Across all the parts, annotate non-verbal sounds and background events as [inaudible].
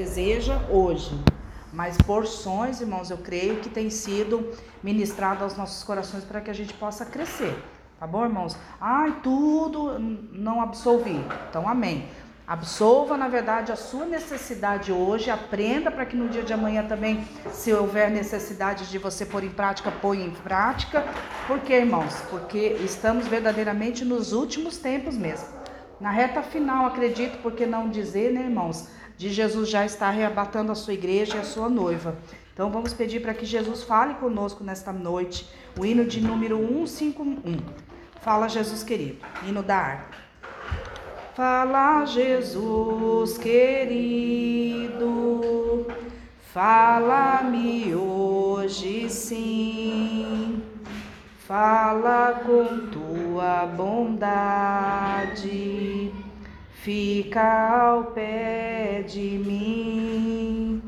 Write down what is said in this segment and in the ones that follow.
deseja hoje. Mas porções, irmãos, eu creio que tem sido ministrado aos nossos corações para que a gente possa crescer. Tá bom, irmãos? Ai, tudo não absolvi. Então, amém. Absolva, na verdade, a sua necessidade hoje, aprenda para que no dia de amanhã também, se houver necessidade de você pôr em prática, ponha em prática. Por quê, irmãos? Porque estamos verdadeiramente nos últimos tempos mesmo. Na reta final, acredito, porque não dizer, né, irmãos? De Jesus já está arrebatando a sua igreja e a sua noiva. Então vamos pedir para que Jesus fale conosco nesta noite. O hino de número 151. Fala Jesus querido, hino da harpa. Fala Jesus querido, fala-me hoje sim. Fala com tua bondade fica ao pé de mim.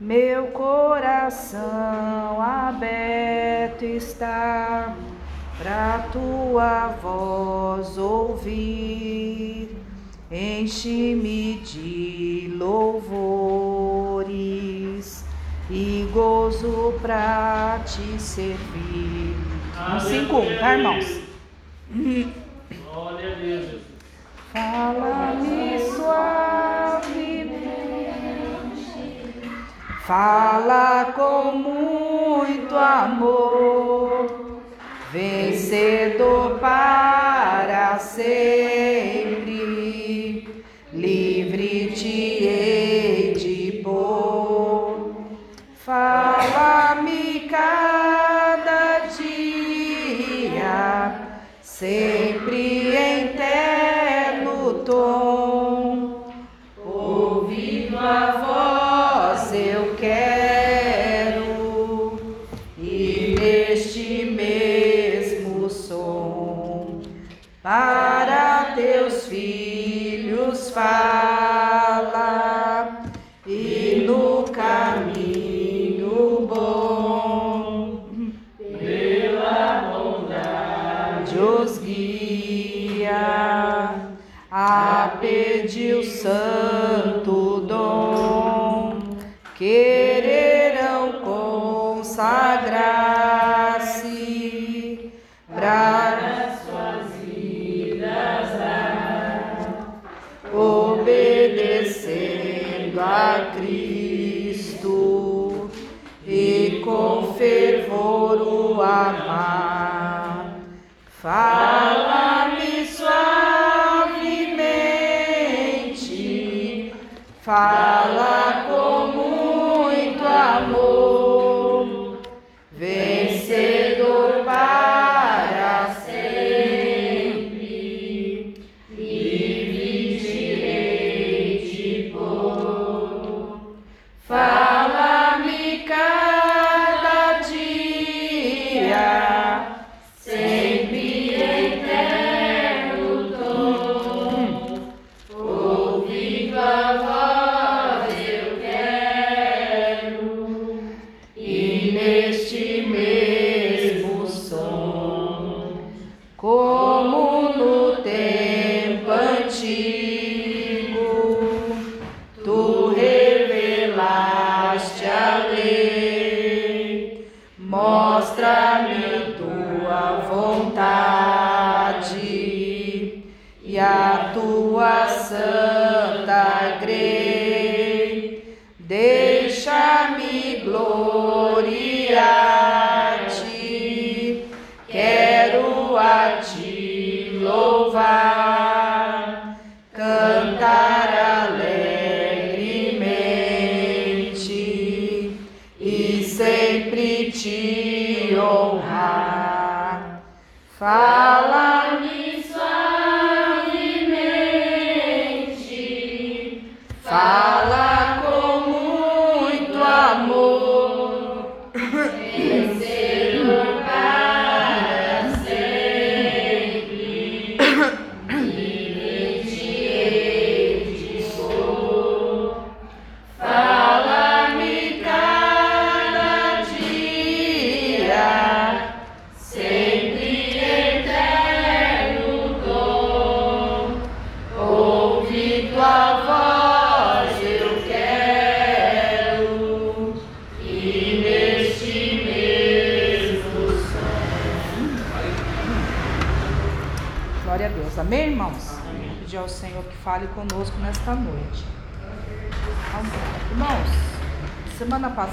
Meu coração aberto está para tua voz ouvir. Enche-me de louvores e gozo para te servir. Um cinco, tá, irmãos? Glória a Deus. Fala-me suavemente, fala com muito amor, vencedor para sempre, livre te hei de pôr. Fala-me fala, e no caminho bom, pela bondade os guia a pedir o santo dom, quererão consagrar-se a Cristo e com fervor o amar. Fala-me Fala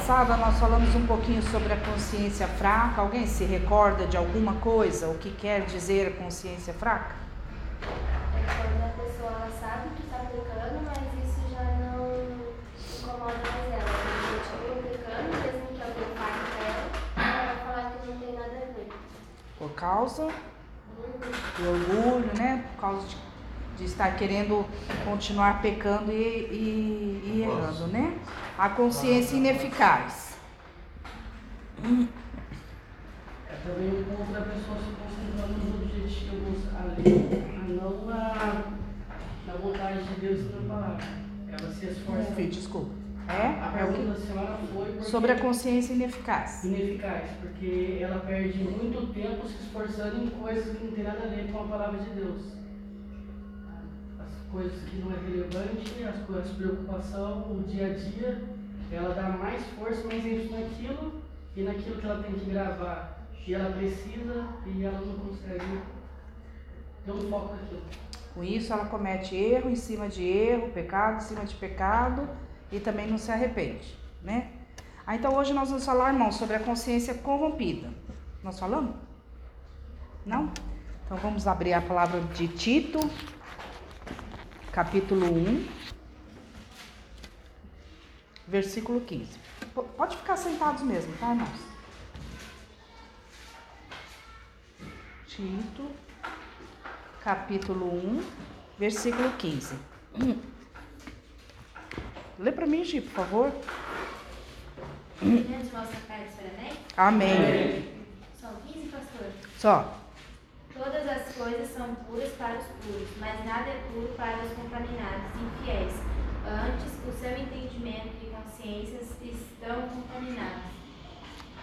passada nós falamos um pouquinho sobre a consciência fraca. Alguém se recorda de alguma coisa? O que quer dizer a consciência fraca? É quando a pessoa sabe que está pecando, mas isso já não incomoda mais ela. Ela continua pecando, mesmo que alguém fale para ela, ela vai falar que não tem nada a ver. Por causa do orgulho, né? Por causa de, de estar querendo continuar pecando e, e, e errando, né? A consciência ineficaz. É também o ponto da pessoa se concentrar nos objetivos ali, a não na, na vontade de Deus e na palavra. Ela se esforça. Enfim, desculpa. A É? O pergunta da semana foi Sobre a consciência ineficaz. ineficaz, porque ela perde muito tempo se esforçando em coisas que não tem nada a ver com a palavra de Deus. As coisas que não é relevante, as coisas, preocupação, o dia a dia, ela dá mais força, mais ênfase naquilo e naquilo que ela tem que gravar. E ela precisa e ela não consegue ter um foco naquilo. Com isso, ela comete erro em cima de erro, pecado em cima de pecado e também não se arrepende, né? Ah, então hoje nós vamos falar, irmãos, sobre a consciência corrompida. Nós falamos? Não? Então vamos abrir a palavra de Tito, capítulo 1, versículo 15. P- Pode ficar sentados mesmo, tá, irmãos? Tito, capítulo 1, versículo 15. [clears throat] Lê para mim, Gi, por favor. Carta, Serenei, Amém. são 15 pastores. Só. Todas as coisas são puras para os puros, mas nada é puro para os contaminados, infiéis. Antes, o seu entendimento e consciências estão contaminados.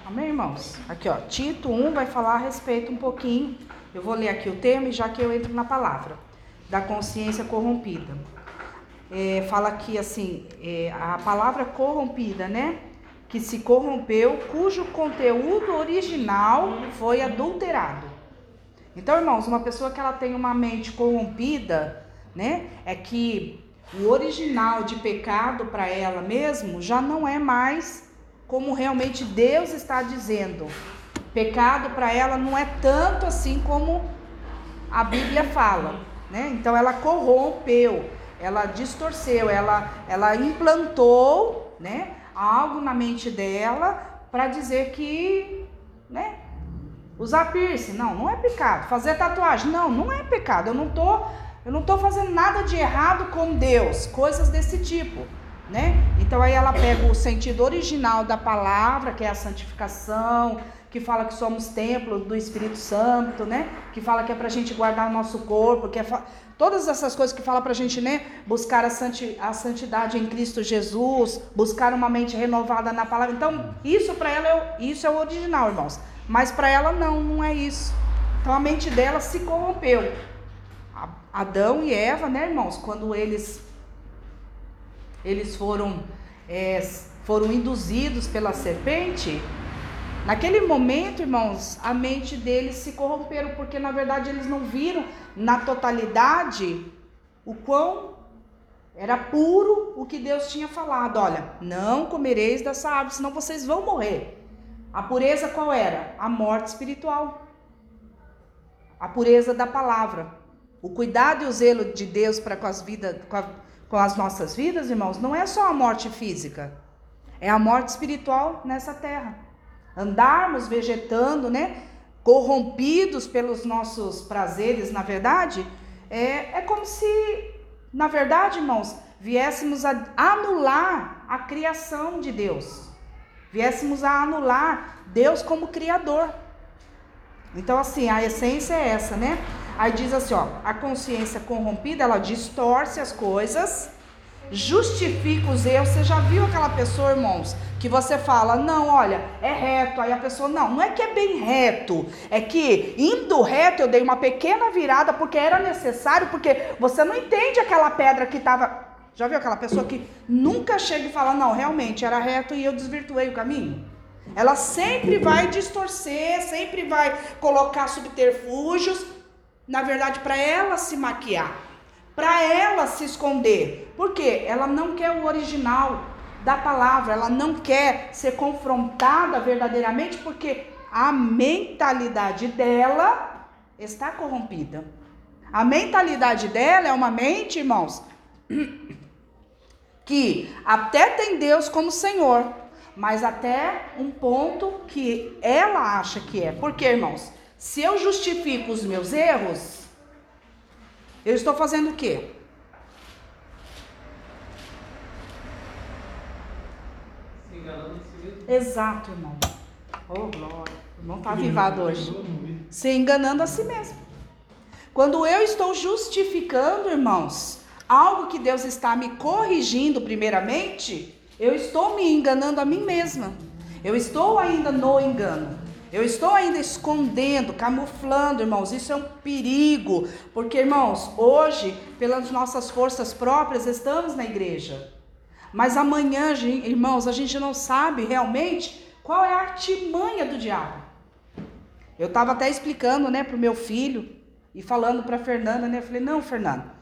Amém, irmãos? Aqui, ó. Tito 1 vai falar a respeito um pouquinho. Eu vou ler aqui o termo e já que eu entro na palavra. Da consciência corrompida. É, fala aqui assim, é, a palavra corrompida, né? Que se corrompeu, cujo conteúdo original foi adulterado. Então, irmãos, uma pessoa que ela tem uma mente corrompida, né? É que o original de pecado para ela mesmo já não é mais como realmente Deus está dizendo. Pecado para ela não é tanto assim como a Bíblia fala, né? Então ela corrompeu, ela distorceu, ela ela implantou, né, algo na mente dela para dizer que, né, usar piercing, não, não é pecado. Fazer tatuagem, não, não é pecado. Eu não tô eu não tô fazendo nada de errado com Deus, coisas desse tipo né? Então aí ela pega o sentido original da palavra, que é a santificação, que fala que somos templo do Espírito Santo, né? Que fala que é pra gente guardar o nosso corpo, que é fa... todas essas coisas que fala pra gente, né? Buscar a, santi... a santidade em Cristo Jesus, buscar uma mente renovada na palavra. Então, isso para ela é o... isso é o original, irmãos. Mas para ela não, não é isso. Então a mente dela se corrompeu. Adão e Eva, né, irmãos, quando eles eles foram, é, foram induzidos pela serpente, naquele momento, irmãos, a mente deles se corromperam, porque na verdade eles não viram na totalidade o quão era puro o que Deus tinha falado. Olha, não comereis dessa árvore, senão vocês vão morrer. A pureza qual era? A morte espiritual. A pureza da palavra. O cuidado e o zelo de Deus para com as vidas, com, a- com as nossas vidas, irmãos, não é só a morte física. É a morte espiritual nessa terra. Andarmos vegetando, né? Corrompidos pelos nossos prazeres, na verdade, é, é como se, na verdade, irmãos, viéssemos a anular a criação de Deus. Viéssemos a anular Deus como criador. Então, assim, a essência é essa, né? Aí diz assim, ó, a consciência corrompida, ela distorce as coisas, justifica os erros. Você já viu aquela pessoa, irmãos, que você fala, não, olha, é reto. Aí a pessoa, não, não é que é bem reto, é que indo reto eu dei uma pequena virada porque era necessário, porque você não entende aquela pedra que estava. Já viu aquela pessoa que nunca chega e fala, não, realmente era reto e eu desvirtuei o caminho? Ela sempre vai distorcer, sempre vai colocar subterfúgios Na verdade, para ela se maquiar, para ela se esconder. Por quê? Ela não quer o original da palavra, ela não quer ser confrontada verdadeiramente, porque a mentalidade dela está corrompida. A mentalidade dela é uma mente, irmãos, [clears throat] que até tem Deus como Senhor, mas até um ponto que ela acha que é. Porque, irmãos, se eu justifico os meus erros, eu estou fazendo o quê? Se enganando em si mesmo. Exato, irmão. Oh, glória. O irmão está avivado hoje. Se enganando a si mesmo. Quando eu estou justificando, irmãos, algo que Deus está me corrigindo primeiramente, eu estou me enganando a mim mesma. Eu estou ainda no engano. Eu estou ainda escondendo, camuflando, irmãos. Isso é um perigo, porque, irmãos, hoje, pelas nossas forças próprias, estamos na igreja. Mas amanhã, irmãos, a gente não sabe realmente qual é a artimanha do diabo. Eu estava até explicando, né, para o meu filho e falando para Fernanda, né? Eu falei: não, Fernanda,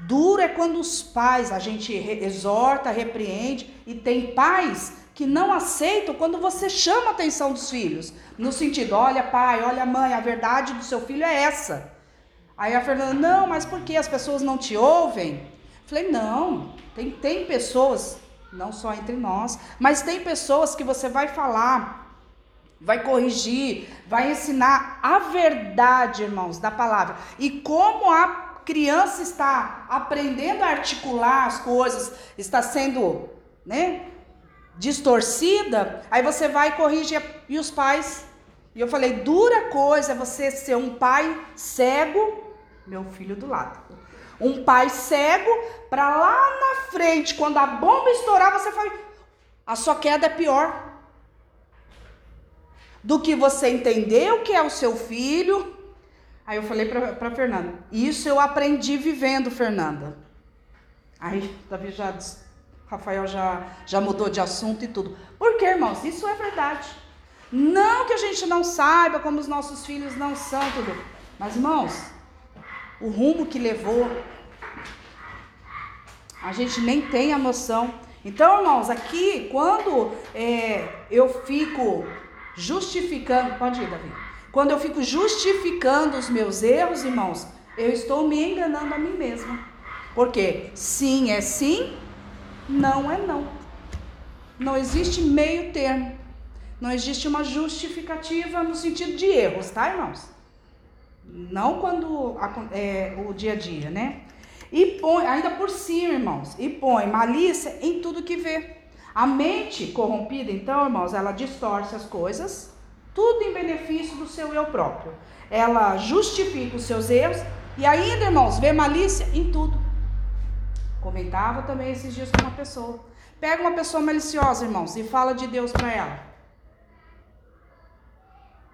duro é quando os pais a gente exorta, repreende e tem pais que não aceitam quando você chama a atenção dos filhos. No sentido, olha pai, olha mãe, a verdade do seu filho é essa. Aí a Fernanda, não, mas por que as pessoas não te ouvem? Falei, não, tem, tem pessoas, não só entre nós, mas tem pessoas que você vai falar, vai corrigir, vai ensinar a verdade, irmãos, da palavra. E como a criança está aprendendo a articular as coisas, está sendo, né, distorcida, aí você vai e corrige e os pais. E eu falei, dura coisa é você ser um pai cego, meu filho do lado. Um pai cego para lá na frente, quando a bomba estourar, você foi a sua queda é pior do que você entender o que é o seu filho. Aí eu falei para Fernanda, isso eu aprendi vivendo, Fernanda. Aí Davi já Rafael já, já mudou de assunto e tudo. Por quê, irmãos? Isso é verdade. Não que a gente não saiba como os nossos filhos não são, tudo. Mas, irmãos, o rumo que levou, a gente nem tem a noção. Então, irmãos, aqui, quando é, eu fico justificando, pode ir, Davi. Quando eu fico justificando os meus erros, irmãos, eu estou me enganando a mim mesma. Porque sim é sim, não é não. Não existe meio termo. Não existe uma justificativa no sentido de erros, tá, irmãos? Não quando é, o dia a dia, né? E põe, ainda por cima, irmãos, e põe malícia em tudo que vê. A mente corrompida, então, irmãos, ela distorce as coisas, tudo em benefício do seu eu próprio. Ela justifica os seus erros e ainda, irmãos, vê malícia em tudo. Comentava também esses dias com uma pessoa. Pega uma pessoa maliciosa, irmãos, e fala de Deus para ela.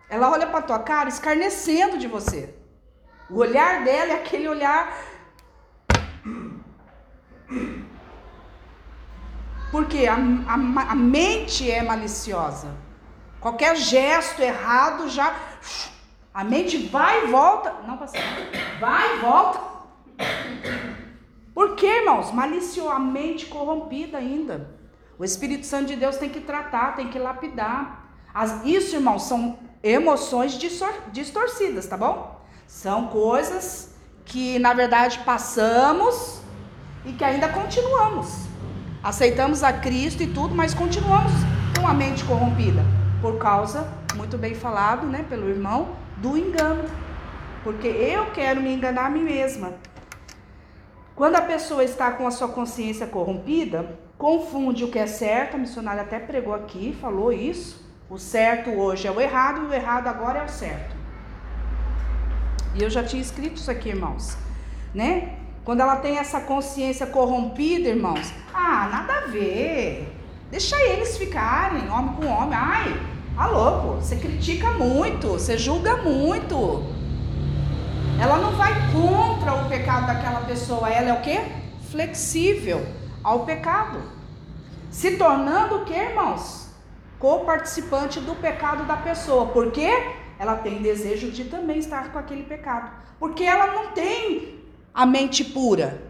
Ela olha para tua cara escarnecendo de você. O olhar dela é aquele olhar. [coughs] Porque a, a, a mente é maliciosa. Qualquer gesto errado já. A mente vai e volta. Não, pastor. Vai e volta por que, irmãos? Maliciosamente corrompida ainda. O Espírito Santo de Deus tem que tratar, tem que lapidar. As, isso, irmãos, são emoções distorcidas, tá bom? São coisas que, na verdade, passamos e que ainda continuamos. Aceitamos a Cristo e tudo, mas continuamos com a mente corrompida. Por causa, muito bem falado, né, pelo irmão, do engano. Porque eu quero me enganar a mim mesma. Quando a pessoa está com a sua consciência corrompida, confunde o que é certo, a missionária até pregou aqui, falou isso. O certo hoje é o errado e o errado agora é o certo. E eu já tinha escrito isso aqui, irmãos, né? Quando ela tem essa consciência corrompida, irmãos, ah, nada a ver. Deixa eles ficarem, homem com homem. Ai, tá louco, você critica muito, você julga muito. Ela não vai contra o pecado daquela pessoa, ela é o que? Flexível ao pecado. Se tornando o que, irmãos? Co-participante do pecado da pessoa. Por quê? ela tem desejo de também estar com aquele pecado. Porque ela não tem a mente pura.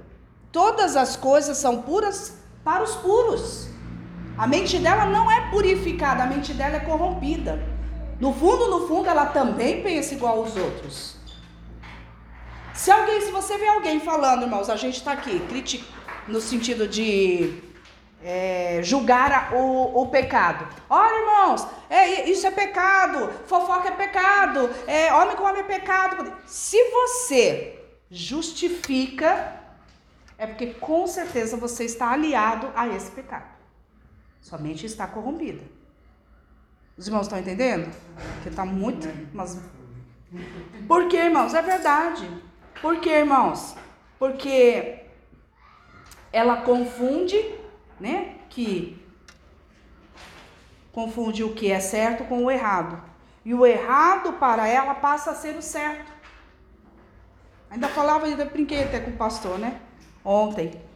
Todas as coisas são puras para os puros. A mente dela não é purificada, a mente dela é corrompida. No fundo, no fundo, ela também pensa igual aos outros. Se alguém, se você vê alguém falando, irmãos, a gente está aqui, critica, no sentido de é, julgar o, o pecado. Olha, irmãos, é, isso é pecado, fofoca é pecado, é, homem com homem é pecado. Se você justifica, é porque com certeza você está aliado a esse pecado. Sua mente está corrompida. Os irmãos estão entendendo? Que está muito. Mas... Por que, irmãos? É verdade. Por que, irmãos? Porque ela confunde, né? Que confunde o que é certo com o errado. E o errado para ela passa a ser o certo. Ainda falava, ainda brinquei até com o pastor, né? Ontem.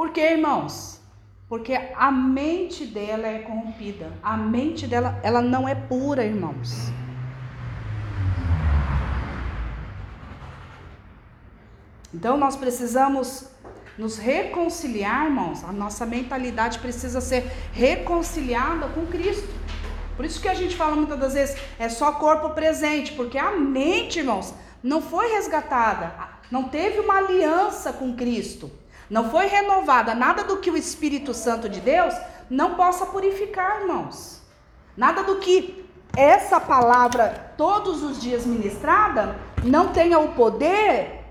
Por que, irmãos? Porque a mente dela é corrompida. A mente dela, ela não é pura, irmãos. Então nós precisamos nos reconciliar, irmãos. A nossa mentalidade precisa ser reconciliada com Cristo. Por isso que a gente fala muitas das vezes é só corpo presente, porque a mente, irmãos, não foi resgatada, não teve uma aliança com Cristo, não foi renovada. Nada do que o Espírito Santo de Deus não possa purificar, irmãos. Nada do que essa palavra todos os dias ministrada não tenha o poder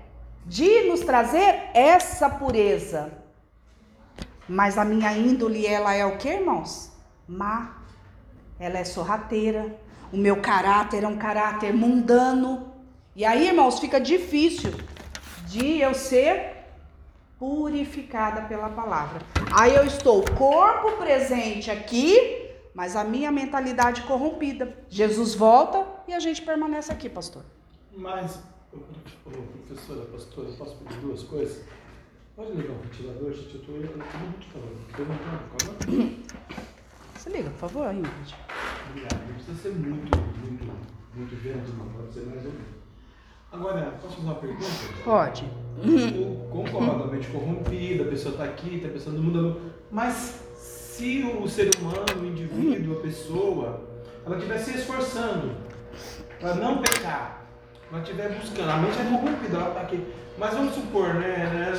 de nos trazer essa pureza. Mas a minha índole, ela é o que, irmãos? Má. Ela é sorrateira. O meu caráter é um caráter mundano. E aí, irmãos, fica difícil de eu ser purificada pela palavra. Aí eu estou corpo presente aqui, mas a minha mentalidade corrompida. Jesus volta e a gente permanece aqui, pastor. Mas professora, pastora, posso pedir duas coisas? Pode ligar o ventilador, gente? Eu estou muito muito Você liga, por favor, Ingrid. Obrigado. Não precisa ser muito, muito, muito vento, não. Pode ser mais ou menos. Agora, posso fazer uma pergunta? Pode. Eu concordo, a mente corrompida, a pessoa está aqui, está pensando no mundo. Mas se o ser humano, o indivíduo, a pessoa, ela estiver se esforçando para não pecar, ela estiver buscando, a mente é corrompida, ela está aqui. Mas vamos supor, né, né,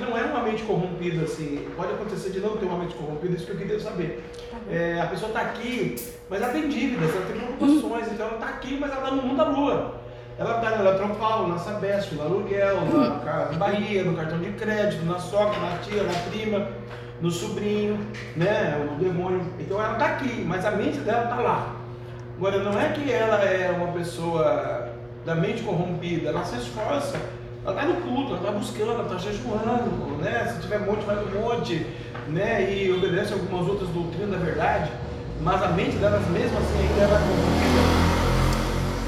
Não é uma mente corrompida assim. Pode acontecer de não ter uma mente corrompida, isso que eu queria saber. É, a pessoa está aqui, mas ela tem dívidas, ela tem preocupações, então ela está aqui, mas ela está no mundo da lua. Ela está no Eletropaulo, na Sabesp, no aluguel, na Casa Bahia, no cartão de crédito, na sogra, na tia, na prima, no sobrinho, né, o demônio. Então ela está aqui, mas a mente dela está lá. Agora, não é que ela é uma pessoa da mente corrompida, ela se esforça, ela está no culto, ela está buscando, ela está jejuando, né? Se tiver monte, vai no monte, né? E obedece algumas outras doutrinas da verdade, mas a mente delas mesmo assim ainda é corrompida.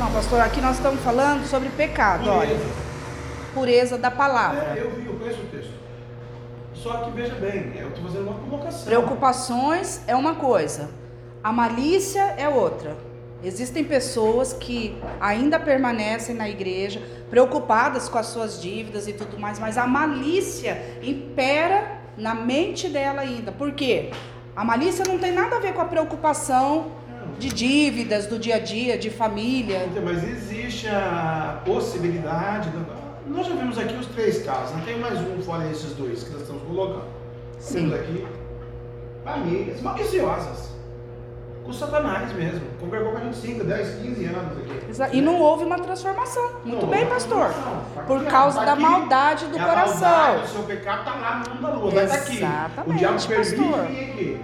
Não, pastor, aqui nós estamos falando sobre pecado, Pureza. olha. Pureza da palavra. É, eu vi, eu conheço o texto. Só que veja bem, eu estou fazendo uma provocação. Preocupações é uma coisa, a malícia é outra. Existem pessoas que ainda permanecem na igreja, preocupadas com as suas dívidas e tudo mais, mas a malícia impera na mente dela ainda. Por quê? A malícia não tem nada a ver com a preocupação de dívidas do dia a dia, de família. Então, mas existe a possibilidade. Nós já vimos aqui os três casos, não tem mais um fora esses dois que nós estamos colocando. Sim. Temos aqui famílias maliciosas com Satanás mesmo. Congregou com a gente 5, 10, 15 anos aqui. E não houve uma transformação. Muito não, bem, pastor. Por causa tá da maldade do é coração. Maldade, o seu pecado está lá no mundo da lua, vai estar tá aqui. O diabo permite vir aqui.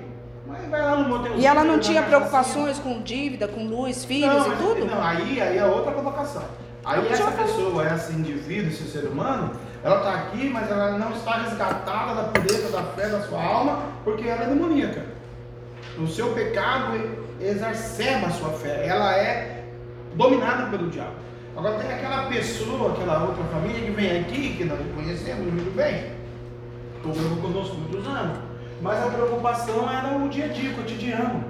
E ela não tinha preocupações com dívida, com luz, filhos não, e tudo? Não, aí, aí é outra provocação. Aí essa pessoa, esse indivíduo, esse ser humano, ela está aqui, mas ela não está resgatada da pureza da fé da sua alma, porque ela é demoníaca. O seu pecado exacerba a sua fé. Ela é dominada pelo diabo. Agora tem aquela pessoa, aquela outra família que vem aqui, que nós conhecemos muito bem. Estou conosco muitos anos. Mas a preocupação era o dia a dia, cotidiano.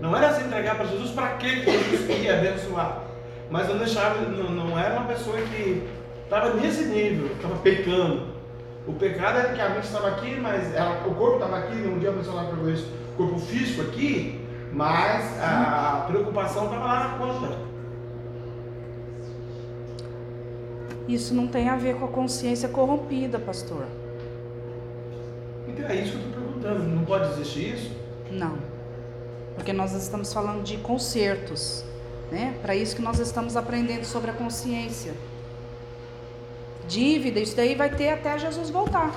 Não era se entregar para Jesus para que Jesus ia abençoar. Mas não deixava, não, não era uma pessoa que estava nesse nível, estava pecando. O pecado era que a mente estava aqui, mas ela, o corpo estava aqui, um dia a pessoa lá pegou isso, o corpo físico aqui, mas a preocupação estava lá na conta. Isso não tem a ver com a consciência corrompida, pastor. Então é isso que eu estou perguntando. Não pode existir isso? Não. Porque nós estamos falando de concertos, né? Para isso que nós estamos aprendendo sobre a consciência. Dívida, isso daí vai ter até Jesus voltar.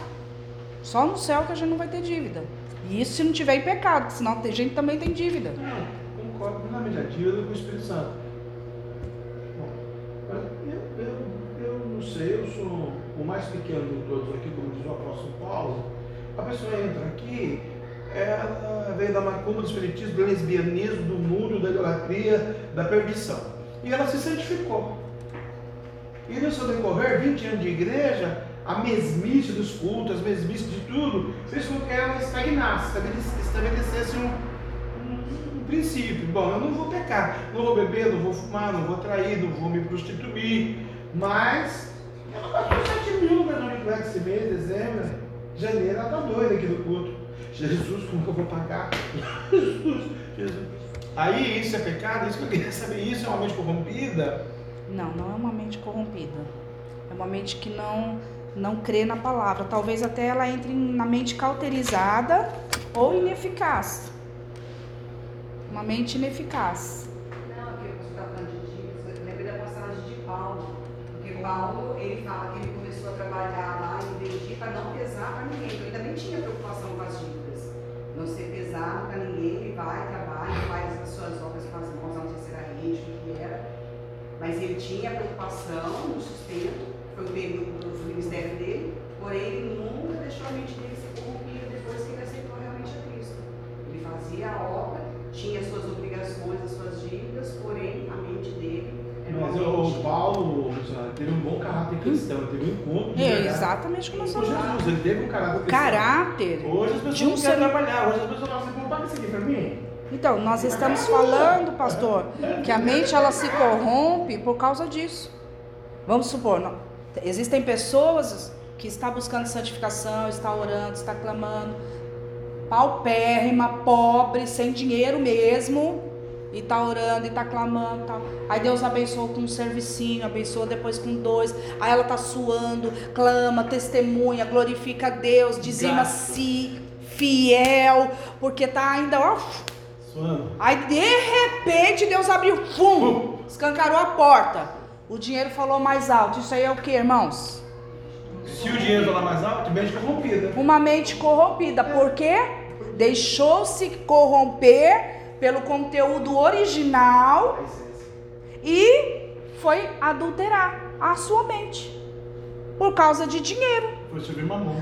Só no céu que a gente não vai ter dívida. E isso se não tiver em pecado, senão a gente também tem dívida. Não, concordo plenamente. A dívida com o Espírito Santo. Bom, eu, eu, eu não sei, eu sou o mais pequeno de todos aqui, como diz o apóstolo Paulo. A pessoa entra aqui, ela veio da macumba, do espiritismo, do lesbianismo, do mundo, da idolatria, da perdição. E ela se santificou. E no seu decorrer, 20 anos de igreja, a mesmice dos cultos, a mesmice de tudo, fez com que ela estagnasse, estabelecesse um, um, um, princípio. Bom, eu não vou pecar, não vou beber, não vou fumar, não vou trair, não vou me prostituir, mas ela gastou 7 mil na Uniclax esse mês, dezembro, janeiro, ela está doida aqui no culto. Jesus, como que eu vou pagar? Jesus, [laughs] Jesus. Aí isso é pecado? Isso que eu queria saber, isso é uma mente corrompida? Não, não é uma mente corrompida. É uma mente que não não crê na palavra. Talvez até ela entre na mente cauterizada ou ineficaz. Uma mente ineficaz. Não, aqui você está falando de dívidas, lembrei da passagem de Paulo. Porque Paulo, ele fala que ele a trabalhar lá e investir para não pesar para ninguém. Então ele também tinha preocupação com as dívidas. Não ser pesado para ninguém, ele vai, trabalha, faz as suas obras com as mãos, se era rede, o que era. Mas ele tinha preocupação no sustento, foi o período do ministério dele, porém ele nunca deixou a mente dele ser corrompida depois que ele aceitou realmente a Cristo. Ele fazia a obra, tinha as suas obrigações, as suas dívidas, porém a mente dele Mas o Paulo teve um bom caráter cristão, teve um encontro de É verdade exatamente o que nós falamos. Jesus, ele teve um caráter cristão. Caráter Hoje as pessoas um não querem ser trabalhar, hoje as pessoas falam, não paga isso aqui pra mim? Então, nós estamos falando, pastor, que a mente ela se corrompe por causa disso. Vamos supor, não- existem pessoas que estão buscando santificação, está orando, está clamando, paupérrima, pobre, sem dinheiro mesmo, e está orando e está clamando, tal. Aí Deus abençoou com um servicinho, abençoa depois com dois. Aí ela está suando, clama, testemunha, glorifica a Deus, dizima-se fiel, porque tá ainda ó, Suando. Aí de repente Deus abriu, fum, escancarou a porta. O dinheiro falou mais alto. Isso aí é o que, irmãos? Se o dinheiro falar mais alto, mente corrompida. Uma mente corrompida. Por quê? Deixou-se corromper pelo conteúdo original e foi adulterar a sua mente por causa de dinheiro.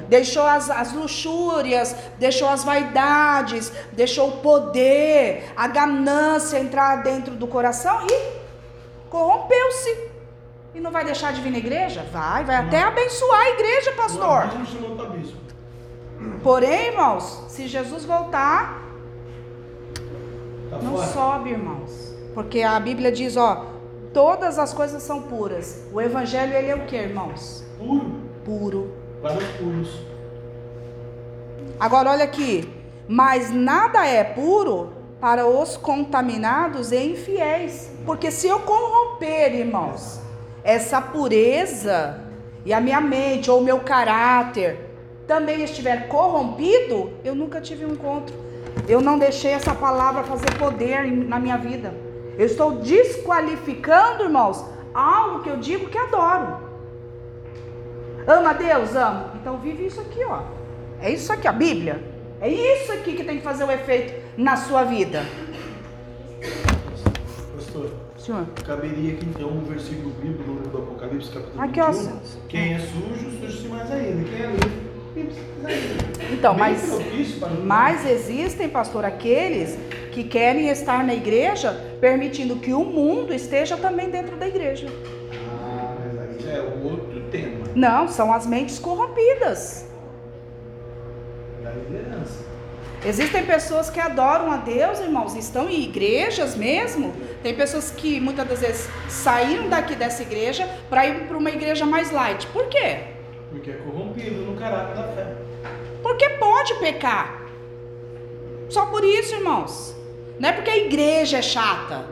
Deixou as, as luxúrias, deixou as vaidades, deixou o poder, a ganância entrar dentro do coração e corrompeu-se. E não vai deixar de vir na igreja? Vai, vai até abençoar a igreja, pastor. outro abismo. Porém, irmãos, se Jesus voltar, Tá não fora. sobe, irmãos. Porque a Bíblia diz, ó, todas as coisas são puras. O evangelho ele é o que, irmãos? Puro. Puro. Para os puros. Agora olha aqui, mas nada é puro para os contaminados e infiéis. Porque se eu corromper, irmãos, essa pureza e a minha mente ou o meu caráter também estiver corrompido, eu nunca tive um encontro. Eu não deixei essa palavra fazer poder na minha vida. Eu estou desqualificando, irmãos, algo que eu digo que adoro. Ama a Deus? Amo. Então vive isso aqui, ó. É isso aqui, a Bíblia. É isso aqui que tem que fazer o efeito na sua vida. Pastor, Senhor. caberia aqui então um versículo bíblico no livro do Apocalipse, capítulo Aqui, ó. 21. Quem é sujo, sujo-se mais ainda. Quem é ainda. Então, mas, mas existem, pastor, aqueles que querem estar na igreja, permitindo que o mundo esteja também dentro da igreja. Ah, mas aí é outro tema Não, são as mentes corrompidas. da liderança. Existem pessoas que adoram a Deus, irmãos, estão em igrejas mesmo. Tem pessoas que muitas das vezes saíram daqui dessa igreja para ir para uma igreja mais light. Por quê? Porque é corrompido no caráter da fé. Porque pode pecar. Só por isso, irmãos. Não é porque a igreja é chata.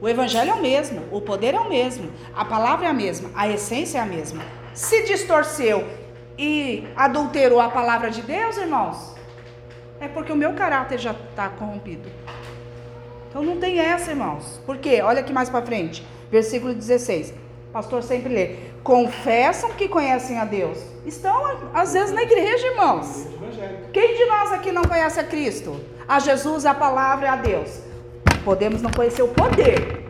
O evangelho é o mesmo, o poder é o mesmo, a palavra é a mesma, a essência é a mesma. Se distorceu e adulterou a palavra de Deus, irmãos, é porque o meu caráter já está corrompido. Então não tem essa, irmãos. Por quê? Olha aqui mais para frente, versículo 16. Pastor sempre lê: Confessam que conhecem a Deus. Estão, às vezes, na igreja, irmãos. Quem de nós aqui não conhece a Cristo? A Jesus, a palavra a Deus. Podemos não conhecer o poder,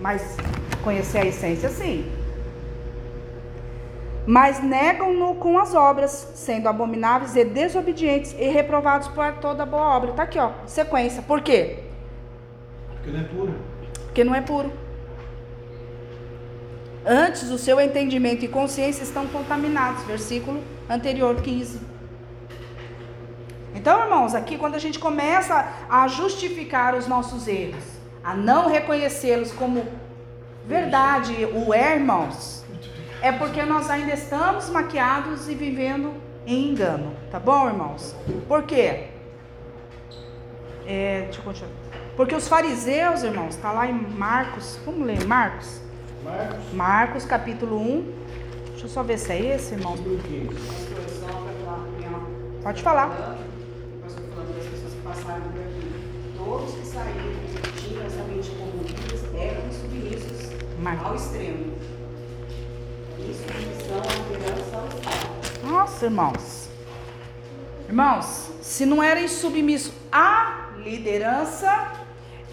mas conhecer a essência, sim mas negam-no com as obras, sendo abomináveis e desobedientes e reprovados por toda boa obra. Está aqui, ó, sequência. Por quê? Porque não é puro. Porque não é puro. Antes, o seu entendimento e consciência estão contaminados. Versículo anterior, 15. Então, irmãos, aqui quando a gente começa a justificar os nossos erros, a não reconhecê-los como verdade, o é, irmãos, é porque nós ainda estamos maquiados e vivendo em engano. Tá bom, irmãos? Por quê? É, deixa eu continuar. Porque os fariseus, irmãos, está lá em Marcos. Vamos ler Marcos? Marcos. Marcos, capítulo 1. Deixa eu só ver se é esse, irmãos. Pode falar. Todos que saíram tinham essa mente corrompida eram submissos ao extremo. Nossa, irmãos. Irmãos, se não era submisso à liderança,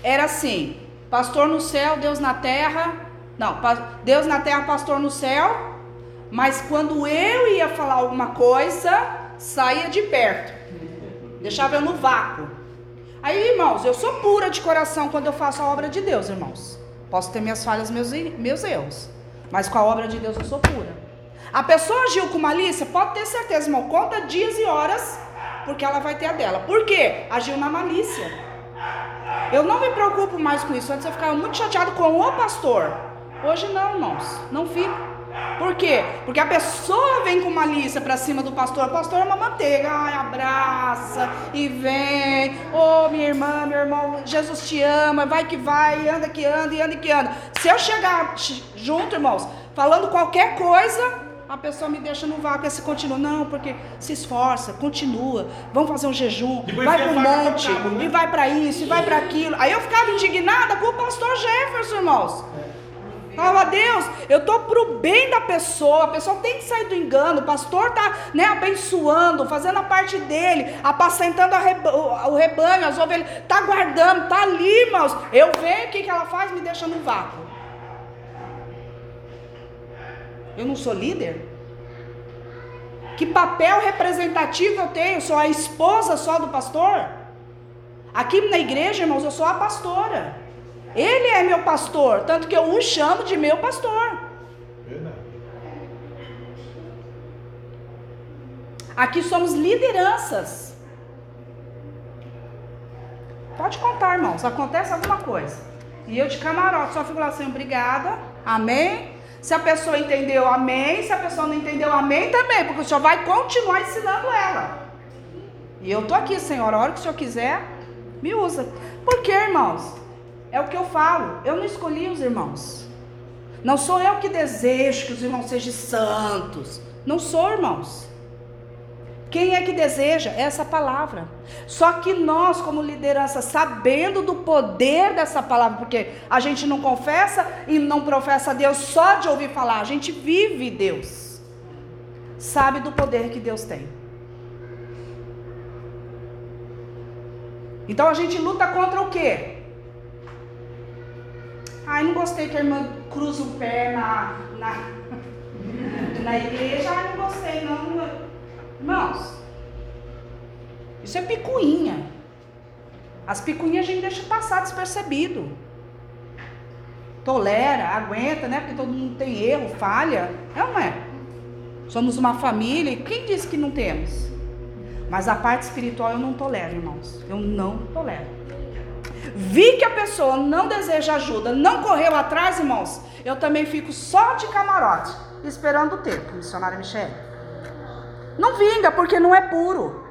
era assim: pastor no céu, Deus na terra. Não, Deus na terra, pastor no céu. Mas quando eu ia falar alguma coisa, saía de perto. Deixava eu no vácuo. Aí, irmãos, eu sou pura de coração quando eu faço a obra de Deus, irmãos. Posso ter minhas falhas, meus, meus erros. Mas com a obra de Deus eu sou pura. A pessoa agiu com malícia, pode ter certeza, irmão. Conta dias e horas, porque ela vai ter a dela. Por quê? Agiu na malícia. Eu não me preocupo mais com isso. Antes eu ficava muito chateado com o pastor. Hoje não, irmãos. Não fico. Por quê? Porque a pessoa vem com malícia para cima do pastor. O pastor é uma manteiga. Ai, abraça e vem. Ô, oh, minha irmã, meu irmão, Jesus te ama. Vai que vai, anda que anda e anda que anda. Se eu chegar junto, irmãos, falando qualquer coisa, a pessoa me deixa no vácuo, se continua, não, porque se esforça, continua, vamos fazer um jejum, Depois vai para o monte, cabo, né? e vai para isso, e vai para aquilo. Aí eu ficava indignada com o pastor Jefferson, irmãos. Fala, Deus, eu estou pro bem da pessoa, a pessoa tem que sair do engano, o pastor está né, abençoando, fazendo a parte dele, apacentando reba o rebanho, as ovelhas, está guardando, está ali, irmãos. Eu venho, o que, que ela faz? Me deixa no vácuo. Eu não sou líder? Que papel representativo eu tenho? Sou a esposa só do pastor? Aqui na igreja, irmãos, eu sou a pastora. Ele é meu pastor, tanto que eu o chamo de meu pastor. Verdade. Aqui somos lideranças. Pode contar, irmãos. Acontece alguma coisa. E eu de camarote, só fico lá assim, obrigada. Amém. Se a pessoa entendeu, amém. Se a pessoa não entendeu, amém também, porque o Senhor vai continuar ensinando ela. E eu tô aqui, Senhor, a hora que o Senhor quiser, me usa. Por quê, irmãos? É o que eu falo. Eu não escolhi os irmãos. Não sou eu que desejo que os irmãos sejam santos. Não sou, irmãos. Quem é que deseja essa palavra? Só que nós, como liderança, sabendo do poder dessa palavra, porque a gente não confessa e não professa a Deus só de ouvir falar, a gente vive Deus. Sabe do poder que Deus tem. Então a gente luta contra o quê? Ai, não gostei que a irmã cruza o pé na, na, na igreja. Ai, não gostei, não. Irmãos, isso é picuinha. As picuinhas a gente deixa passar despercebido. Tolera, aguenta, né? Porque todo mundo tem erro, falha. É não é? Somos uma família e quem disse que não temos? Mas a parte espiritual eu não tolero, irmãos. Eu não tolero. Vi que a pessoa não deseja ajuda, não correu atrás, irmãos. Eu também fico só de camarote, esperando o tempo, missionária Michele. Não vinga, porque não é puro.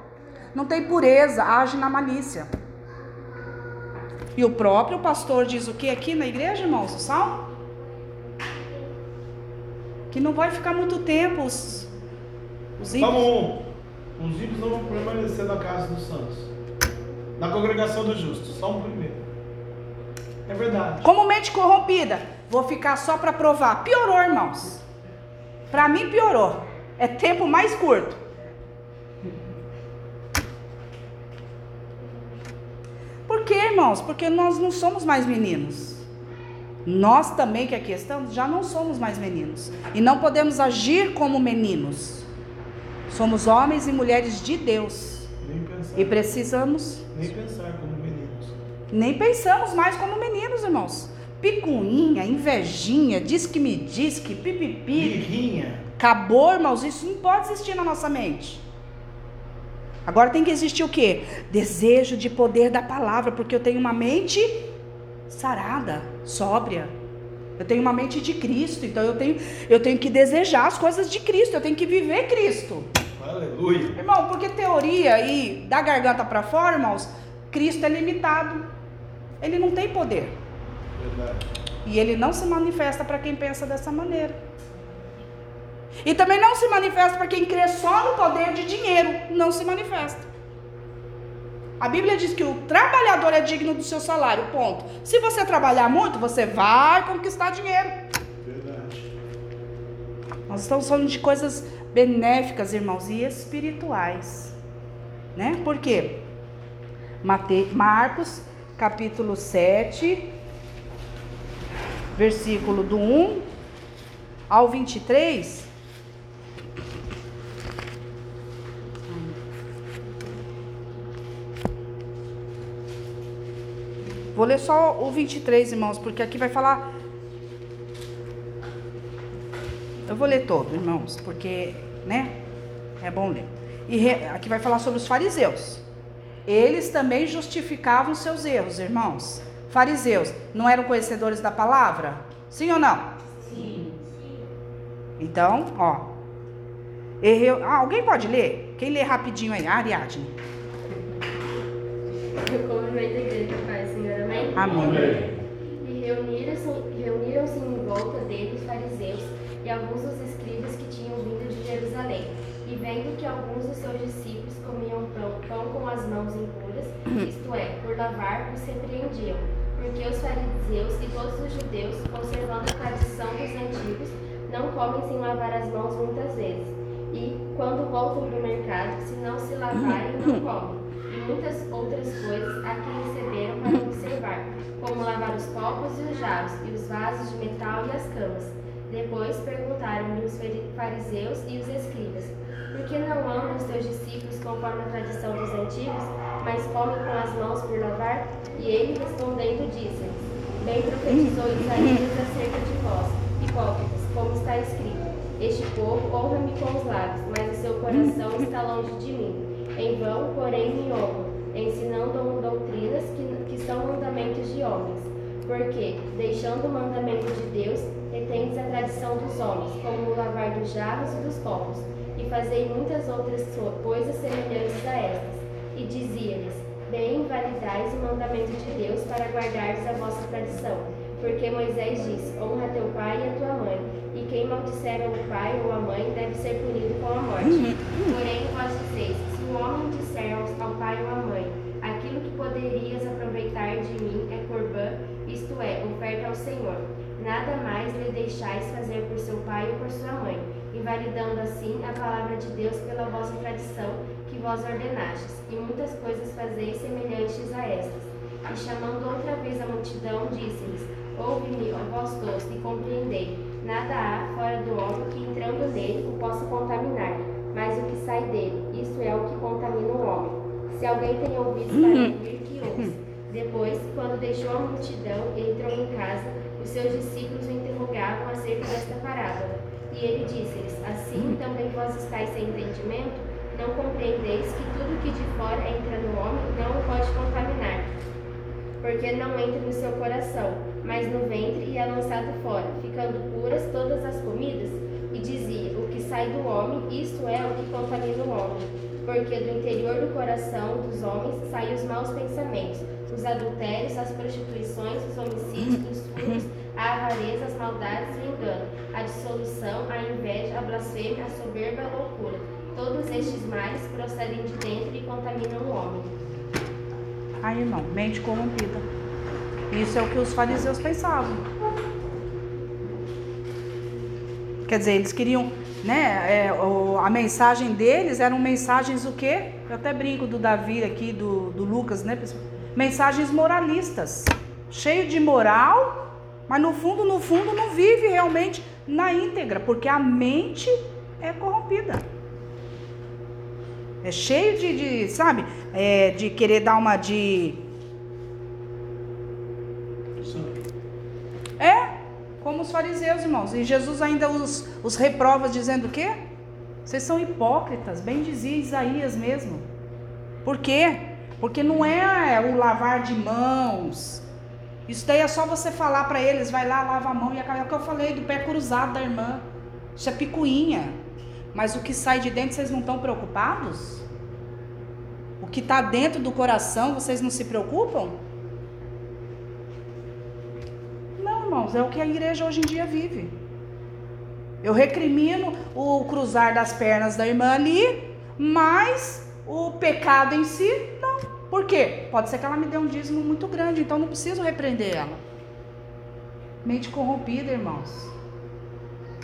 Não tem pureza, age na malícia. E o próprio pastor diz o que aqui na igreja, irmãos? O salmo? Que não vai ficar muito tempo os, os ímpios. Salmo 1. Os ímpios não vão permanecer na casa dos santos. Na congregação dos justos. Salmo primeiro. É verdade. Como mente corrompida. Vou ficar só para provar. Piorou, irmãos. Para mim piorou. É tempo mais curto. Por quê, irmãos? Porque nós não somos mais meninos. Nós também que aqui estamos já não somos mais meninos. E não podemos agir como meninos. Somos homens e mulheres de Deus. E precisamos nem pensar como meninos. Nem pensamos mais como meninos, irmãos. Picuinha, invejinha, diz que me diz que pipipi. Birrinha. Acabou, irmãos. Isso não pode existir na nossa mente. Agora tem que existir o quê? Desejo de poder da palavra, porque eu tenho uma mente sarada, sóbria. Eu tenho uma mente de Cristo, então eu tenho, eu tenho que desejar as coisas de Cristo, eu tenho que viver Cristo. Aleluia. Irmão, porque teoria aí da garganta para fora, irmãos, Cristo é limitado. Ele não tem poder. Verdade. E ele não se manifesta para quem pensa dessa maneira. E também não se manifesta para quem crê só no poder de dinheiro. Não se manifesta. A Bíblia diz que o trabalhador é digno do seu salário, ponto. Se você trabalhar muito, você vai conquistar dinheiro. Nós estamos falando de coisas benéficas, irmãos, e espirituais. Né? Por quê? Mate... Marcos, capítulo 7, versículo do 1 ao 23. Vou ler só o 23, irmãos, porque aqui vai falar Eu vou ler todo, irmãos, porque, né? É bom ler. E re- aqui vai falar sobre os fariseus. Eles também justificavam seus erros, irmãos. Fariseus não eram conhecedores da palavra? Sim ou não? Sim. Então, ó. Erreu. Ah, alguém pode ler? Quem lê rapidinho aí? Ariadne. Eu cumprimento a igreja, Pai, Senhor, amém? Amém. E reuniram-se reuniram-se em volta dele mãos impuras, isto é, por lavar, os repreendiam. Porque os fariseus e todos os judeus, conservando a tradição dos antigos, não comem sem lavar as mãos muitas vezes. E, quando voltam do mercado, se não se lavarem, não [coughs] comem. E muitas outras coisas a que receberam para observar, como lavar os copos e os jarros, e os vasos de metal e as camas. Depois perguntaram-lhe os fari- fariseus e os escribas: Por que não andam os teus discípulos conforme a tradição dos antigos, mas comem com as mãos por lavar? E ele respondendo disse-lhes: Bem profetizou Isaías acerca de vós, hipócritas, como está escrito: Este povo honra-me com os lábios, mas o seu coração está longe de mim. Em vão, porém, me honram, ensinando doutrinas que, que são mandamentos de homens. Porque, deixando o mandamento de Deus, retendes a tradição dos homens, como o lavar dos jarros e dos copos, fazei muitas outras coisas semelhantes a estas. E dizia-lhes: Bem invalidais o mandamento de Deus para guardardes a vossa tradição. Porque Moisés disse: Honra teu pai e a tua mãe, e quem maldisser o pai ou a mãe deve ser punido com a morte. Porém, vós dizeis: Se o homem disser ao pai ou à mãe, aquilo que poderias aproveitar de mim é corbã, isto é, oferta ao Senhor. Nada mais lhe deixais fazer por seu pai ou por sua mãe, invalidando assim a palavra de Deus pela vossa tradição que vós ordenastes, e muitas coisas fazeis semelhantes a estas. E chamando outra vez a multidão, disse-lhes: Ouve-me, ó vós todos, e compreendei. Nada há fora do homem que entrando nele o possa contaminar, mas o que sai dele, isso é o que contamina o homem. Se alguém tem ouvidos [coughs] para ouvir, que ouça. Depois, quando deixou a multidão e entrou em casa, os seus discípulos o interrogavam acerca desta parábola. E ele disse-lhes: Assim hum. também vós estáis sem entendimento? Não compreendeis que tudo que de fora entra no homem não o pode contaminar, porque não entra no seu coração, mas no ventre e é lançado fora, ficando puras todas as comidas. E dizia: O que sai do homem, isto é o que contamina o homem. Porque do interior do coração dos homens saem os maus pensamentos, os adultérios, as prostituições, os homicídios, os furos a avareza, as maldades e o engano, a dissolução, a inveja, a blasfêmia, a soberba a loucura. Todos estes males procedem de dentro e contaminam o homem. Aí, irmão, mente corrompida. Isso é o que os fariseus pensavam. Quer dizer, eles queriam, né? É, o- a mensagem deles eram mensagens o quê? Eu até brinco do Davi aqui, do, do Lucas, né? Mensagens moralistas. Cheio de moral, mas no fundo, no fundo, não vive realmente na íntegra, porque a mente é corrompida. É cheio de, de sabe, é, de querer dar uma de. É, como os fariseus, irmãos. E Jesus ainda os, os reprova dizendo o quê? Vocês são hipócritas, bem dizia Isaías mesmo. Por quê? Porque não é o lavar de mãos. Isso daí é só você falar para eles, vai lá, lava a mão e acaba. É o que eu falei do pé cruzado da irmã. Isso é picuinha. Mas o que sai de dentro, vocês não estão preocupados? O que está dentro do coração, vocês não se preocupam? Não, irmãos, é o que a igreja hoje em dia vive. Eu recrimino o cruzar das pernas da irmã ali, mas o pecado em si, não. Por quê? Pode ser que ela me dê um dízimo muito grande, então não preciso repreender ela. Mente corrompida, irmãos.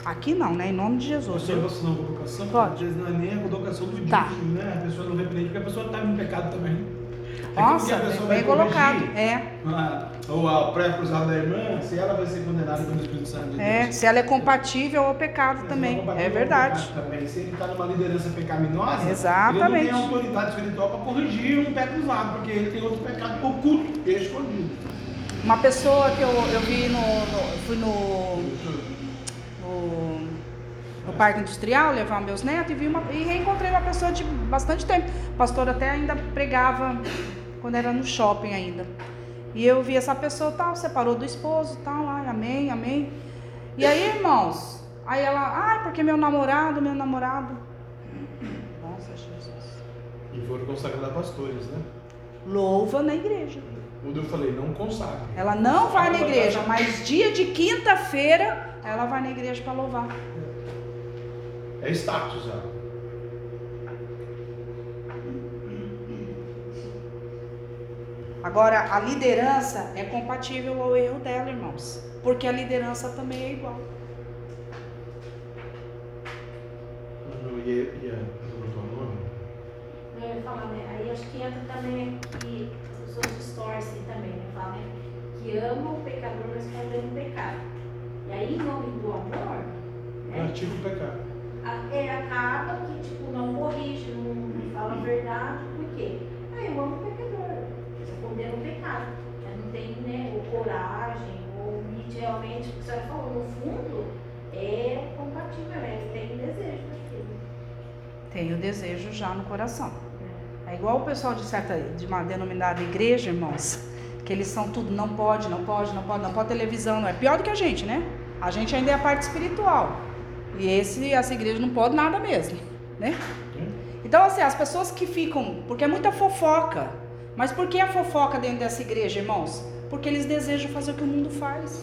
Aqui não, né? Em nome de Jesus. Você? Pode. Às vezes não é nem a colocação do Tá. dízimo, né? A pessoa não repreende porque a pessoa está no pecado também. É Nossa, bem colocado. É. Ou a pré cruzada da irmã, se ela vai ser condenada pelo Espírito Santo de Deus. É, se ela é compatível ao pecado também. É verdade. Também. Se ele está numa liderança pecaminosa, Exatamente. ele não tem autoridade espiritual para corrigir um pé cruzado, porque ele tem outro pecado oculto e escondido. Uma pessoa que eu, eu vi no, no- fui no, no, no parque industrial levar meus netos e vi uma e reencontrei uma pessoa de bastante tempo. O pastor até ainda pregava quando era no shopping ainda. E eu vi essa pessoa tal, separou do esposo, tal, ai, amém, amém. E aí, irmãos, aí ela, ai, porque meu namorado, meu namorado. Nossa, Jesus. E foram consagrados pastores, né? Louva na igreja. Quando eu falei, não consagre. Ela não vai na igreja, mas dia de quinta-feira ela vai na igreja para louvar. É status já. Agora, a liderança é compatível ao erro dela, irmãos. Porque a liderança também é igual. Eu ia, ia perguntar o nome. Eu ia falar, né? Aí acho que entra também que as pessoas distorcem também, né? Falam, né? Que ama o pecador, mas condena o pecado. E aí, em nome do amor, né? Artigo pecado. A- é, acaba que, tipo, não corrige, não, não fala a verdade, por quê? Ah, eu amo o pecador, mas eu condeno o pecado. Mas não tem, né, ou coragem, ou realmente, o que você falou, no fundo, é compatível, né? Tem desejo daquilo. Tem o desejo já no coração. É igual o pessoal de certa de uma denominada igreja, irmãos, que eles são tudo não pode, não pode, não pode, não pode televisão, não é pior do que a gente, né? A gente ainda é a parte espiritual. E esse essa igreja não pode nada mesmo, né? Então assim, as pessoas que ficam, porque é muita fofoca. Mas por que a fofoca dentro dessa igreja, irmãos? Porque eles desejam fazer o que o mundo faz.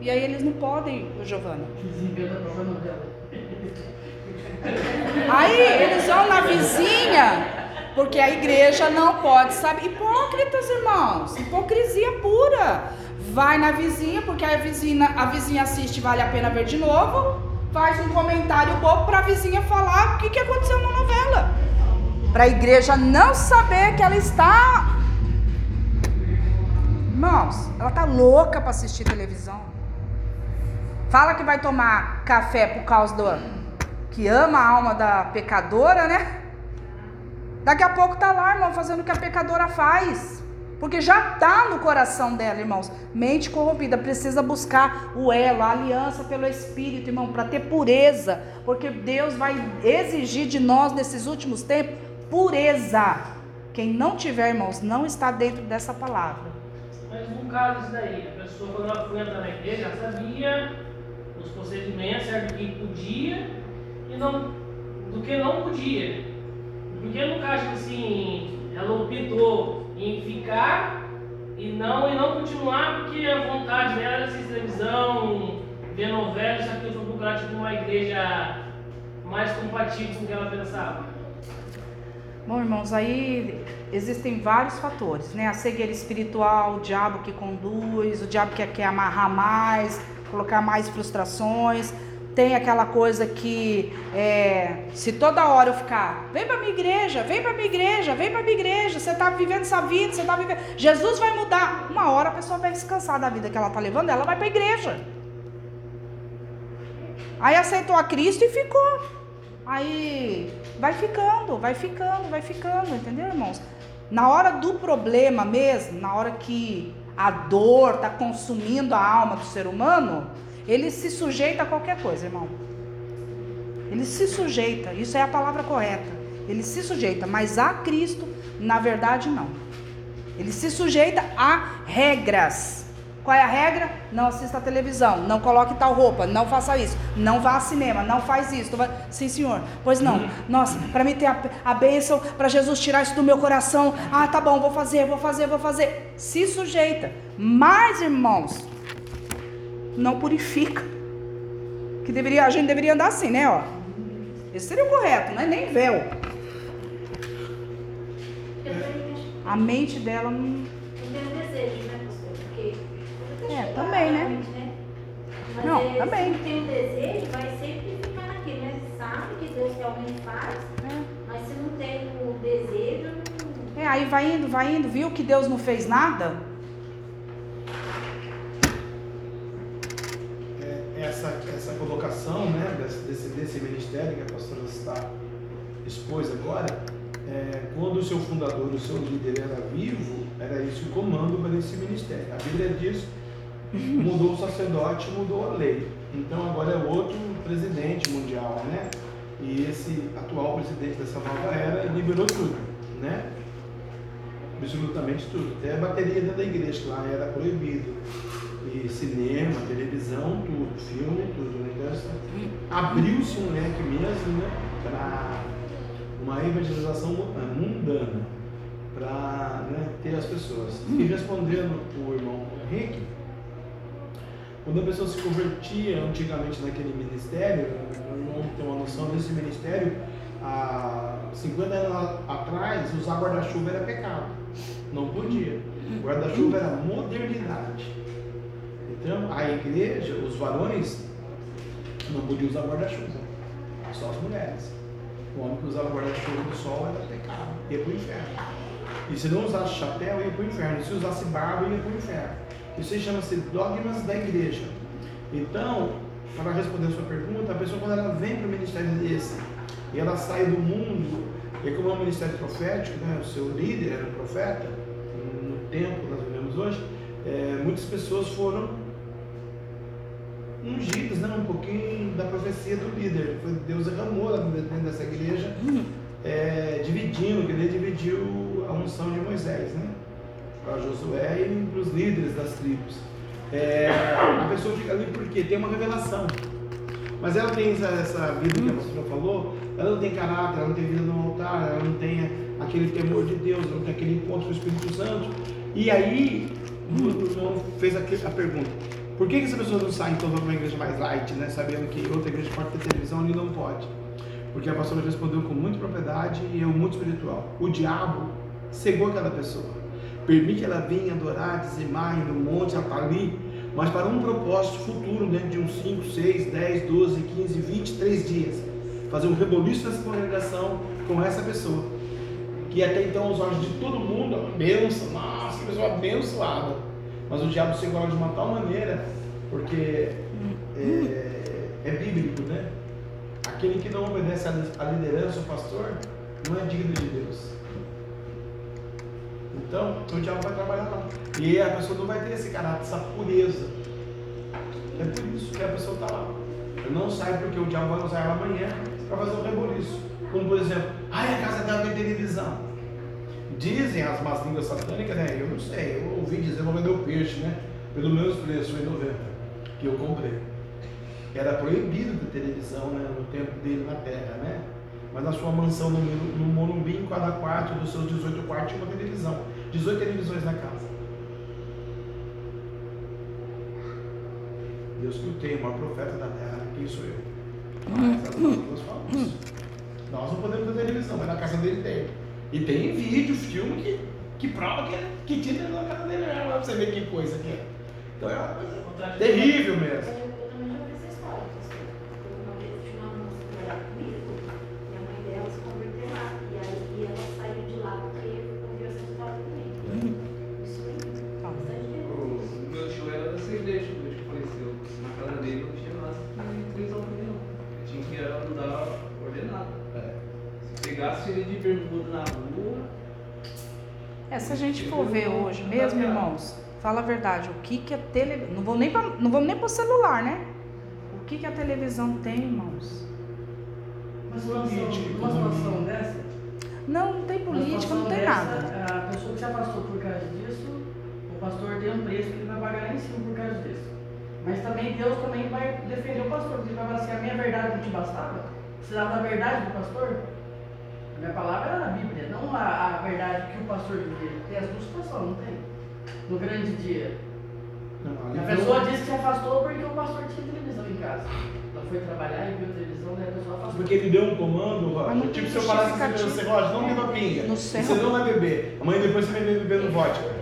E aí eles não podem, Giovana. Aí eles vão na vizinha, porque a igreja não pode saber. Hipócritas, irmãos, hipocrisia pura. Vai na vizinha, porque a vizinha, a vizinha assiste, vale a pena ver de novo. Faz um comentário bobo para a vizinha falar o que, que aconteceu na novela. Para a igreja não saber que ela está. Irmãos, ela tá louca para assistir televisão. Fala que vai tomar café por causa do que ama a alma da pecadora, né? Daqui a pouco tá lá, irmão, fazendo o que a pecadora faz. Porque já tá no coração dela, irmãos. Mente corrompida, precisa buscar o elo, a aliança pelo Espírito, irmão, para ter pureza. Porque Deus vai exigir de nós nesses últimos tempos pureza. Quem não tiver, irmãos, não está dentro dessa palavra. Mas no caso disso daí, a pessoa quando ela foi entrar na igreja, já sabia os procedimentos, certo? Do que podia e não, do que não podia. Porque no caso assim, ela optou em ficar e não, e não continuar porque a vontade dela era assistir televisão, ver novelas, isso aqui foi procurar tipo, uma igreja mais compatível com o que ela pensava. Bom, irmãos, aí existem vários fatores, né? A cegueira espiritual, o diabo que conduz, o diabo que quer amarrar mais, colocar mais frustrações. Tem aquela coisa que é, se toda hora eu ficar, vem pra minha igreja, vem pra minha igreja, vem pra minha igreja, você tá vivendo essa vida, você tá vivendo. Jesus vai mudar. Uma hora a pessoa vai descansar da vida que ela tá levando, ela vai pra igreja. Aí aceitou a Cristo e ficou. Aí vai ficando, vai ficando, vai ficando, entendeu, irmãos? Na hora do problema mesmo, na hora que a dor está consumindo a alma do ser humano, ele se sujeita a qualquer coisa, irmão. Ele se sujeita, isso é a palavra correta. Ele se sujeita, mas a Cristo, na verdade, não. Ele se sujeita a regras. Qual é a regra? Não assista a televisão, não coloque tal roupa, não faça isso, não vá ao cinema, não faz isso. Vai... Sim, senhor. Pois não. Nossa, para mim ter a, a bênção, para Jesus tirar isso do meu coração. Ah, tá bom, vou fazer, vou fazer, vou fazer. Se sujeita. Mas, irmãos, não purifica. Que deveria, a gente deveria andar assim, né? Ó. Esse seria o correto, não é nem véu. A mente dela não. Desejo, né? Porque. É, também, né? Mas Não, é, também. Se não tem um desejo, vai sempre ficar naquilo, né? Sabe que Deus realmente faz, É. mas se não tem o desejo, não. É, aí vai indo, vai indo, viu que Deus não fez nada? É, essa, essa colocação né, desse, desse, ministério que a pastora está expôs agora, é, quando o seu fundador, o seu líder era vivo, era esse o comando para esse ministério. A Bíblia diz, mudou o sacerdote, mudou a lei. Então agora é outro presidente mundial, né? E esse atual presidente dessa nova era liberou tudo, né? Absolutamente tudo. Até a bateria dentro da igreja, lá era proibido. E cinema, televisão, tudo, filme, tudo. Né? Então, essa- abriu-se um leque mesmo, né? Para uma evangelização mu- mundana, para né, ter as pessoas. E respondendo o irmão Henrique, quando a pessoa se convertia antigamente naquele ministério, o irmão tem uma noção desse ministério, há 50 anos atrás, usar guarda-chuva era pecado. Não podia. Guarda-chuva era modernidade. Então, a igreja, os varões, não podiam usar guarda-chuva. Só as mulheres. O homem que usava guarda-chuva no sol era pecado, ia para o inferno. E se não usasse chapéu, ia para o inferno. E se usasse barba, ia para o inferno. Isso chama-se dogmas da igreja. Então, para responder a sua pergunta, a pessoa quando ela vem para o ministério desse e ela sai do mundo, e como é um ministério profético, né, o seu líder era um profeta, no tempo nós vivemos hoje, é, muitas pessoas foram ungidas, né, um pouquinho da profecia do líder. Foi- Deus derramou dentro dessa igreja, é, dividindo, que ele dividiu a unção de Moisés, né? Para Josué e para os líderes das tribos. É, a pessoa fica ali porque tem uma revelação. Mas ela tem essa, essa vida que a pastora falou, ela não tem caráter, ela não tem vida no altar, ela não tem aquele temor de Deus, ela não tem aquele encontro com o Espírito Santo. E aí, o irmão fez aqui a pergunta: por que, que essa pessoa não sai então para uma igreja mais light, né? Sabendo que outra igreja pode ter televisão e não pode? Porque a pastora respondeu com muita propriedade e é muito espiritual. O diabo cegou aquela pessoa. Permite ela vir adorar, dizimar, ir no monte, ela está ali, mas para um propósito futuro, dentro de uns 5, 6, 10, 12, 15, 23 dias. Fazer um reboliço nessa congregação com essa pessoa. Que até então, aos olhos de todo mundo, é uma benção, nossa, que pessoa abençoada. Mas o diabo cegou ela de uma tal maneira, porque é, é bíblico, né? Aquele que não obedece à liderança, o pastor, não é digno de Deus. Então, o diabo vai trabalhar lá. E a pessoa não vai ter esse caráter, essa pureza. É por isso que a pessoa está lá. Eu não sai porque o diabo vai usar ela amanhã para fazer um reboliço. Como por exemplo, ai, a casa dela tem televisão. Dizem as más línguas satânicas, né? Eu não sei, eu ouvi dizer, vou vender o peixe, né? Pelo menos preço, foi 90, que eu comprei. Era proibido ter televisão né, no tempo dele na Terra, né? Mas na sua mansão no, no Morumbi, em cada quarto dos seus 18 quartos, tinha uma televisão. 18 televisões na casa. Deus que o tem, o maior profeta da terra, quem sou eu? Mas as línguas falam isso. Nós não podemos ter televisão, mas na casa dele tem. E tem vídeo, filme que, que prova que, que tinha na casa dele pra você ver que coisa que é. Então é uma coisa terrível mesmo. eu também já ouvi essa história. assim. Uma vez tinha uma moça que trabalhava comigo, e a mãe dela se converteu lá. E aí ela saiu de lá porque ouviu essa história também. Isso aí, Tá. bastante tempo. O meu tio era dessa igreja, o meu tio faleceu. Na casa dele não tinha mais televisão também não. Eu tinha que andar ordenado. É. Se pegasse ele de bermuda na rua, É, se a gente for ver hoje mesmo, irmãos, fala a verdade, o que que a tele... Não vamos nem pra... não vamos nem para celular, né? O que que a televisão tem, irmãos? Situação, uma situação dessa, Não, não tem política, não tem dessa, nada. A pessoa que se afastou por causa disso, o pastor tem um preço que ele vai pagar lá em cima por causa disso. Mas também Deus também vai defender o pastor, porque ele vai falar assim, a minha verdade não te bastava? Precisava da verdade do pastor? Minha palavra era a Bíblia, não a, a verdade que o pastor vivia. Tem as duas situações, não tem? No grande dia. Não, A pessoa disse que se afastou porque o pastor tinha televisão em casa. Ela foi trabalhar e viu a televisão, daí a pessoa afastou. Porque ele deu um comando, Roger. Tipo, se eu falasse assim pra você. Roger, não beba pinga. No. Você não vai beber. Amanhã depois você vai beber bebendo vodka.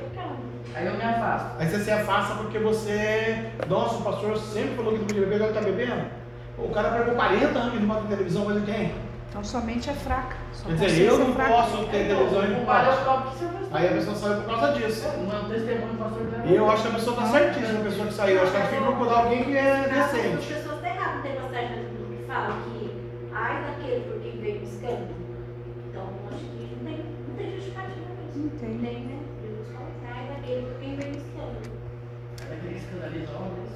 Aí eu me afasto. Aí você se afasta porque você. Nossa, o pastor sempre falou que não podia beber, agora tá bebendo. O cara pregou 40 anos não bota televisão, mas ele tem. Então sua mente é fraca. Sua Quer dizer, eu é não fraca. posso ter televisão e é se afastou. Aí a pessoa saiu por causa disso. Não é um E eu acho que a pessoa tá certíssima, a pessoa que saiu. Eu acho que ela tem que procurar alguém que é As decente. pessoas estão erradas, não tem passagem na Bíblia que fala que ai daquele por quem veio buscando. Então, acho que não tem, não tem justificativa isso. Não tem. Não tem, né? Jesus fala assim, ai daquele por quem veio buscando. Daquele escandalizão, mas...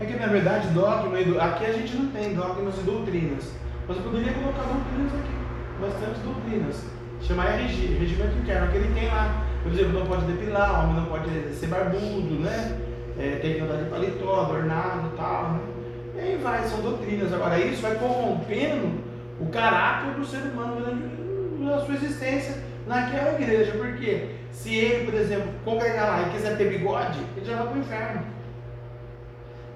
É que na verdade, dogma, e do- aqui a gente não tem dogmas e doutrinas. Mas eu poderia colocar doutrinas aqui, bastante doutrinas. Chamar RG, regimento interno, que ele tem lá. Por exemplo, não pode depilar, homem não pode ser barbudo, né? É, tem que andar de paletó, adornado e tal, né? E aí vai, são doutrinas. Agora, isso vai corrompendo o caráter do ser humano durante a sua existência naquela igreja. Porque se ele, por exemplo, congregar lá e quiser ter bigode, ele já vai para o inferno.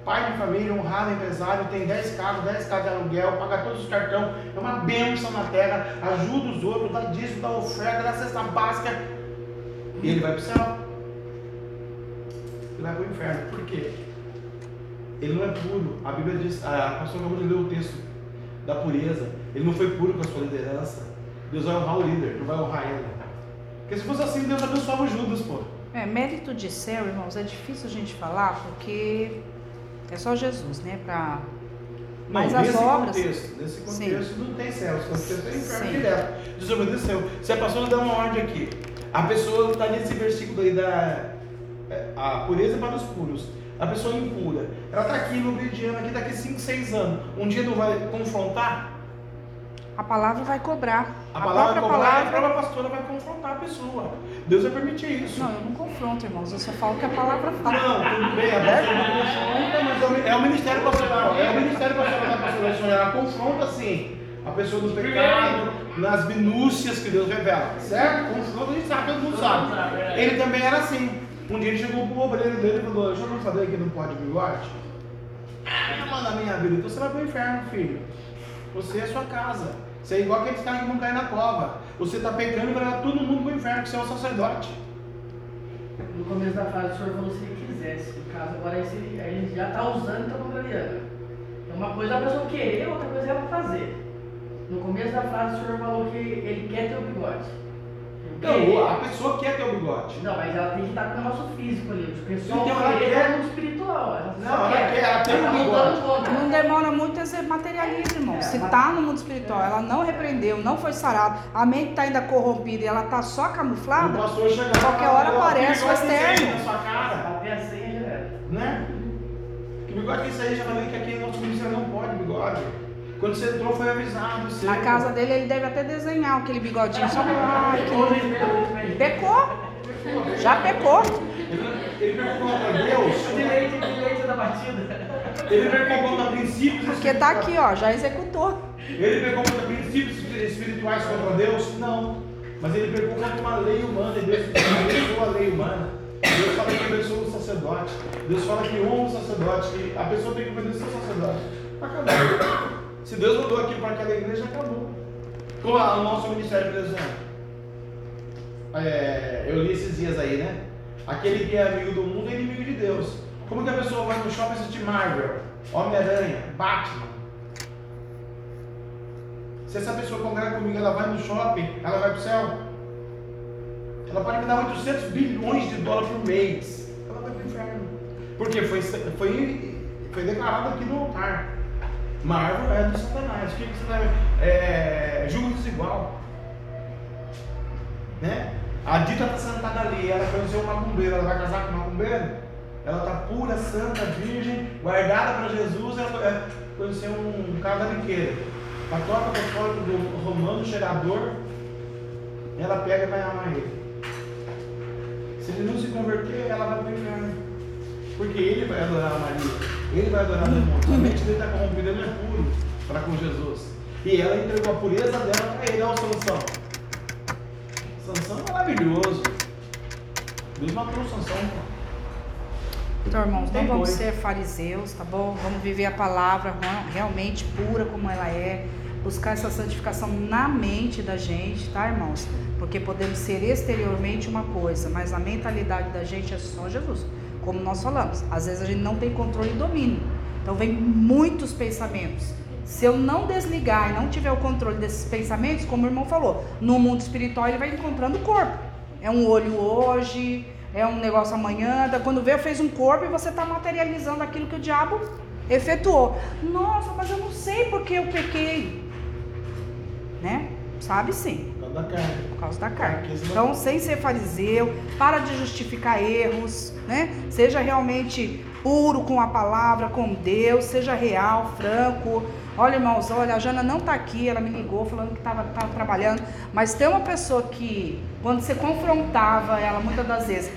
Pai de família, honrado empresário, tem 10 carros, 10 casas de aluguel, paga todos os cartões, é uma bênção na terra, ajuda os outros, dá dízimo, dá oferta, dá cesta básica. E ele vai para o céu. Ele vai para o inferno. Por quê? Ele não é puro. A Bíblia diz, a pastor acabou de ler o texto da pureza. Ele não foi puro com a sua liderança. Deus vai honrar o líder, não vai honrar ele. Porque se fosse assim, Deus abençoava o Judas, pô. É, mérito de céu, irmãos, é difícil a gente falar porque é só Jesus, né? Pra... Mas não, as nesse obras. contexto, nesse Sim. contexto não tem céu, esse contexto é inferno Sim. direto. Desobedeceu. Se a pastora dá uma ordem aqui, a pessoa está nesse versículo aí da é, a pureza para os puros. A pessoa impura, ela está aqui no obediando aqui daqui 5, 6 anos. Um dia não vai confrontar? A palavra vai cobrar. A palavra própria cobrar, e a palavra. própria pastora vai confrontar a pessoa. Deus vai permitir isso. Não, eu não confronto, irmãos. Eu só falo o que a palavra fala. Não, tudo bem, a pastora não confronta, mas é o- ministério pastoral. É o ministério pastoral da pastora. Ela confronta sim a pessoa do pecado, nas minúcias que Deus revela. Certo? Confronta, a gente sabe, todo mundo sabe. Ele também era assim. Um dia ele chegou pro obreiro dele e falou: Deixa eu não falei que não pode bigode? Ah, manda a minha vida. Então você vai pro inferno, filho. Você é a sua casa. Você é igual aqueles caras que vão cair na cova. Você está pecando levar todo mundo pro inferno, que você é um sacerdote. No começo da frase, o senhor falou se ele quisesse. No caso, agora esse, a gente já está usando e está contrariando. É uma coisa a pessoa querer, outra coisa é ela fazer. No começo da frase, o senhor falou que ele quer ter o bigode. Não, a pessoa quer ter o bigode. Não, mas ela tem que estar com o negócio físico ali. O pessoal Então, ela quer- é mundo espiritual. Ela Não, só ela quer, ela tem tá um bigode. Não demora muito a ser materialismo, irmão. É, Se mas- tá no mundo espiritual, ela não repreendeu, não foi sarada, a mente tá ainda corrompida e ela tá só camuflada, Qualquer hora "Ó, que aparece o é externo." na sua cara, Bater a senha direto. né? Que bigode é isso aí? Já falei que aqui no nosso ministério não pode bigode. Quando você entrou, foi avisado. Você... Na casa dele, ele deve até desenhar aquele bigodinho só pra. Ai, que... Pecou. Já pecou. Ele, pecou contra Deus. Direito, direito da batida. Ele pecou contra princípios Porque tá aqui, ó, já executou. Ele pecou contra princípios espirituais contra Deus? Não. Mas ele pecou contra uma lei humana e Deus abençoou a lei humana. Deus fala que abençoa o sacerdote. Deus fala que honra o sacerdote, que a pessoa tem que obedecer o sacerdote. Acabou. Se Deus mandou aquilo para aquela igreja, acabou. Como o nosso ministério, por exemplo. É, eu li esses dias aí, né? Aquele que é amigo do mundo é inimigo de Deus. Como que a pessoa vai no shopping assistir Marvel, Homem-Aranha, Batman? Se essa pessoa congrega comigo, ela vai no shopping, ela vai para o céu. Ela pode me dar 800 bilhões de dólares por mês. Ela vai para o inferno. Porque foi, foi, foi declarado aqui no altar. Marvel é do Satanás. O que, você vai. É, julgo desigual. Né? A Dita está sentada ali, ela conheceu um macumbeiro, ela vai casar com um macumbeiro? Ela está pura, santa, virgem, guardada para Jesus, ela conheceu um casaliqueiro. Católico apostólico do romano, cheirador, ela pega e vai amar ele. Se ele não se converter, ela vai inferno. Porque ele vai adorar a Maria, ele vai adorar demônio. A mente dele está corrompida, ele não é puro para com Jesus. E ela entregou a pureza dela para ele, olha a Sansão. Sansão é maravilhoso. Deus matou o Sansão. Então, irmãos, não vamos ser fariseus, tá bom? Vamos viver a palavra ra- realmente pura como ela é. Buscar essa santificação na mente da gente, tá, irmãos? Porque podemos ser exteriormente uma coisa, mas a mentalidade da gente é só Jesus. Como nós falamos, às vezes a gente não tem controle e domínio. Então, vem muitos pensamentos. Se eu não desligar e não tiver o controle desses pensamentos, como o irmão falou, no mundo espiritual ele vai encontrando o corpo. É um olho hoje, é um negócio amanhã. Quando vê, fez um corpo e você está materializando aquilo que o diabo efetuou. Nossa, mas eu não sei porque eu pequei. Né? Sabe sim, causa da carne. por causa da carne. Porque senão- Então, sem ser fariseu, para de justificar erros, né? Seja realmente puro com a palavra, com Deus, seja real, franco. Olha, irmãos, olha, a Jana não tá aqui, ela me ligou falando que estava tava trabalhando, mas tem uma pessoa que, quando você confrontava ela, muitas das vezes,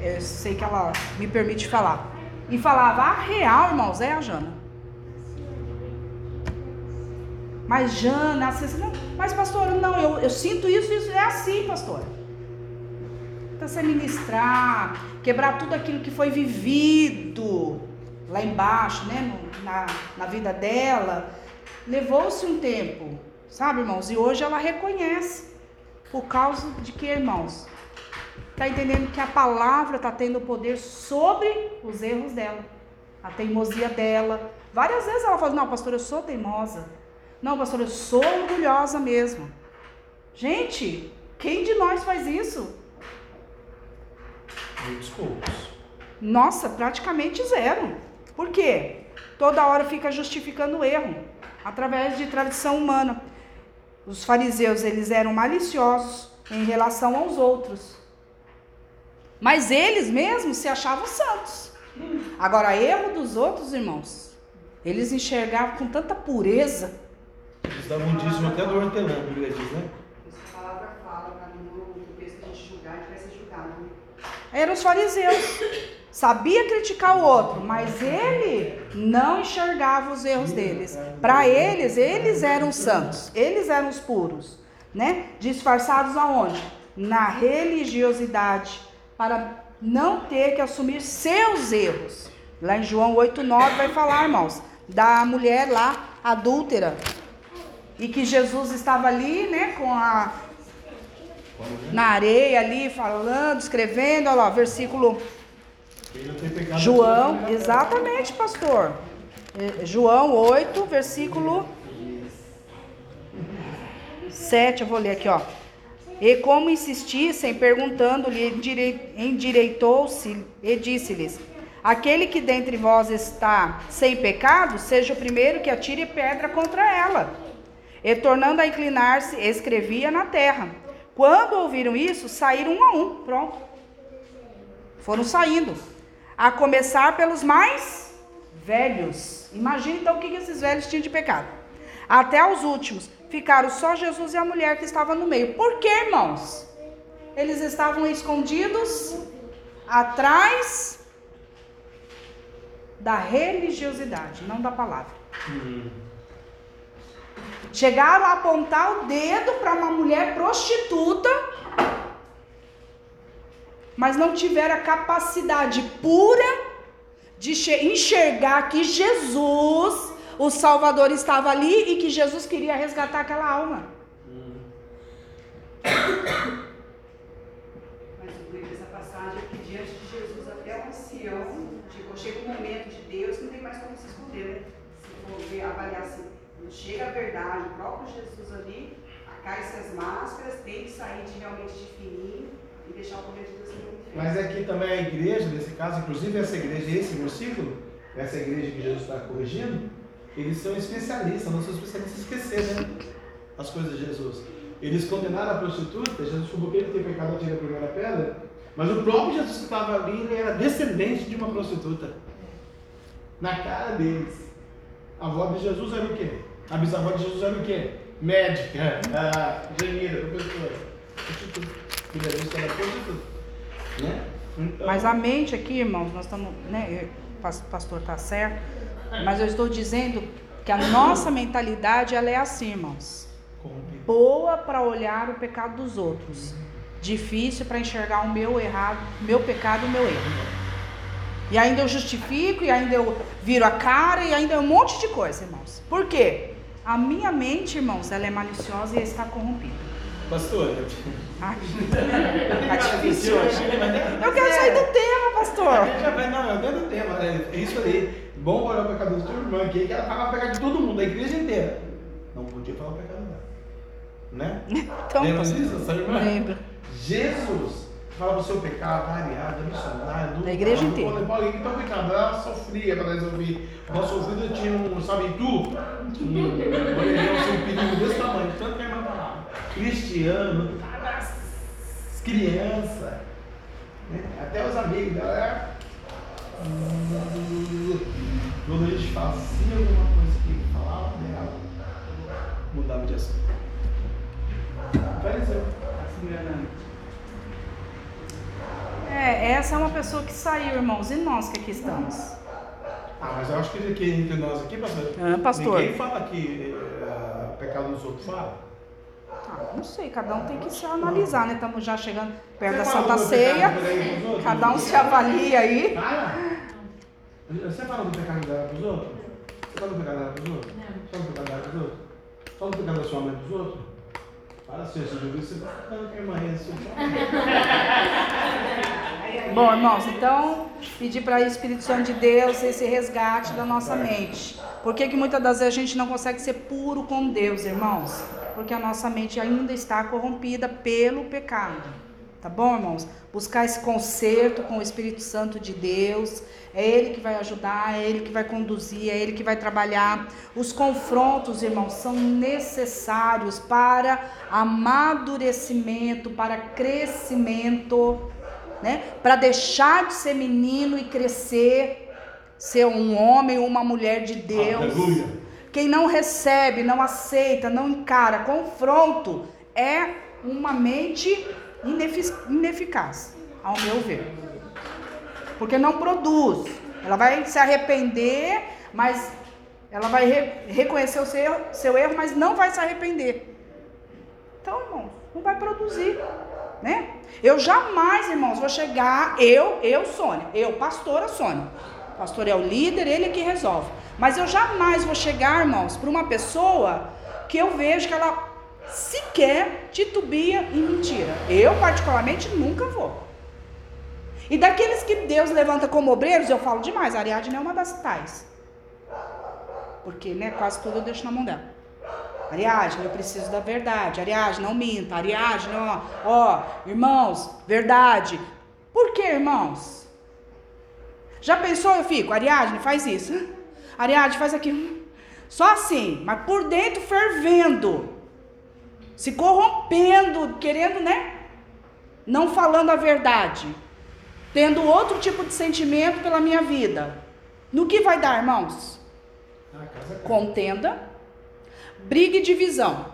eu sei que ela me permite falar, e falava, a real, irmãos, é a Jana. Mas Jana, assim, não, mas pastor, não, eu, eu sinto isso, isso é assim, pastor. Então você ministrar, quebrar tudo aquilo que foi vivido lá embaixo, né, na, na vida dela, levou-se um tempo, sabe, irmãos? E hoje ela reconhece, por causa de que, irmãos? Tá entendendo que a palavra tá tendo poder sobre os erros dela, a teimosia dela. Várias vezes ela fala: Não, pastor, eu sou teimosa. Não, pastor, eu sou orgulhosa mesmo. Gente, quem de nós faz isso? Muitos poucos. Nossa, praticamente zero. Por quê? Toda hora fica justificando o erro através de tradição humana. Os fariseus, eles eram maliciosos em relação aos outros. Mas eles mesmos se achavam santos. Agora, erro dos outros, irmãos, eles enxergavam com tanta pureza. Eles davam um dízimo até do hortelã, a Bíblia diz, né? Essa palavra fala para no texto que a gente julgar, a gente vai ser julgado. né? Eram os fariseus. Sabia criticar o outro, mas ele não enxergava os erros deles. Para eles, eles eram santos, eles eram os puros, né? Disfarçados aonde? Na religiosidade, para não ter que assumir seus erros. Lá em João 8:9 vai falar, irmãos, da mulher lá adúltera. E que Jesus estava ali, né, com a na areia ali, falando, escrevendo, olha lá, versículo. João, exatamente, pastor. É, João 8, versículo 7, eu vou ler aqui, ó. E como insistissem, perguntando-lhe, endire- endireitou-se e disse-lhes: Aquele que dentre vós está sem pecado, seja o primeiro que atire pedra contra ela. E tornando a inclinar-se, escrevia na terra. Quando ouviram isso, saíram um a um. Pronto. Foram saindo. A começar pelos mais velhos. Imagina então o que esses velhos tinham de pecado. até os últimos. Ficaram só Jesus e a mulher que estava no meio. Por que, irmãos? Eles estavam escondidos atrás da religiosidade, não da palavra. Hum. Chegaram a apontar o dedo para uma mulher prostituta, mas não tiveram a capacidade pura de enxergar que Jesus, o Salvador, estava ali e que Jesus queria resgatar aquela alma. Mas o livro dessa passagem é que diante de Jesus até o ancião, tipo, chega um momento de Deus não tem mais como se esconder, né? Se for ver, avaliar assim, quando chega a verdade, o próprio Jesus ali, cai-se as máscaras, tem que sair de realmente de fininho e deixar o poder de Deus frente. Mas aqui também a igreja, nesse caso, inclusive essa igreja, esse versículo, essa igreja que Jesus está corrigindo, eles são especialistas, não são especialistas em esquecer, né? As coisas de Jesus. Eles condenaram a prostituta, Jesus falou que ele tem pecado, atira a primeira pedra, mas o próprio Jesus que estava ali, ele era descendente de uma prostituta. Na cara deles. A avó de Jesus era o quê? A bisavó de Jesus era o quê? Médica, ah, engenheira, professora. Prostituta. Filha de era prostituta. Né? Então, Mas a mente aqui, irmãos, nós estamos, né, pastor está certo, mas eu estou dizendo que a nossa mentalidade ela é assim, irmãos. Boa para olhar o pecado dos outros, difícil para enxergar o meu errado, meu pecado, o meu erro. E ainda eu justifico, e ainda eu viro a cara, e ainda é um monte de coisa, irmãos. Por quê? A minha mente, irmãos, ela é maliciosa e está corrompida. Pastor, Ai, [laughs] tá difícil hoje. Eu quero sair do tema, pastor. Já vai, não, é dentro do tema, é isso aí. Bom olhar o pecado da sua irmã aqui, que ela falava o pecado de todo mundo, da igreja inteira. Não podia falar o pecado dela. Né? [laughs] Então, Lembra pastor, disso, sua irmã? lembro. Jesus fala do seu pecado variado, missionário, do Da igreja inteira. Paulo, então pecado, ela sofria para nós ouvir. Nosso ouvido tinha um, sabe, tu? Um assim, um perigo desse tamanho, tanto que a irmã falava. Cristiano, as crianças, né? até os amigos dela era. Quando a gente fazia alguma coisa que falava dela, mudava de assunto. Fariseu. Se enganando. É, essa é uma pessoa que saiu, irmãos, e nós que aqui estamos. Ah, mas eu acho que aqui entre nós aqui, pastor. Ah, pastor. Ninguém fala que eh, pecado dos outros fala. Ah, não sei, cada um tem que se analisar, né? Estamos já chegando perto da Você fala Santa pecado Ceia. Cada um se avalia aí. Fala. Você fala do pecado dela pros outros? Você fala do pecado dela pros outros? Fala do pecado dela pros outros? Fala do pecado da sua mãe pros outros? Fala assim, se eu você tá falando que a irmã é isso. Bom, irmãos, então pedir para o Espírito Santo de Deus esse resgate da nossa mente. Por que, que muitas das vezes a gente não consegue ser puro com Deus, irmãos? Porque a nossa mente ainda está corrompida pelo pecado. Tá bom, irmãos? Buscar esse conserto com o Espírito Santo de Deus. É Ele que vai ajudar, é Ele que vai conduzir, é Ele que vai trabalhar. Os confrontos, irmãos, são necessários para amadurecimento, para crescimento, né? Para deixar de ser menino e crescer, ser um homem ou uma mulher de Deus. Aleluia. Quem não recebe, não aceita, não encara confronto é uma mente inefic- ineficaz, ao meu ver. Porque não produz. Ela vai se arrepender, mas ela vai re- reconhecer o seu erro, seu erro, mas não vai se arrepender. Então, irmãos, não vai produzir, né? Eu jamais, irmãos, vou chegar, eu, eu, Sônia, eu, pastora Sônia. O pastor é o líder, ele é que resolve. Mas eu jamais vou chegar, irmãos, para uma pessoa que eu vejo que ela sequer titubia em mentira. Eu, particularmente, nunca vou. E daqueles que Deus levanta como obreiros, eu falo demais. Ariadne é uma das tais. Porque, né, quase tudo eu deixo na mão dela. Ariadne, eu preciso da verdade. Ariadne, não minta. Ariadne, ó, ó, irmãos, verdade. Por que, irmãos? Já pensou, eu fico, Ariadne, faz isso. Ariadne, faz aquilo. Só assim, mas por dentro fervendo. Se corrompendo, querendo, né? Não falando a verdade. Tendo outro tipo de sentimento pela minha vida. No que vai dar, irmãos? Contenda, briga e divisão.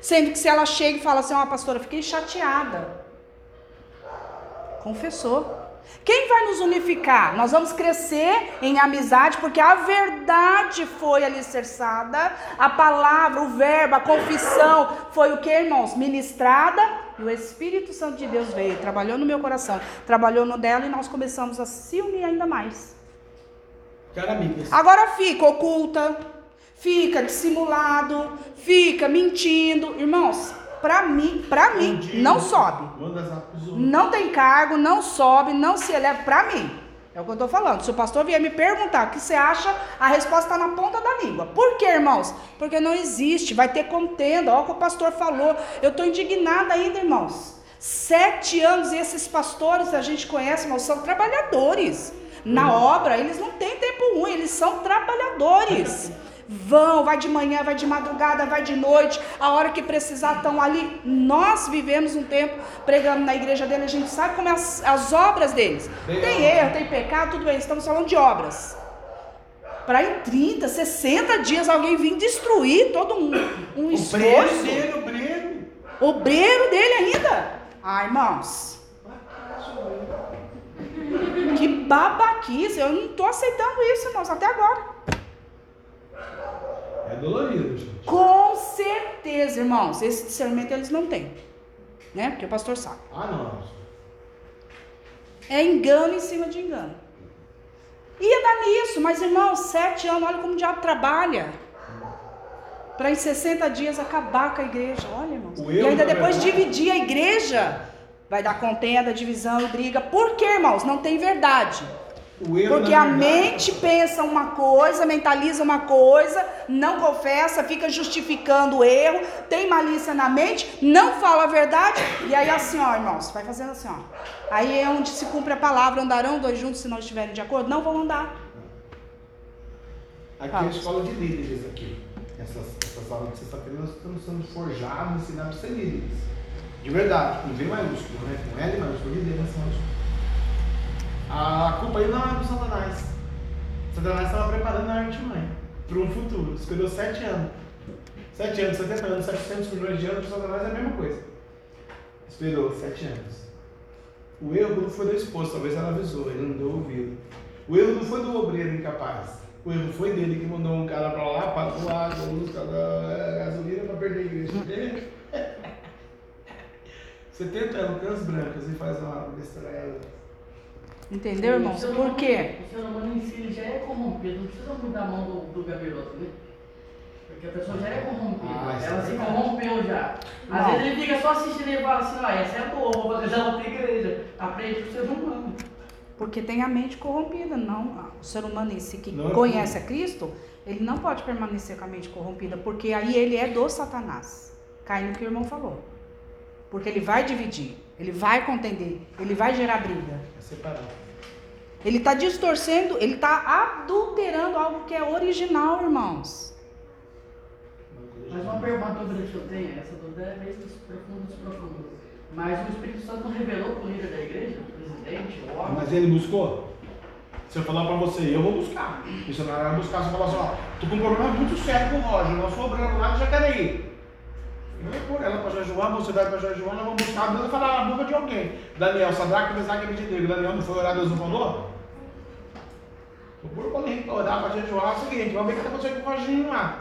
Sendo que se ela chega e fala assim, ó, pastora, fiquei chateada. Confessou. Quem vai nos unificar? Nós vamos crescer em amizade porque a verdade foi alicerçada, a palavra, o verbo, a confissão foi o que, irmãos? Ministrada e o Espírito Santo de Deus veio, trabalhou no meu coração, trabalhou no dela e nós começamos a se unir ainda mais. Cara. Agora fica oculta, fica dissimulado, fica mentindo. Irmãos, pra mim, pra mim, não sobe. Não tem cargo, não sobe, não se eleva pra mim. É o que eu tô falando. Se o pastor vier me perguntar o que você acha, a resposta está na ponta da língua. Por quê, irmãos? Porque não existe, vai ter contenda. Olha o que o pastor falou. Eu tô indignada ainda, irmãos. Sete anos e esses pastores a gente conhece, irmãos, são trabalhadores. Na obra, eles não têm tempo ruim, eles são trabalhadores. Vão, vai de manhã, vai de madrugada, vai de noite, a hora que precisar estão ali. Nós vivemos um tempo pregando na igreja dele, a gente sabe como é as, as obras deles. Bem, Tem erro, tem pecado, tudo bem, estamos falando de obras. Para em 30, 60 dias alguém vir destruir todo um, um esforço. preço dele, o breno. Obreiro dele ainda. Ah, irmãos. Que babaquice. Eu não tô aceitando isso, irmãos, até agora. É dolorido, gente. Com certeza, irmãos. Esse discernimento eles não têm. Né? Porque o pastor sabe. Ah, não. É engano em cima de engano. Ia dar nisso, mas irmãos, sete anos, olha como o diabo trabalha. Para em 60 dias acabar com a igreja. Olha, irmãos. O E ainda depois verdade- dividir a igreja. Vai dar contenda, divisão e briga. Por quê, irmãos? Não tem verdade. Erro, Porque a mente pensa uma coisa, mentaliza uma coisa, não confessa, fica justificando o erro, tem malícia na mente, não fala a verdade, e aí assim, ó, irmãos, vai fazendo assim, ó. Aí é onde se cumpre a palavra, andarão dois juntos se não estiverem de acordo? Não vão andar. Aqui é a escola de líderes aqui. Essas, essas aulas de sexta-feira nós estamos sendo forjados, ensinados a ser líderes. De verdade, com V maiúsculo, né? Com L maiúsculo, liderança maiúsculo. A culpa aí não é do Satanás. Satanás estava preparando a mãe para um futuro. Esperou sete anos. Sete anos, 70 anos, 700 milhões de anos para Satanás é a mesma coisa. Esperou sete anos. O erro não foi do esposo, talvez ela avisou, ele não deu ouvido. O erro não foi do obreiro incapaz. O erro foi dele que mandou um cara pra lá, pagou água, luz, cagou, é, gasolina pra perder a igreja. 70 anos, canas brancas e faz uma ela. Entendeu, irmãos? O ser Por quê? O ser humano em si já é corrompido, não precisa muito da mão do, do gabiroto, né? Porque a pessoa já é corrompida, Ah, ela é se corrompeu já. Às Não. vezes ele fica só assistindo e fala assim, ó, essa é boa, vou fazer ela outra igreja. Aprende com o ser humano. Porque tem a mente corrompida, não. O ser humano em si que Não é conhece a Cristo, ele não pode permanecer com a mente corrompida, porque aí ele é do Satanás. Cai no que o irmão falou. Porque ele vai dividir, ele vai contender, ele vai gerar briga. É separado. Ele está distorcendo, ele está adulterando algo que é original, irmãos. Mas uma pergunta dúvida que eu tenho, essa dúvida é meio dos profundos dos profundos. Mas o Espírito Santo não revelou para o líder da igreja, o presidente, o órgão? Mas ele buscou? Se eu falar pra você, eu vou buscar. O missionário vai buscar, você fala assim, ó, tô com um problema muito sério com o Roger, nós sobrando lá de Jacareí. Vou pôr ela pra Jejuan, você vai pra Jejuan, nós vamos buscar, Deus vai falar na boca de alguém. Daniel, Sadraque, Mesaque e Abednego. Daniel não foi orar, Deus não falou? Vou pôr o Paulo Henrique pra orar pra Jejuan, é o seguinte, vamos ver o que tá acontecendo com o Roginho lá.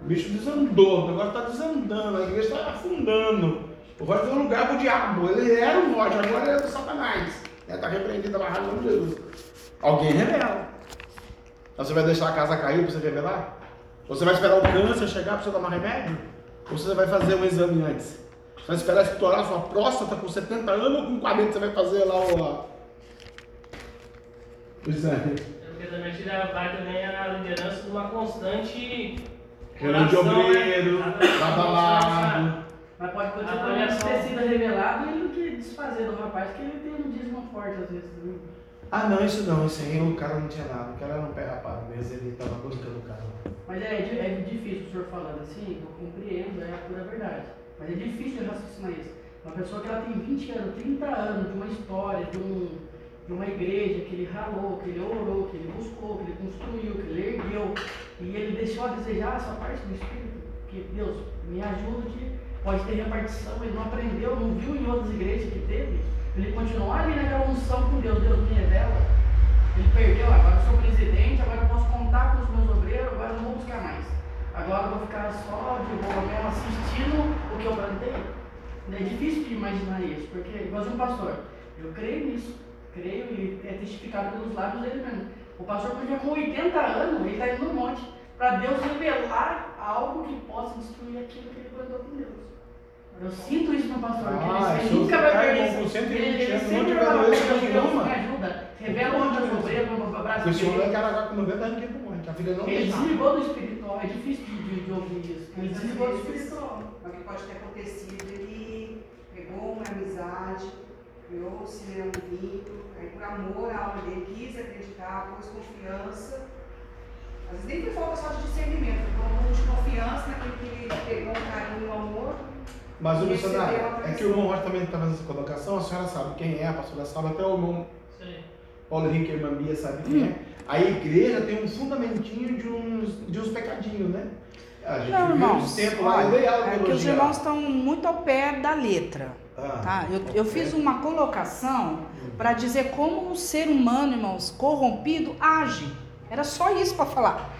O bicho desandou, o negócio tá desandando, a igreja tá afundando. O Roger deu lugar pro diabo, ele era o Roger, agora ele é do Satanás. Ele tá repreendido, amarrado no nome de Jesus. Alguém revela. Então você vai deixar a casa cair para você revelar? Ou você vai esperar o câncer chegar para você tomar remédio? Ou você vai fazer um exame antes? Você vai esperar estourar sua próstata com 70 anos ou com 40 você vai fazer lá o, o exame? Porque também tira, vai também a liderança de uma constante Reunião de né? obreiro, badalado. Mas pode continuar Avaliação. ter sido revelado e ele não quer desfazer do rapaz, porque ele tem um dízimo forte às vezes. Né? Ah não, isso não, isso aí o cara não tinha nada, o cara era um pé rapado mesmo, ele tava buscando o cara. Mas é, é difícil o senhor falando assim, eu compreendo, é a pura verdade. Mas é difícil raciocinar isso. Uma pessoa que ela tem 20 anos, 30 anos de uma história, de, um, de uma igreja que ele ralou, que ele orou, que ele buscou, que ele construiu, que ele ergueu. E ele deixou a desejar essa parte do Espírito. Que Deus me ajude, pode ter repartição. Ele não aprendeu, não viu em outras igrejas que teve. Ele continuou ali naquela unção com Deus, Deus me revela. Ele perdeu, agora eu sou presidente, agora eu posso contar com os meus obreiros, agora eu não vou buscar mais. Agora eu vou ficar só de boa mesmo assistindo o que eu plantei. É difícil de imaginar isso, porque, igual um pastor, eu creio nisso, creio e é testificado pelos lábios dele mesmo. O pastor podia com 80 anos, ele está indo no monte, para Deus revelar algo que possa destruir aquilo que ele plantou com Deus. Eu sinto isso no pastor, Ah, que ele nunca vai ficar, perder com isso. 120 Ele, ele anos, sempre vai vai falar, doer, Deus, me ajuda, revela onde eu sou preso, no braço Porque se eu direito. vai Caraguá com 90 anos, ninguém morre. A filha não Ele desligou do espiritual, é difícil de, de, de ouvir isso. Ele desligou do espiritual. O que pode ter acontecido, ele pegou uma amizade, criou-se né, um vínculo, aí por amor à alma dele, quis acreditar, pôs confiança. Às vezes nem foi falta só de discernimento, foi um pouco de confiança naquele que ele pegou um carinho e um amor. Mas o missionário, é que o irmão Rocha também está fazendo essa colocação, a senhora sabe quem é, a pastora sabe, até o irmão. Paulo Henrique e a irmã Bia sabe quem é. A igreja tem um fundamentinho de uns, de uns pecadinhos, né? A gente Não, viu irmãos, uns tempos lá, olha, é que os irmãos estão muito ao pé da letra. Ah, Tá? Eu, eu fiz uma colocação para dizer como o ser humano, irmãos, corrompido age. Era só isso para falar.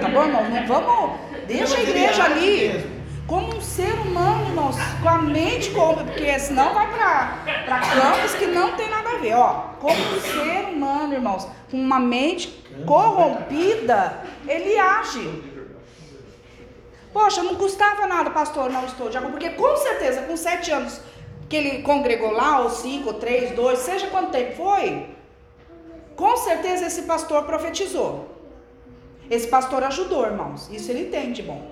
Tá bom, irmão? Não vamos. Deixa a igreja ali. Como um ser humano, irmãos, com a mente corrompida, porque senão vai para campos que não tem nada a ver. Ó, como um ser humano, irmãos, com uma mente corrompida, ele age. Poxa, não custava nada, pastor, não estou de acordo. Porque com certeza, com sete anos que ele congregou lá, ou cinco, ou três, dois, seja quanto tempo foi, com certeza esse pastor profetizou. Esse pastor ajudou, irmãos. Isso ele entende, bom.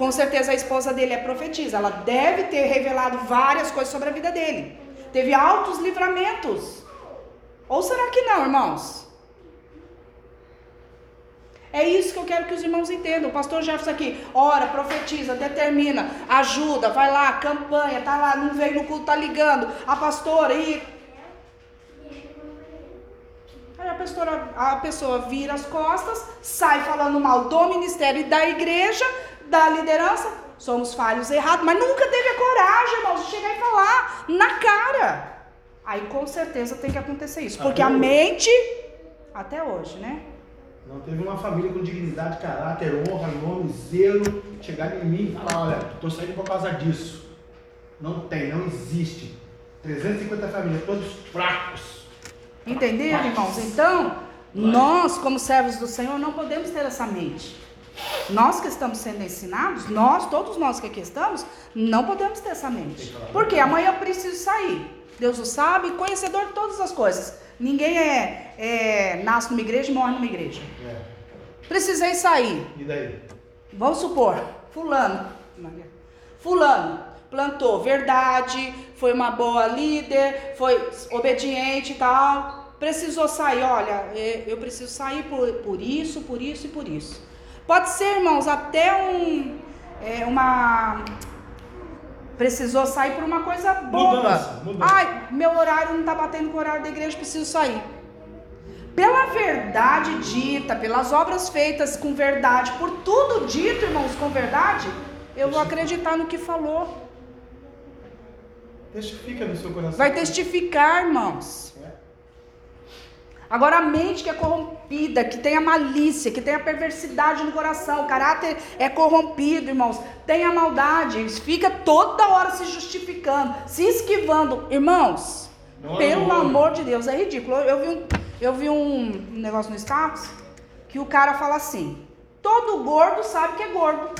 Com certeza a esposa dele é profetisa. Ela deve ter revelado várias coisas sobre a vida dele. Teve altos livramentos. Ou será que não, irmãos? É isso que eu quero que os irmãos entendam. O pastor Jefferson aqui, ora, profetiza, determina, ajuda, vai lá, campanha, tá lá, não veio no culto, tá ligando. A pastora aí. Aí a pessoa, a pessoa vira as costas, sai falando mal do ministério e da igreja, da liderança. Somos falhos errados, mas nunca teve a coragem, irmãos, de chegar e falar na cara. Aí com certeza tem que acontecer isso. Porque a Até mente, até hoje, né? Não teve uma família com dignidade, caráter, honra, nome, zelo, chegar em mim e falar, olha, estou saindo por causa disso. Não tem, não existe. 350 famílias, todos fracos. Entenderam, irmãos? Então, nós, como servos do Senhor, não podemos ter essa mente. Nós que estamos sendo ensinados, nós, todos nós que aqui estamos, não podemos ter essa mente. Porque amanhã eu preciso sair. Deus o sabe, conhecedor de todas as coisas. Ninguém é, é nasce numa igreja e morre numa igreja. É. Precisei sair. E daí? Vamos supor, fulano, fulano plantou verdade, foi uma boa líder, foi obediente e tal, precisou sair, olha, é, eu preciso sair por, por isso, por isso e por isso. Pode ser, irmãos, até um, é, uma, precisou sair por uma coisa boba. Mudança, mudança. Ai, meu horário não está batendo com o horário da igreja, preciso sair. Pela verdade dita, pelas obras feitas com verdade, por tudo dito, irmãos, com verdade, eu vou acreditar no que falou. Testifica no seu coração. Vai testificar, irmãos. Agora a mente que é corrompida, que tem a malícia, que tem a perversidade no coração, o caráter é corrompido, irmãos, tem a maldade, fica toda hora se justificando, se esquivando. Irmãos, Não é pelo amor. amor de Deus, é ridículo. Eu vi um, eu vi um negócio no status que o cara fala assim: todo gordo sabe que é gordo.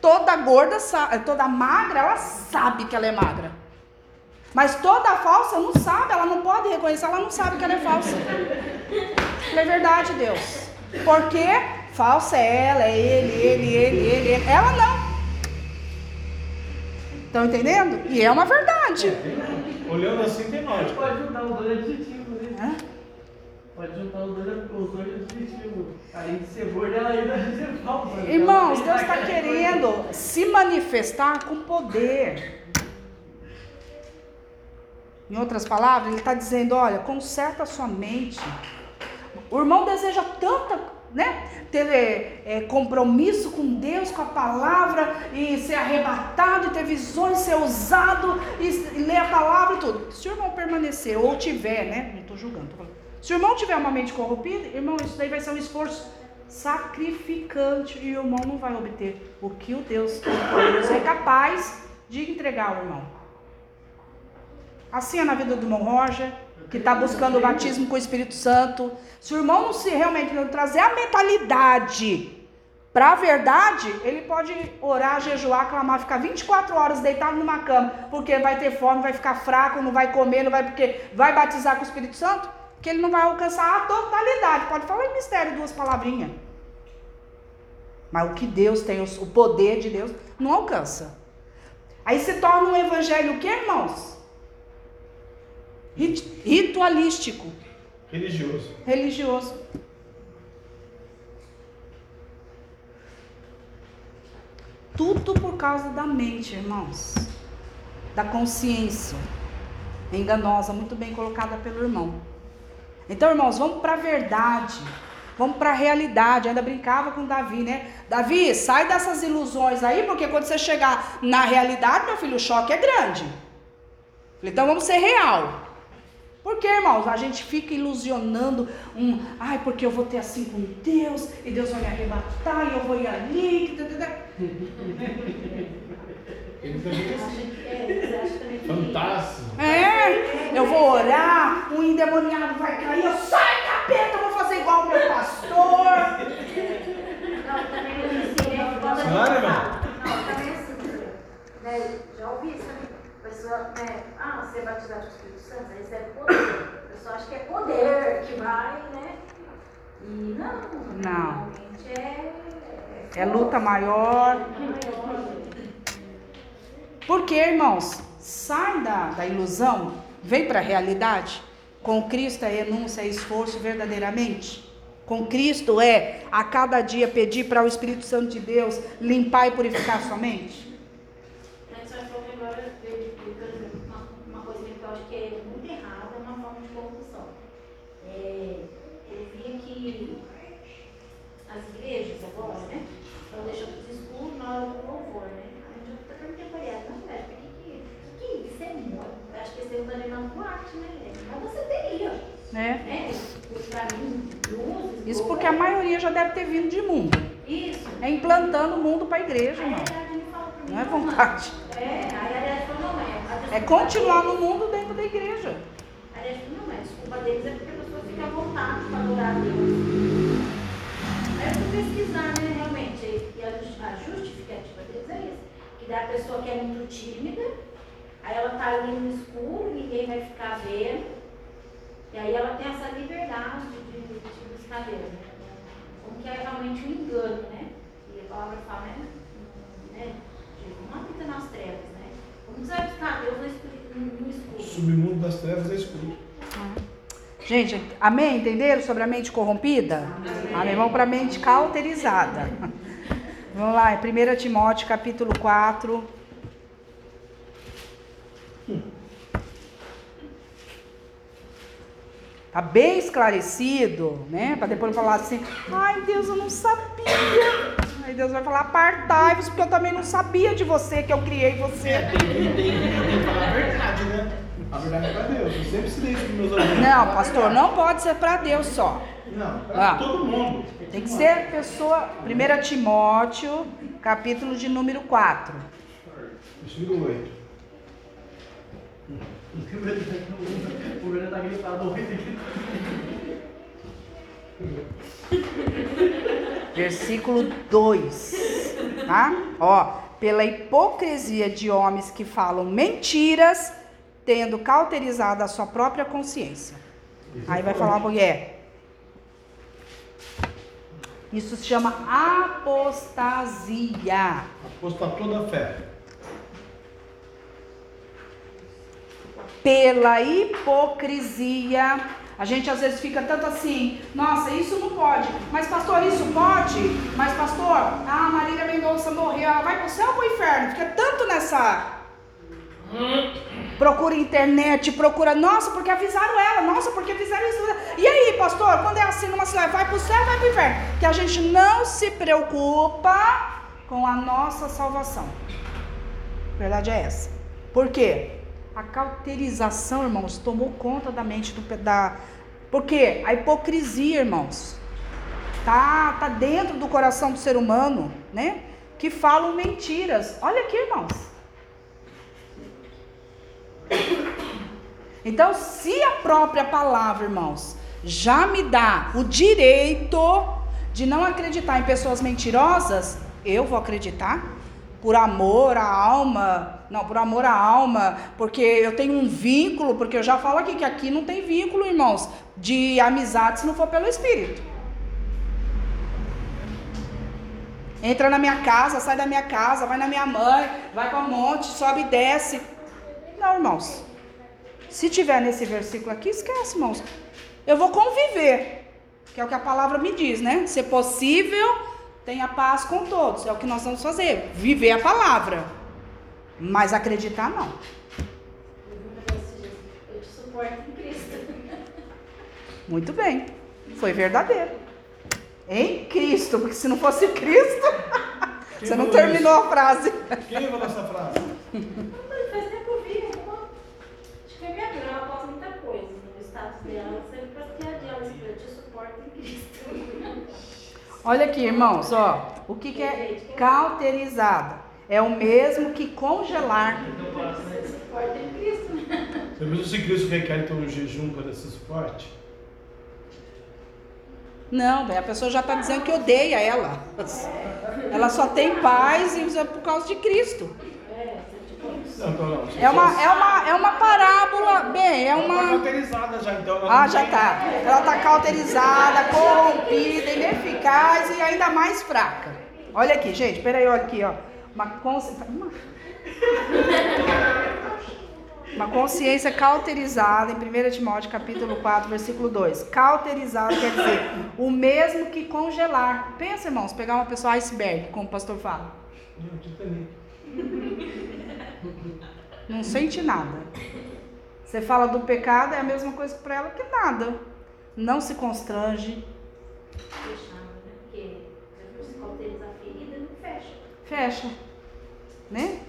Toda gorda, toda magra, ela sabe que ela é magra. Mas toda falsa não sabe, ela não pode reconhecer, ela não sabe que ela é falsa. É verdade, Deus. Porque falsa é ela, é ele, ele, ele, ele, ele. Ela não. Estão entendendo? E é uma verdade. Olhando assim tem lógica. Pode juntar os dois adjetivos, né? Hã? Pode juntar os dois, os dois adjetivos. Além de ser gordo, ela ainda é ser falsa. Irmãos, Deus está tá querendo se manifestar com poder. Em outras palavras, Ele está dizendo: olha, conserta a sua mente. O irmão deseja tanta né, ter é, é, compromisso com Deus, com a palavra, e ser arrebatado, e ter visões, ser usado, e, e ler a palavra e tudo. Se o irmão permanecer, ou tiver, né? Não estou julgando, tô. Se o irmão tiver uma mente corrompida, irmão, isso daí vai ser um esforço sacrificante e o irmão não vai obter o que o Deus Todo-Poderoso é capaz de entregar ao irmão. Assim é na vida do irmão Roger, que está buscando o batismo com o Espírito Santo. Se o irmão não se realmente não trazer a mentalidade para a verdade, ele pode orar, jejuar, clamar, ficar 24 horas deitado numa cama, porque vai ter fome, vai ficar fraco, não vai comer, não vai porque vai batizar com o Espírito Santo, que ele não vai alcançar a totalidade. Pode falar em mistério duas palavrinhas. Mas o que Deus tem, o poder de Deus, não alcança. Aí se torna um evangelho o que, irmãos? Ritualístico. Religioso. Religioso. Tudo por causa da mente, irmãos. Da consciência. Enganosa, muito bem colocada pelo irmão. Então, irmãos, vamos para a verdade. Vamos para a realidade. Eu ainda brincava com Davi, né? Davi, sai dessas ilusões aí, porque quando você chegar na realidade, meu filho, o choque é grande. Então vamos ser real. Porque, irmãos, a gente fica ilusionando um, ai, porque eu vou ter assim com Deus, e Deus vai me arrebatar, e eu vou ir ali. [laughs] Fantástico. É, eu vou orar, um endemoniado vai cair, eu sai capeta, eu vou fazer igual o meu pastor. Não, também eu ensinei quando. Não, também assim, né? Já ouvi isso também. A pessoa, né? Ah, você é batizado com o Espírito Santo, aí recebe poder. A pessoa acha que é poder que vai, né? E não, Não. realmente é. É luta maior. Porque, irmãos, sai da, da ilusão, vem para a realidade. Com Cristo é renúncia, é esforço verdadeiramente. Com Cristo é a cada dia pedir para o Espírito Santo de Deus limpar e purificar sua mente. Mas só falou que agora veio por exemplo, uma, uma coisa que eu acho que é muito errada, é uma forma de corrupção. É, eu via que as igrejas agora, né? Estão deixando tudo escuro na hora do louvor, né? Aí eu já perguntei pra ela, não, velho, por que que, que isso é muito? Acho que eles estão animando boate, né? Mas você teria, Né? mim, luzes, Isso porque a maioria já deve ter vindo de mundo. Isso. É implantando o mundo para a igreja, irmão. Não é vontade. É, aí a Ariadne falou, não, desculpa É continuar no mundo dentro da igreja. a Ariadne falou, não, a desculpa deles é porque a pessoa fica à vontade para adorar a Deus. Aí eu fui pesquisar, né, realmente, e a justificativa deles é isso, que da pessoa que é muito tímida, aí ela tá ali no escuro, ninguém vai ficar vendo, e aí ela tem essa liberdade de, de buscar Deus, né? Como que é realmente um engano, né? E a palavra fala, né? né? de Não habita nas trevas, né? Como você vai buscar Deus no escuro? O submundo das trevas é escuro. Gente, amém? Entenderam sobre a mente corrompida? Amém. Vamos para a mente cauterizada. [laughs] Vamos lá, em 1 Timóteo capítulo 4. Tá bem esclarecido, né? Para depois não falar assim, ai Deus, eu não sabia. Aí Deus vai falar, apartai-vos, porque eu também não sabia de você, que eu criei você. Tem, tem, tem que falar a verdade, né? A verdade é pra Deus. Eu sempre ensinei isso meus alunos. Não, pastor, não pode ser para Deus só. Não, pra Ah. todo mundo. Tem que ser pessoa. 1 Timóteo, capítulo de número 4. Versículo 8. O governo tá aqui. Versículo 2. Tá? Ó, pela hipocrisia de homens que falam mentiras, tendo cauterizado a sua própria consciência. Aí vai falar a mulher. Isso se chama apostasia. Apostatou da fé. Pela hipocrisia. A gente às vezes fica tanto assim, nossa, isso não pode. Mas pastor, isso pode? Mas pastor, ah, Marília Mendonça morreu, ela vai pro céu ou pro inferno? Fica tanto nessa procura internet, procura, nossa, porque avisaram ela, nossa, porque fizeram isso. E aí, pastor, quando é assim numa cidade, vai pro céu, vai pro inferno? Que a gente não se preocupa com a nossa salvação. A verdade é essa. Por quê? A cauterização, irmãos, tomou conta da mente do da porque a hipocrisia, irmãos, tá tá dentro do coração do ser humano, né? Que falam mentiras. Olha aqui, irmãos. Então, se a própria palavra, irmãos, já me dá o direito de não acreditar em pessoas mentirosas, eu vou acreditar por amor à alma, não, por amor à alma, porque eu tenho um vínculo, porque eu já falo aqui que aqui não tem vínculo, irmãos, de amizade se não for pelo Espírito. Entra na minha casa, sai da minha casa, vai na minha mãe, vai para o monte, sobe e desce. Não, irmãos. Se tiver nesse versículo aqui, esquece, irmãos. Eu vou conviver, que é o que a palavra me diz, né? Se possível, tenha paz com todos. É o que nós vamos fazer. Viver a palavra. Mas acreditar não. Eu te suporto em Cristo. Muito bem. Foi verdadeiro. Em Cristo, porque se não fosse Cristo, [laughs] Quem você não terminou a frase. Quem falou essa frase? Faz tempo eu vi, acho que é minha grana, posta muita coisa no status dela. Sempre piadinha, ela escreve, eu te suporto em Cristo. Olha aqui, irmãos, ó. O que, que é cauterizada? É o mesmo que congelar. Você viu se Cristo requer então um jejum para esse suporte? Não, a pessoa já está dizendo que odeia ela. Ela só tem paz por causa de Cristo. É uma, é uma, é uma parábola, bem, é Ela tá uma. cauterizada já, então. Ah, já tem- tá. Ela tá cauterizada, corrompida, ineficaz e ainda mais fraca. Olha aqui, gente, peraí, olha aqui, ó. Uma, consci... uma... consciência cauterizada em 1 Timóteo capítulo 4, versículo 2. Cauterizada quer dizer o mesmo que congelar. Pensa, irmãos, pegar uma pessoa iceberg, como o pastor fala. Não sente nada. Você fala do pecado, é a mesma coisa para ela que nada. Não se constrange, Fechando, né? Porque se cauterizar a ferida, não fecha. né?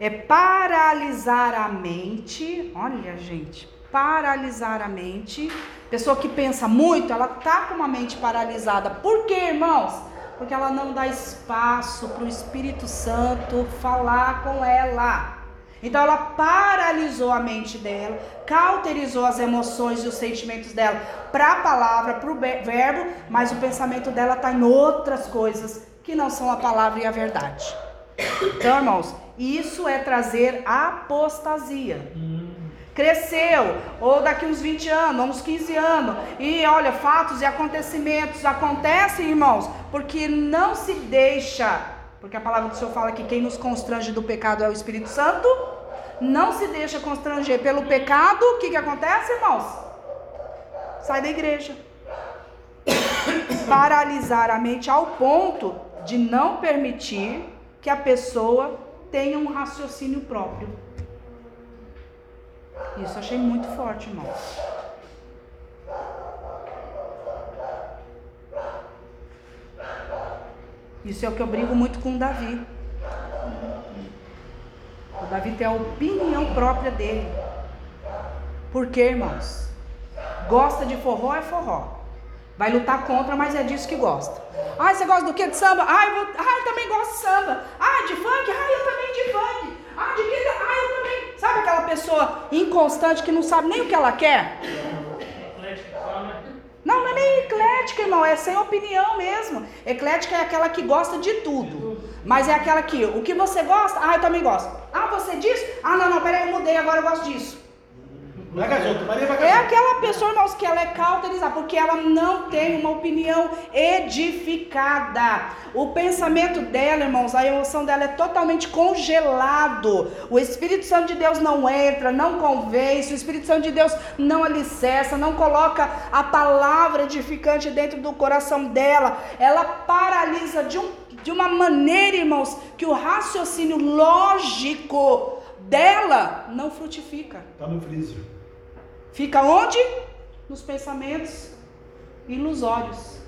É paralisar a mente. Olha, gente, paralisar a mente. Pessoa que pensa muito, ela tá com uma mente paralisada. Por quê, irmãos? Porque ela não dá espaço para o Espírito Santo falar com ela. Então ela paralisou a mente dela, cauterizou as emoções e os sentimentos dela para a palavra, para o verbo, mas o pensamento dela está em outras coisas que não são a palavra e a verdade. Então, irmãos, isso é trazer apostasia. Cresceu, ou daqui uns 20 anos, uns 15 anos, e olha, fatos e acontecimentos acontecem, irmãos, porque não se deixa, porque a palavra do Senhor fala que quem nos constrange do pecado é o Espírito Santo, não se deixa constranger pelo pecado, o que, que acontece, irmãos? Sai da igreja. [coughs] Paralisar a mente ao ponto de não permitir que a pessoa tenha um raciocínio próprio. Isso achei muito forte, irmãos. Isso é o que eu brigo muito com o Davi. O Davi tem a opinião própria dele. Por quê, irmãos? Gosta de forró é forró. Vai lutar contra, mas é disso que gosta. Ah, você gosta do que? De samba? Ah, eu, vou... ah, eu também gosto de samba. Ah, de funk? Ah, eu também de funk. Ah, de que? Ah, eu também. Sabe aquela pessoa inconstante que não sabe nem o que ela quer? Não, não é nem eclética, irmão, é sem opinião mesmo. Eclética é aquela que gosta de tudo. Mas é aquela que, o que você gosta? Ah, eu também gosto. Ah, você diz? Ah, não, não, peraí, eu mudei, agora eu gosto disso. As outras, Maria vai É outras. aquela pessoa, irmãos, que ela é cauterizada, porque ela não tem uma opinião edificada. O pensamento dela, irmãos, a emoção dela é totalmente congelado. O Espírito Santo de Deus não entra, não convence, o Espírito Santo de Deus não alicerça, não coloca a palavra edificante dentro do coração dela. Ela paralisa de, um, de uma maneira, irmãos, que o raciocínio lógico dela não frutifica. Tá no freezer. Fica onde? Nos pensamentos ilusórios.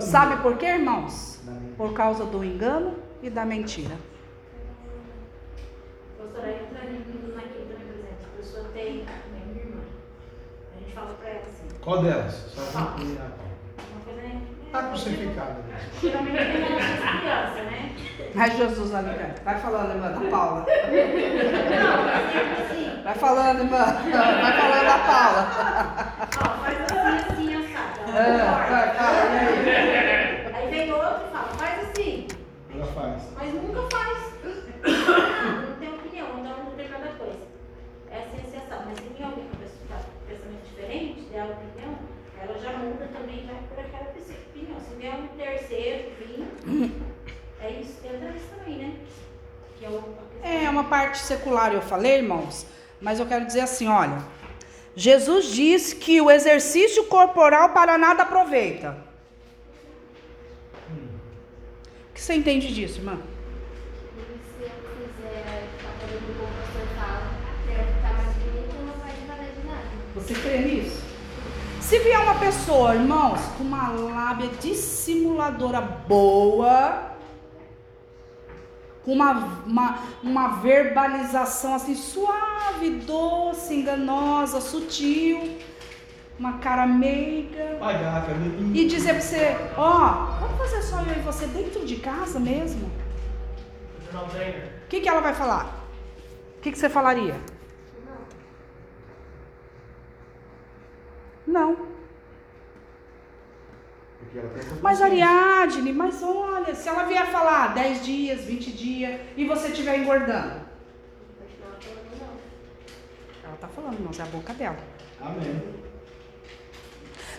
Sabe por quê, irmãos? Por causa do engano e da mentira. Pastora, naquilo também, por exemplo, a pessoa tem, né, minha irmã, a gente fala pra ela assim, Qual delas? Só uma coisa, né? Tá crucificada. Geralmente tem criança, né? Ai, Jesus. Vai falando, irmã, da Paula. Não, mas tipo assim, Vai falando, irmã. Vai falando da Paula. ó, faz assim, assim, assado. Ah, vai, fala, e aí? Aí vem outro e fala, faz assim, Ela faz. mas nunca faz. Não tem opinião, então não tem nada coisa. É assim, assado. Mas se vem alguém com pensamento pensamento diferente, der a opinião, ela já muda também, vai por aquela pessoa- Se vier um terceiro, vir, é isso, entra isso também, né? Que é o, a questão. É uma parte secular, eu falei, irmãos, mas eu quero dizer assim, olha. Jesus diz que o exercício corporal para nada aproveita. O que você entende disso, irmã? Você crê nisso? Se vier uma pessoa, irmãos, com uma lábia dissimuladora boa, com uma, uma, uma verbalização assim suave, doce, enganosa, sutil, uma cara meiga, e dizer pra você, ó, vamos fazer só eu e você dentro de casa mesmo? O que, que ela vai falar? O que, que você falaria? Não. Mas. Ariadne, mas olha, se ela vier falar 10 dias, 20 dias e você estiver engordando. Ela tá falando, não, é a boca dela. Amém.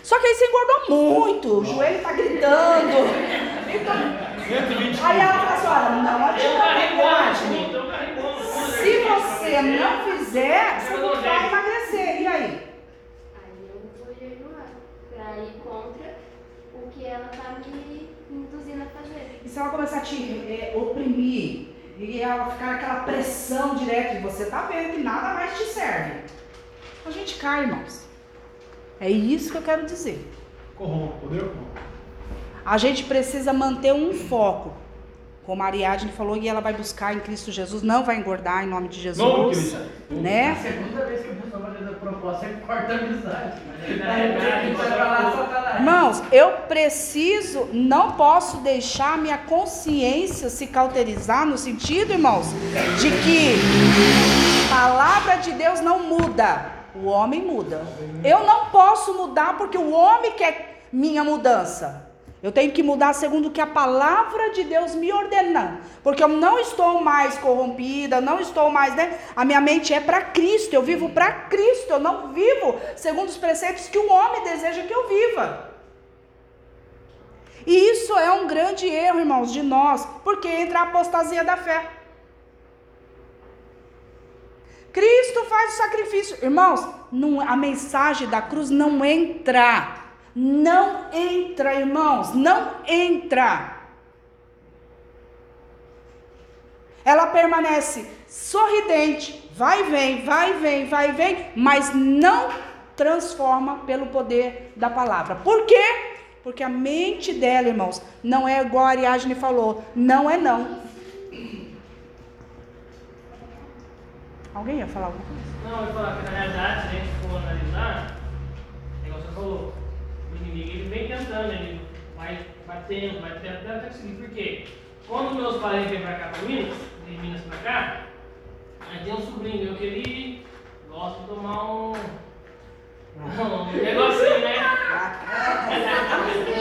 Só que aí você engordou muito, o joelho tá gritando. 120 Aí ela fala assim: olha, não adianta, carrego Ariadne. então carrego Se você não fizer, você não vai emagrecer. E aí? Aí eu vou jejuar pra ir contra o que ela tá me induzindo a fazer. E se ela começar a te é, oprimir e ela ficar aquela pressão direta e você tá vendo que nada mais te serve, a gente cai, irmãos. É isso que eu quero dizer. Corrompe, poder corrompe. A gente precisa manter um foco. Como a Ariadne falou, e ela vai buscar em Cristo Jesus, não vai engordar em nome de Jesus. Cristo. É a Né? segunda vez que a vai fazer proposta, você corta a amizade. Irmãos, eu preciso, não posso deixar minha consciência se cauterizar no sentido, irmãos, de que palavra de Deus não muda, o homem muda. Eu não posso mudar porque o homem quer minha mudança. Eu tenho que mudar segundo o que a palavra de Deus me ordena, porque eu não estou mais corrompida, não estou mais, né? A minha mente é para Cristo, eu vivo para Cristo, eu não vivo segundo os preceitos que o homem deseja que eu viva. E isso é um grande erro, irmãos, de nós, porque entra a apostasia da fé. Cristo faz o sacrifício. Irmãos, não- a mensagem da cruz não entra. Não entra, irmãos, não entra. Ela permanece sorridente, vai e vem, vai e vem, vai e vem, mas não transforma pelo poder da palavra. Por quê? Porque a mente dela, irmãos, não é igual a Ariadne falou, não é não. Alguém ia falar alguma coisa? Não, eu ia falar que na realidade, se a gente for analisar, é igual você falou, o inimigo ele vem tentando, ele vai batendo, vai tentando até conseguir. Por quê? Quando meus pais vêm pra cá pra Minas, de Minas pra cá, aí tem um sobrinho meu que ele gosta de tomar um. Um negocinho, né?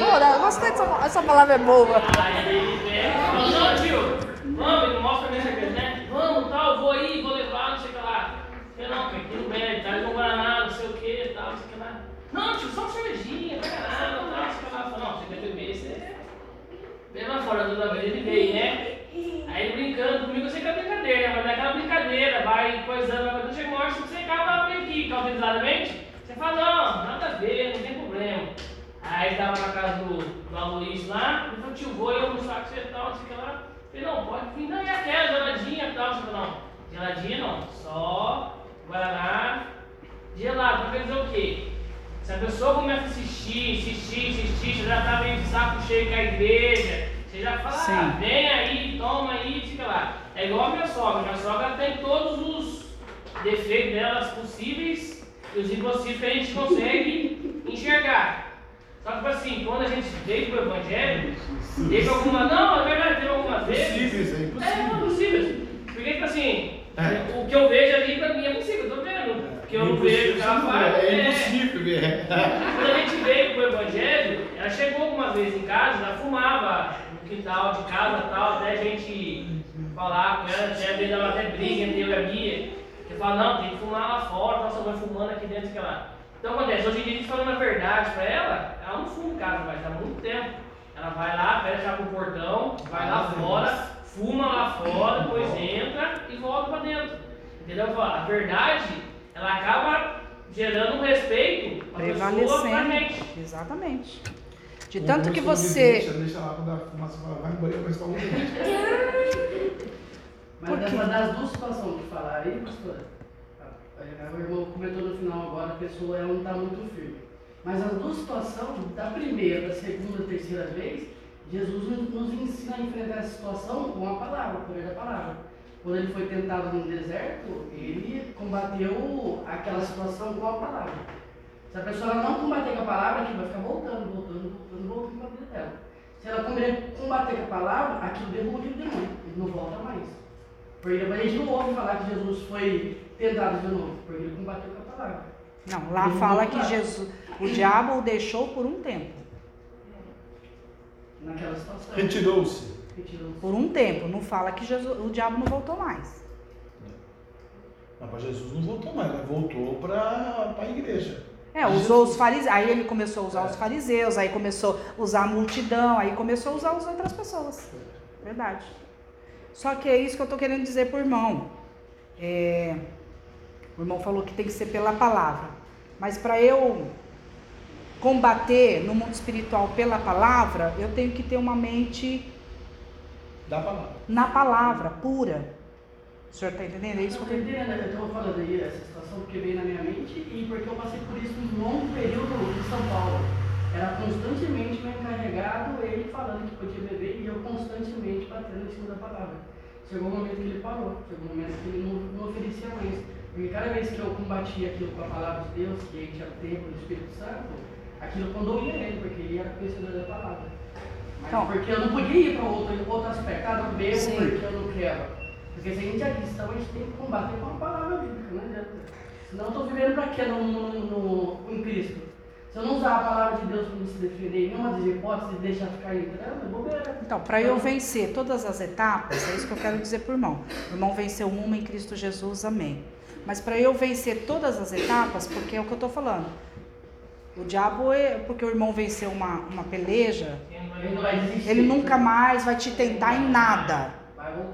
Não, eu gostei dessa essa palavra é boa. Aí ele vem fala, não tio, vamos, ele mostra essa coisa, né? Vamos, tal, vou aí, vou levar, não sei o que lá. Eu não, cara, tudo bem, traz um Guaraná, não sei o que, tal, não sei o que lá. Não, tio, só uma cervejinha, não vai nada, não sei o que lá. Não, você quer beber, você bebe lá fora, toda vez ele veio, né? Aí ele brincando comigo, eu sei que é brincadeira, né? Mas é aquela brincadeira, vai coisando, vai hora que você acaba meio que cauterizadamente. Você fala, não, nada a Aí tava na casa do, do Aloysio lá, ele falou, tio, vou eu almoçar com você e tal, não sei que lá. Falei, não, pode vir, não, e aquela geladinha e tal, você falou, não, geladinha não, só Guaraná gelado, pra dizer o quê? Se a pessoa começa a insistir, insistir, insistir, você já tá meio de saco cheio com a igreja, você já fala, Sim. ah, vem aí, toma aí, fica lá. É igual a minha sogra, minha sogra tem todos os defeitos delas possíveis e os impossíveis que a gente consegue enxergar. Só que tipo assim, quando a gente veio pro Evangelho, teve alguma. Não, é verdade, teve algumas vezes. Impossíveis, é É, impossível. não possíveis. Porque, tipo assim, É. o que eu vejo ali pra mim é possível, eu tô vendo. Porque eu não vejo o que ela Impossível, faz. É é. impossível. é. Quando a gente veio pro Evangelho, ela chegou algumas vezes em casa, ela fumava no quintal de casa tal, até a gente falar com ela, até vezes dava até briga entre eu e a Bia. Que fala, não, tem que fumar lá fora, tal, você vai fumando aqui dentro, que lá. Então acontece, hoje em dia a gente falando a verdade pra ela, ela não fuma em casa mais, há muito tempo. Ela vai lá, fecha já pro portão, vai lá fora, fuma lá fora, depois entra e volta pra dentro. Entendeu? A verdade, ela acaba gerando um respeito gente. Exatamente. De Um tanto que você. Deixa, deixa lá quando a fumaça vai vai escovar o dente. Mas Por quê? dessa, das duas situações que falaram aí, pastora, a, a, o irmão comentou no final agora, a pessoa ela não está muito firme. Mas as duas situações, da primeira, da segunda, terceira vez, Jesus nos, ensina a enfrentar essa situação com a palavra, o poder da palavra. Quando ele foi tentado no deserto, ele combateu aquela situação com a palavra. Se a pessoa não combater com a palavra, aquilo vai ficar voltando, voltando, voltando, voltando para a vida dela. Se ela combater combater com a palavra, aquilo derruba o demônio, ele não volta mais. Porque a gente não ouve falar que Jesus foi tentado de novo, porque ele combateu com a palavra. Não, lá Ele fala não que. Jesus, o diabo o deixou por um tempo. Naquela situação. Retirou-se. Por um tempo. Não fala que Jesus, o diabo não voltou mais. Mas para Jesus não voltou mais, ele voltou para a igreja. É, usou os fariseus. Aí ele começou a usar os fariseus, aí começou a usar a multidão, aí começou a usar as outras pessoas. Verdade. Só que é isso que eu tô querendo dizer pro irmão. É, o irmão falou que tem que ser pela palavra. Mas para eu combater no mundo espiritual pela palavra, eu tenho que ter uma mente Da palavra. na palavra, pura. O senhor tá entendendo? É isso Eu que eu tô entendendo, eu estou falando aí essa situação porque veio na minha mente e porque eu passei por isso um longo período em São Paulo. Era constantemente meu encarregado, ele falando que podia beber e eu constantemente batendo em cima da palavra. Chegou um momento que ele parou, chegou um momento que ele não, não oferecia mais. Porque cada vez que eu combatia aquilo com a palavra de Deus, que a gente tinha o tempo do Espírito Santo, aquilo condoía ele, porque ele era conhecedor da palavra. Então. porque eu não podia ir para outro, outro aspecto, ah, não bebo Sim. porque eu não quero. Porque se a gente é cristão, a gente tem que combater com a palavra bíblica, não adianta. Senão eu estou vivendo para quê no, no, no- em Cristo? Se eu não usar a palavra de Deus para me se defender em nenhuma das hipóteses e deixar ficar entrando, é bobeira. Então, para eu vencer todas as etapas, é isso que eu quero dizer para o irmão. O irmão venceu uma em Cristo Jesus, amém. Mas para eu vencer todas as etapas, porque é o que eu estou falando. O diabo, é porque o irmão venceu uma, uma peleja, Ele desistir. nunca mais vai te tentar em nada.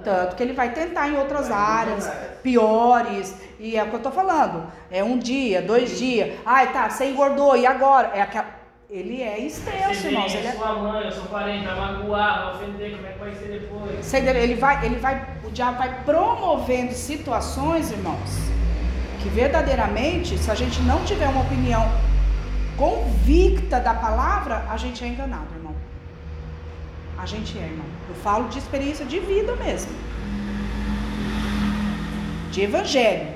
Tanto que ele vai tentar em outras áreas piores. E é o que eu tô falando. É um dia, dois dias. Ai, tá, você engordou, e agora? É aquela... Ele é extenso, Você irmãos. Ele é sua mãe, é seu parente, vai magoar, vai ofender, como é que vai ser depois? Você? Ele vai, ele vai, o diabo vai promovendo situações, irmãos, que verdadeiramente, se a gente não tiver uma opinião convicta da palavra, a gente é enganado, irmão. A gente é, irmão. Eu falo de experiência de vida mesmo. De evangelho.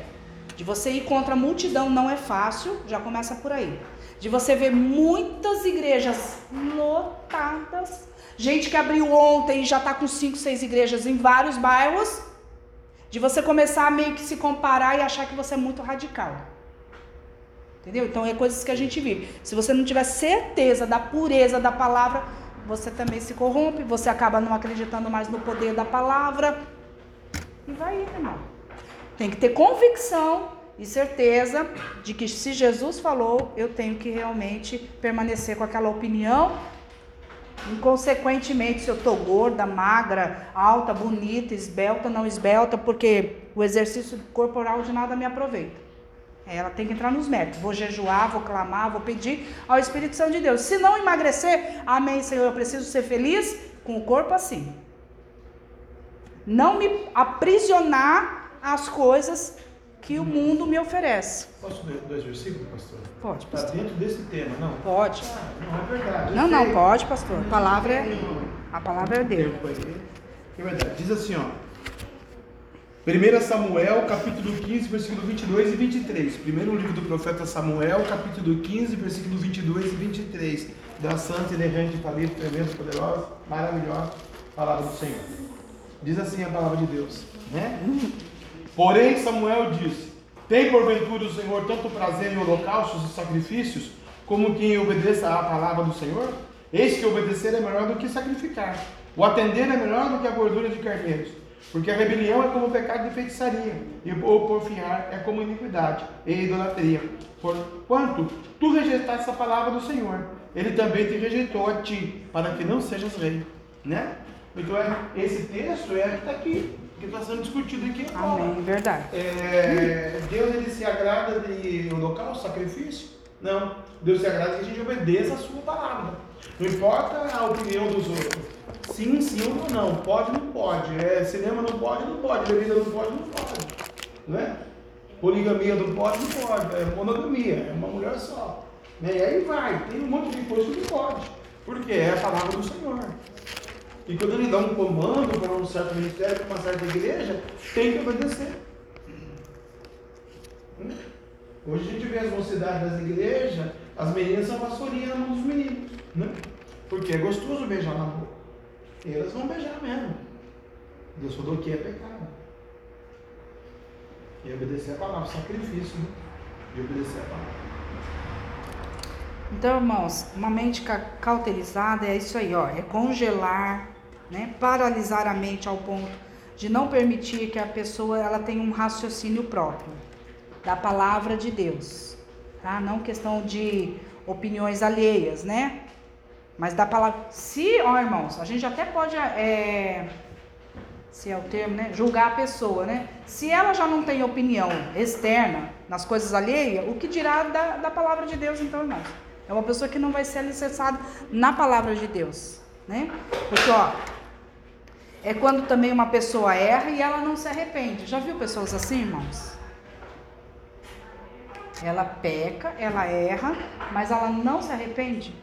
De você ir contra a multidão não é fácil, já começa por aí. De você ver muitas igrejas lotadas. Gente que abriu ontem e já está com cinco, seis igrejas em vários bairros. De você começar a meio que se comparar e achar que você é muito radical. Entendeu? Então é coisas que a gente vive. Se você não tiver certeza da pureza da palavra, você também se corrompe, você acaba não acreditando mais no poder da palavra. E vai indo, irmão. Tem que ter convicção e certeza de que se Jesus falou, eu tenho que realmente permanecer com aquela opinião. Inconsequentemente, se eu tô gorda, magra, alta, bonita, esbelta, não esbelta, porque o exercício corporal de nada me aproveita. Ela tem que entrar nos méritos. Vou jejuar, vou clamar, vou pedir ao Espírito Santo de Deus. Se não emagrecer, amém, Senhor, eu preciso ser feliz com o corpo assim. Não me aprisionar às coisas que o mundo me oferece. Posso ler dois versículos, pastor? Pode, Está pastor. dentro desse tema, não? Pode. Ah, não, é verdade. Não, não, pode, pastor. A palavra é, a palavra é dele. É verdade. Diz assim, ó. 1 Samuel, capítulo 15, versículo 22 e 23. Primeiro livro do profeta Samuel, capítulo 15, versículo 22 e 23. Da santa, inerrante, falida, tremenda, poderosa, maravilhosa palavra do Senhor. Diz assim a palavra de Deus, né? Porém, Samuel disse: Tem porventura o Senhor tanto prazer em holocaustos e sacrifícios, como quem obedeça à palavra do Senhor? Eis que obedecer é melhor do que sacrificar. O atender é melhor do que a gordura de carneiros. Porque a rebelião é como o pecado de feitiçaria, e o porfiar é como iniquidade e idolatria. Porquanto tu rejeitaste a palavra do Senhor, ele também te rejeitou a ti, para que não sejas rei. Né? Então, é, esse texto é que está aqui, que está sendo discutido aqui agora. Amém, verdade. É, Deus ele se agrada de holocausto, sacrifício? Não. Deus se agrada que a gente obedeça a sua palavra. Não importa a opinião dos outros. Sim, sim ou não. Pode, não pode. É, cinema não pode, não pode. Bebida não pode, não pode. Não é? Poligamia não pode, não pode. É monogamia, é uma mulher só. Né? E aí vai. Tem um monte de coisa que não pode. Porque é a palavra do Senhor. E quando ele dá um comando para um certo ministério, para uma certa igreja, tem que obedecer. Né? Hoje a gente vê as mocidades das igrejas, as meninas são vassourinhas dos meninos. Né? Porque é gostoso beijar na boca. E elas vão beijar mesmo. Deus falou que é pecado. E obedecer a palavra, sacrifício, né? De obedecer a palavra. Então, irmãos, uma mente ca- cauterizada é isso aí, ó, é congelar, né, paralisar a mente ao ponto de não permitir que a pessoa ela tenha um raciocínio próprio da palavra de Deus, tá? Não questão de opiniões alheias, né? Mas da palavra. Se, ó, irmãos, a gente até pode, é, se é o termo, né, julgar a pessoa, né? Se ela já não tem opinião externa nas coisas alheias, o que dirá da, da palavra de Deus, então, irmãos? É uma pessoa que não vai ser alicerçada na palavra de Deus, né? Porque, ó, é quando também uma pessoa erra e ela não se arrepende. Já viu pessoas assim, irmãos? Ela peca, ela erra, mas ela não se arrepende.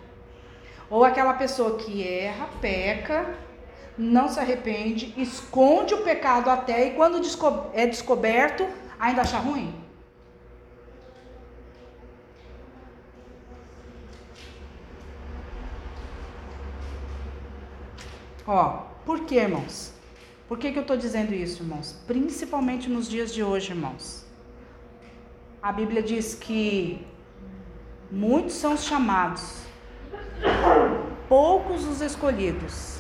Ou aquela pessoa que erra, peca, não se arrepende, esconde o pecado até e quando é descoberto, ainda acha ruim. Ó, por que, irmãos? Por que, que eu estou dizendo isso, irmãos? Principalmente nos dias de hoje, irmãos. A Bíblia diz que muitos são os chamados, poucos os escolhidos.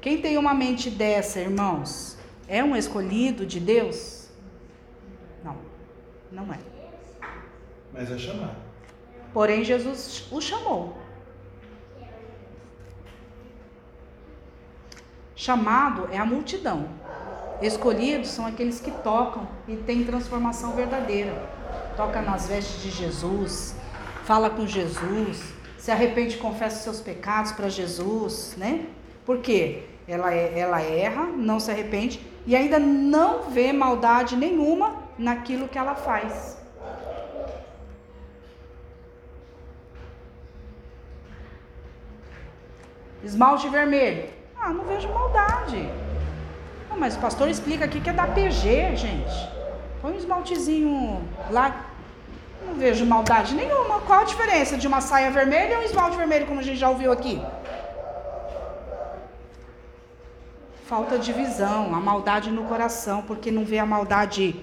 Quem tem uma mente dessa, irmãos, é um escolhido de Deus? Não, não é. Mas é chamar. Porém, Jesus o chamou. Chamado é a multidão. Escolhidos são aqueles que tocam e têm transformação verdadeira. Toca nas vestes de Jesus, fala com Jesus, se arrepende e confessa os seus pecados para Jesus, né? Por quê? Ela, é- ela erra, não se arrepende e ainda não vê maldade nenhuma naquilo que ela faz. Esmalte vermelho. Ah, não vejo maldade. Não, mas o pastor explica aqui que é da PG, gente. Põe um esmaltezinho lá. Não vejo maldade nenhuma. Qual a diferença de uma saia vermelha e um esmalte vermelho, como a gente já ouviu aqui? Falta de visão, a maldade no coração, porque não vê a maldade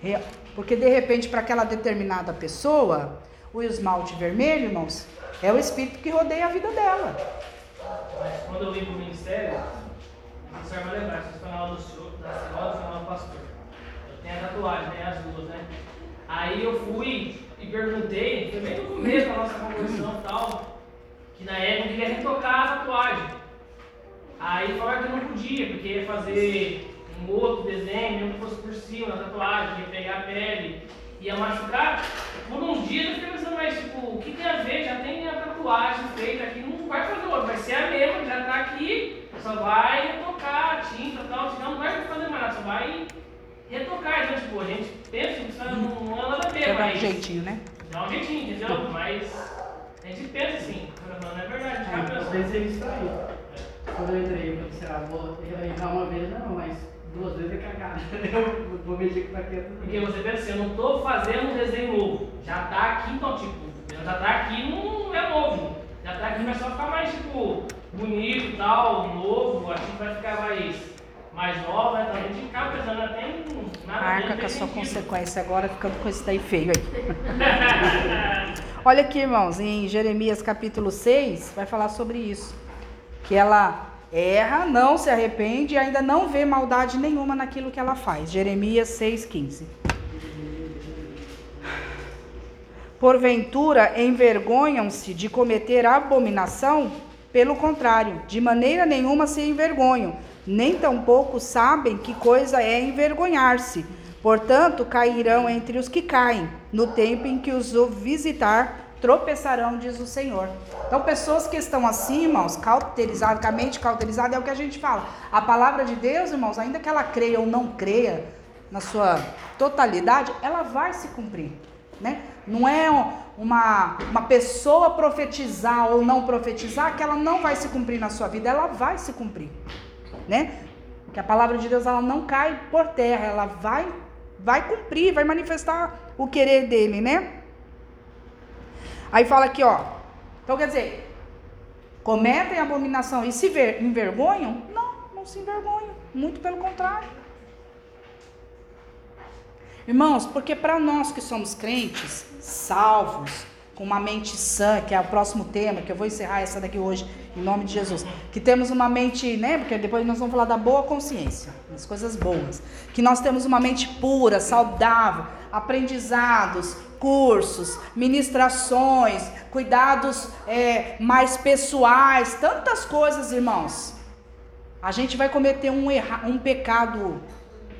real. Porque de repente, para aquela determinada pessoa, o esmalte vermelho, irmãos, é o espírito que rodeia a vida dela. Mas quando eu vim pro ministério, a senhora vai lembrar, vocês aula do senhor, da senhora, você é o pastor. Eu tenho a tatuagem, né? As duas, né? Aí eu fui e perguntei, foi bem no começo da nossa conversão e tal, que na época eu queria retocar a tatuagem. Aí falaram que não podia, porque ia fazer um outro desenho, mesmo que fosse por cima, na tatuagem, ia pegar a pele, ia machucar, por um dia eu fiquei pensando, mas tipo, o que tem a ver? Já tem a tatuagem feita aqui, não vai fazer outra, vai ser a mesma, já tá aqui, só vai retocar a tinta e tal, senão não vai fazer mais nada, só vai retocar. Então, tipo, a gente pensa que isso não, não é nada a ver, Quer dar um mas. jeitinho, né? Dá um jeitinho, entendeu? Mas a gente pensa assim, não é verdade, já Às pensou. vezes ele distraído. Quando eu entrei, eu pensei, ah, vou errar uma vez, não, mas duas vezes é cagada. [laughs] Eu vou mexer com isso aqui. Porque você pensa assim, eu não estou fazendo um desenho novo. Já tá aqui, então, tipo, já tá aqui, não é novo. Já tá aqui, vai só ficar mais, tipo, bonito e tal, novo, a gente vai ficar mais, mais nova, então a gente acaba pensando até em nada a ver, Arca não com a sua sentido. consequência agora, ficando com isso daí feio aí. [laughs] Olha aqui, irmãos, em Jeremias capítulo 6, vai falar sobre isso. Que ela erra, não se arrepende e ainda não vê maldade nenhuma naquilo que ela faz. Jeremias 6,15. Porventura envergonham-se de cometer abominação? Pelo contrário, de maneira nenhuma se envergonham, nem tampouco sabem que coisa é envergonhar-se. Portanto, cairão entre os que caem, no tempo em que os visitar, tropeçarão, diz o Senhor. Então, pessoas que estão assim, irmãos, cauterizadas, com a mente cauterizada, é o que a gente fala. A palavra de Deus, irmãos, ainda que ela creia ou não creia, na sua totalidade, ela vai se cumprir. Né? Não é um- uma, uma pessoa profetizar ou não profetizar que ela não vai se cumprir na sua vida, ela vai se cumprir. Né? Que a palavra de Deus ela não cai por terra, ela vai vai cumprir, vai manifestar o querer dele, né? Aí fala aqui, ó. Então quer dizer, cometem abominação e se ver, envergonham? Não, não se envergonham. Muito pelo contrário. Irmãos, porque para nós que somos crentes, salvos, com uma mente sã, que é o próximo tema, que eu vou encerrar essa daqui hoje, em nome de Jesus. Que temos uma mente, né? Porque depois nós vamos falar da boa consciência, das coisas boas. Que nós temos uma mente pura, saudável, aprendizados, cursos, ministrações, cuidados é, mais pessoais, tantas coisas, irmãos. A gente vai cometer um, erra, um pecado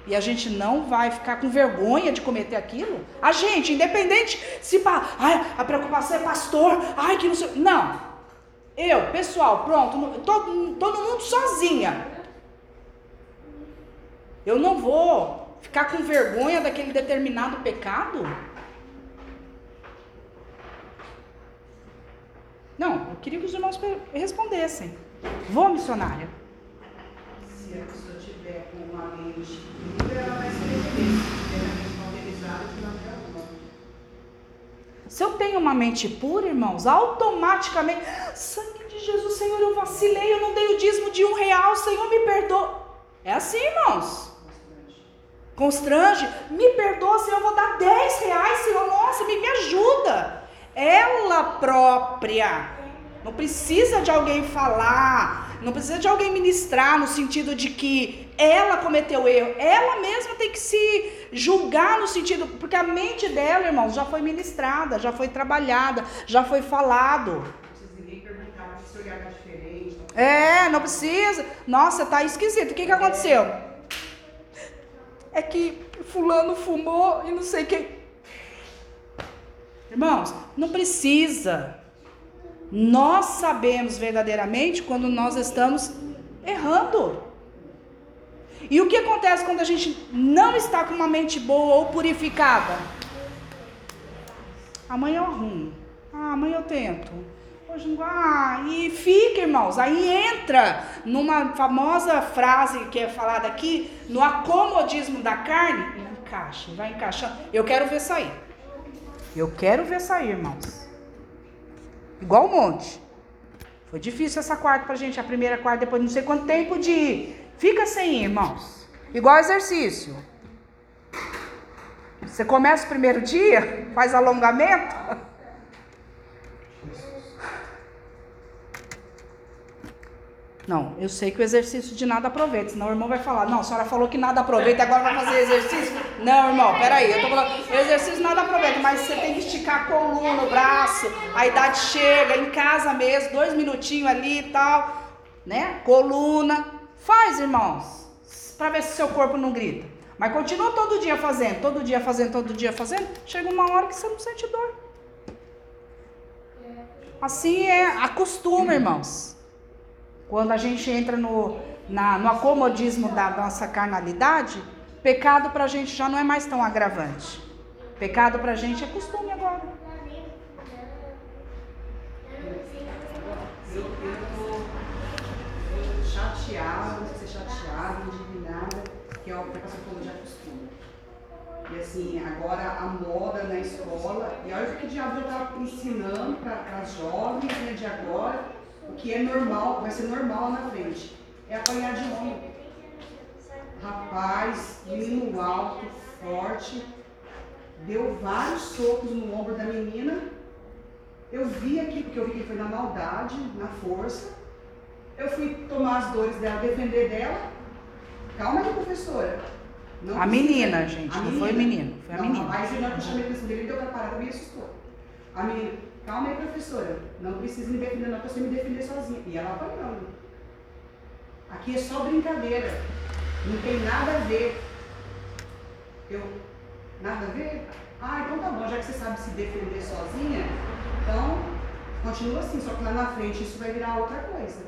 e a gente não vai ficar com vergonha de cometer aquilo? A gente, independente se ai, a preocupação é pastor, ai que não sei. Não. Eu, pessoal, pronto, todo, todo mundo sozinha. Eu não vou ficar com vergonha daquele determinado pecado? Não, eu queria que os irmãos respondessem. Vou, missionária. Se a pessoa tiver com uma mente pura, ela vai se arrepender. Se eu tenho uma mente pura, irmãos, automaticamente, sangue de Jesus, Senhor, eu vacilei, eu não dei o dízimo de um real, Senhor, me perdoa. É assim, irmãos. Constrange, me perdoa, Senhor, eu vou dar 10 reais, Senhor, nossa, me, me ajuda. Ela própria, não precisa de alguém falar, não precisa de alguém ministrar no sentido de que ela cometeu erro, ela mesma tem que se julgar no sentido, porque a mente dela, irmãos, já foi ministrada, já foi trabalhada, já foi falado. Não precisa ninguém perguntar se o olhar diferente. É, não precisa. Nossa, tá esquisito. O que que aconteceu? É que fulano fumou e não sei quem. Irmãos, não precisa. Nós sabemos verdadeiramente quando nós estamos errando. E o que acontece quando a gente não está com uma mente boa ou purificada? Amanhã eu arrumo. Ah, amanhã eu tento. Hoje não. Ah, e fica, irmãos. Aí entra numa famosa frase que é falada aqui, no acomodismo da carne. Encaixa, vai encaixando. Eu quero ver sair. Eu quero ver sair, irmãos. Igual um monte. Foi difícil essa quarta pra gente, a primeira quarta, depois não sei quanto tempo de. Fica sem ir, irmãos. Igual exercício. Você começa o primeiro dia, faz alongamento. Não, eu sei que o exercício de nada aproveita, senão o irmão vai falar, não, a senhora falou que nada aproveita, agora vai fazer exercício? Não, irmão, peraí, eu tô falando, exercício nada aproveita, mas você tem que esticar a coluna, o braço, a idade chega, em casa mesmo, dois minutinhos ali e tal, né? Coluna, faz, irmãos. para ver se seu corpo não grita. Mas continua todo dia fazendo, todo dia fazendo, todo dia fazendo, chega uma hora que você não sente dor. Assim é acostuma, irmãos. Quando a gente entra no, na, no acomodismo da nossa carnalidade, pecado pra gente já não é mais tão agravante. Pecado pra gente é costume agora. Eu, eu tô chateada, não sei se é chateada, indignada, que é o que a de acostumar. E assim, agora a moda na escola, e olha o que o diabo está ensinando para as jovens né, de agora, o que é normal, vai ser normal na frente, é apanhar de homem. Rapaz, menino alto, forte, deu vários socos no ombro da menina. Eu vi aqui, porque eu vi que foi na maldade, na força. Eu fui tomar as dores dela, defender dela. Calma aí, professora. Não A precisa- menina, gente, A não foi o menino, foi a não, menina. Aí que eu chamei a atenção dele, ele deu pra parar, me assustou. A menina, calma aí, professora. Não precisa me defender, não, você me defender sozinha. E ela apanhando. Aqui é só brincadeira. Não tem nada a ver. Eu, nada a ver? Ah, então tá bom, já que você sabe se defender sozinha, então continua assim, só que lá na frente isso vai virar outra coisa.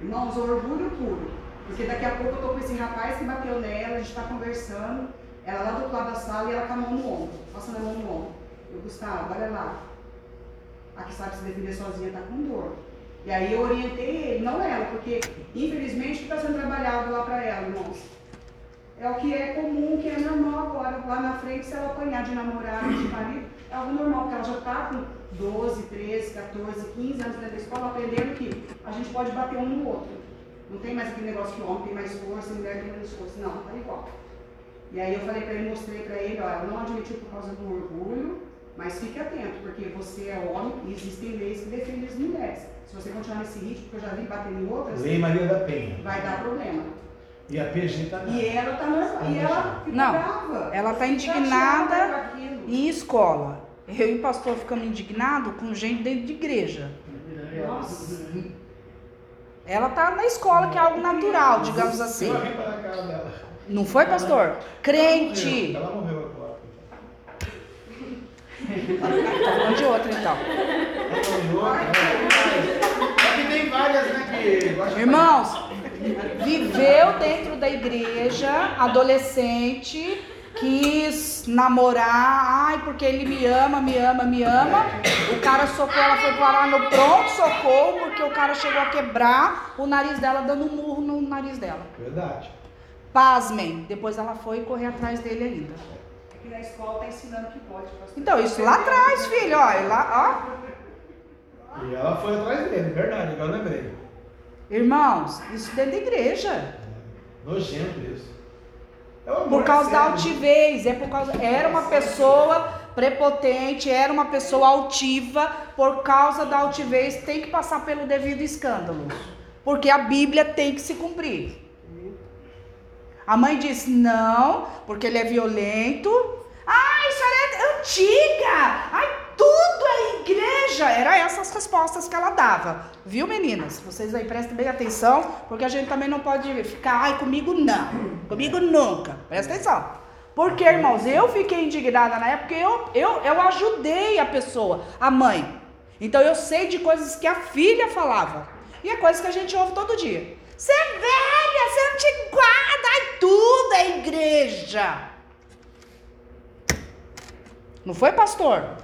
Irmãos, orgulho puro. Porque daqui a pouco eu tô com esse rapaz que bateu nela, a gente tá conversando, ela lá do outro lado da sala e ela com a mão no ombro, passando a mão no ombro. Eu, Gustavo, olha lá. A que sabe se defender sozinha tá com dor. E aí eu orientei ele, não ela, porque infelizmente o que está sendo trabalhado lá para ela, irmãos? É o que é comum, que é normal agora. Lá na frente, se ela apanhar de namorado, de marido, é algo normal, porque ela já está com 12, 13, 14, 15 anos dentro da escola, aprendendo que a gente pode bater um no outro. Não tem mais aquele negócio que o homem tem mais força, a mulher tem menos força. Não, tá igual. E aí eu falei para ele, mostrei para ele, ó, ela não admitiu por causa do orgulho, mas fique atento, porque você é homem e existem leis que defendem as mulheres. Se você continuar nesse ritmo, porque eu já vi batendo em outras, Lei Maria da Penha. vai dar problema. E a PG tá E ela tá normal, e ela ficou Não, brava. ela tá indignada aquilo. em escola. Eu e o pastor ficamos indignados com gente dentro de igreja. Nossa. Ela tá na escola, que é algo natural, digamos assim. Não foi, pastor? Crente. Ela morreu agora. Tá falando de outra, então. Morreu. É tem várias, né? Irmãos, viveu dentro da igreja, adolescente, quis namorar, ai, porque ele me ama, me ama, me ama. O cara socou, ela foi parar no pronto socorro, porque o cara chegou a quebrar o nariz dela, dando um murro no nariz dela. Verdade. Pasmem, depois ela foi correr atrás dele ainda. Aqui na escola tá ensinando que pode. pastor. Então, isso lá atrás, filho, ó, e lá, E ela foi atrás dele, verdade, agora eu lembrei. ó. Irmãos, isso dentro da igreja. Nojento isso. É Por causa da altivez, é por causa. Era uma pessoa prepotente, era uma pessoa altiva, por causa da altivez tem que passar pelo devido escândalo. Porque a Bíblia tem que se cumprir. A mãe disse: não, porque ele é violento. Ah, isso é antiga! Ai, tudo é igreja! Era essas respostas que ela dava. Viu, meninas? Vocês aí prestem bem atenção, porque a gente também não pode ficar, ai, comigo não, comigo nunca. Presta atenção. Porque, irmãos, eu fiquei indignada na época, eu, eu, eu ajudei a pessoa, a mãe. Então eu sei de coisas que a filha falava. E é coisa que a gente ouve todo dia. Você é velha, você é antiquada, ai, tudo é igreja. Não foi, pastor?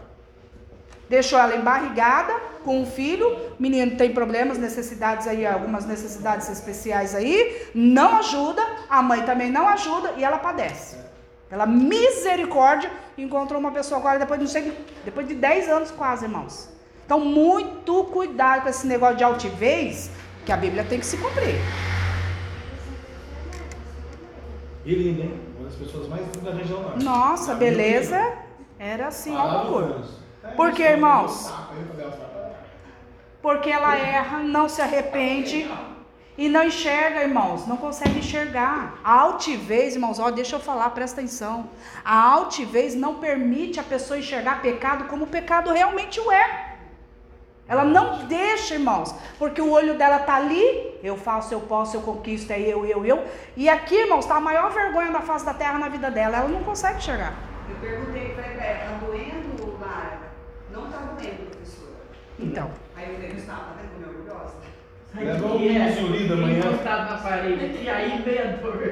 Deixou ela embarrigada com um filho, o menino tem problemas, necessidades aí, algumas necessidades especiais aí, não ajuda, a mãe também não ajuda e ela padece. Pela misericórdia, encontrou uma pessoa agora depois de, sei, depois de 10 anos quase, irmãos. Então, muito cuidado com esse negócio de altivez, que a Bíblia tem que se cumprir. E linda, hein? Uma das pessoas mais lindas da região norte. Nossa, Ah, beleza era assim, ó, concurso. Por quê, isso, irmãos? dar um tapa. Porque ela erra, não se arrepende e não enxerga, irmãos, não consegue enxergar. A altivez, irmãos, ó, deixa eu falar, presta atenção. A altivez não permite a pessoa enxergar pecado como o pecado realmente o é. Ela não deixa, irmãos, porque o olho dela tá ali, eu faço, eu posso, eu conquisto, é eu, eu, eu. E aqui, irmãos, tá a maior vergonha da face da terra na vida dela, ela não consegue chegar. Eu perguntei pra ela, tá doendo? Não tá doendo, professora. Então, Aí eu falei, Gustavo, tá vendo como é orgulhosa? Leva um insulina amanhã. Encostado na parede aqui, aí vem a dor.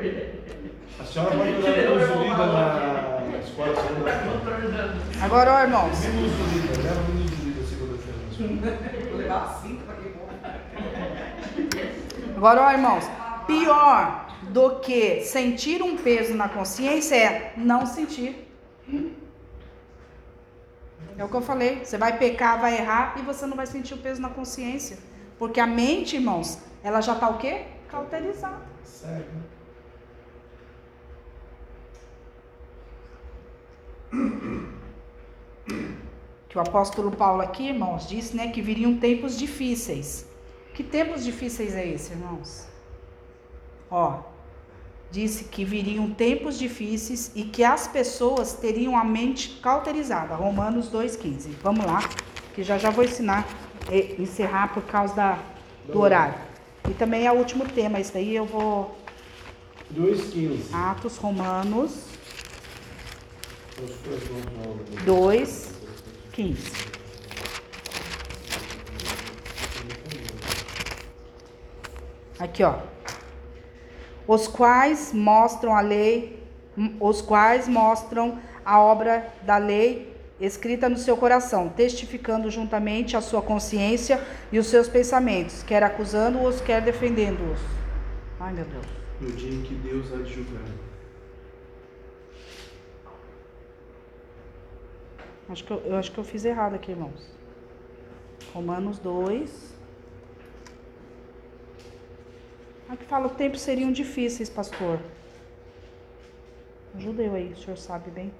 A senhora pode levar uma insulina na escola Tá segunda-feira. contornando. agora, ó, irmãos, Minusulina, leva minusulina segunda-feira. Vou levar cinco pra que bom. agora, ó, irmãos, pior do que sentir um peso na consciência é não sentir. É o que eu falei. Você vai pecar, vai errar e você não vai sentir o peso na consciência. Porque a mente, irmãos, ela já tá o quê? Cauterizada. Sério. Que o apóstolo Paulo aqui, irmãos, disse, né, que viriam tempos difíceis. Que tempos difíceis é esse, irmãos? Ó, disse que viriam tempos difíceis e que as pessoas teriam a mente cauterizada. Romanos 2,15. Vamos lá, que já já vou ensinar, e encerrar por causa da, do horário. E também é o último tema, isso daí eu vou. 2,15. Atos Romanos Os dois vão logo. 2, 15. Aqui, ó. Os quais mostram a lei, os quais mostram a obra da lei escrita no seu coração, testificando juntamente a sua consciência e os seus pensamentos, quer acusando-os, quer defendendo-os. Ai, meu Deus. No dia em que Deus há de julgar. Acho que eu, eu acho que eu fiz errado aqui, irmãos. Romanos 2. Aqui fala tempos seriam difíceis, pastor. Ajuda eu aí, o senhor sabe bem.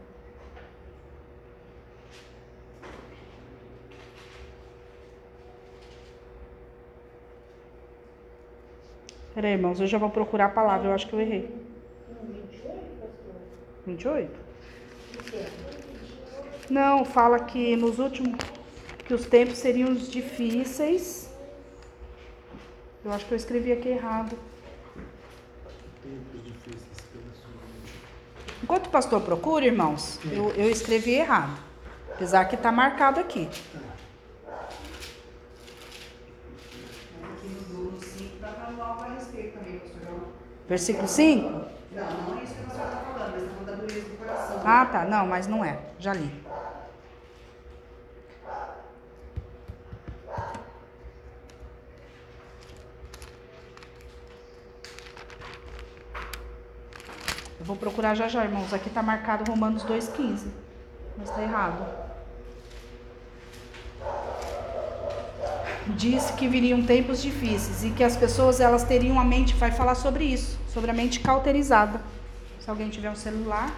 Peraí, irmãos, eu já vou procurar a palavra, eu acho que eu errei. 28? Não, fala que nos últimos que os tempos seriam difíceis. Eu acho que eu escrevi aqui errado. Tempos difíceis pela sua vida. Enquanto o pastor procura, irmãos, eu, eu escrevi errado. Apesar que está marcado aqui. Aqui no do 5 dá pra falar algo a respeito também, pastor João. Versículo 5? Não, não é isso que a pastora está falando, mas está falando da dureza do coração. Ah, tá. Não, mas não é. Já li. Eu vou procurar já já, irmãos. Aqui tá marcado Romanos 2,15. Mas tá errado. Diz que viriam tempos difíceis e que as pessoas elas teriam a mente, vai falar sobre isso, sobre a mente cauterizada. Se alguém tiver um celular,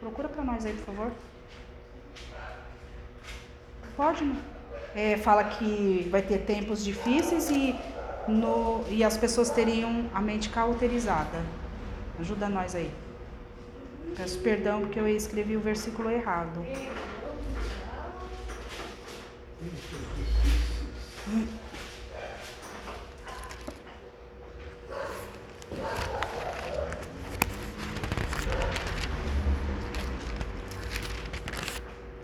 procura para nós aí, por favor. Pode, né? É, fala que vai ter tempos difíceis e, no, e as pessoas teriam a mente cauterizada. Ajuda nós aí. Peço perdão porque eu escrevi o versículo errado.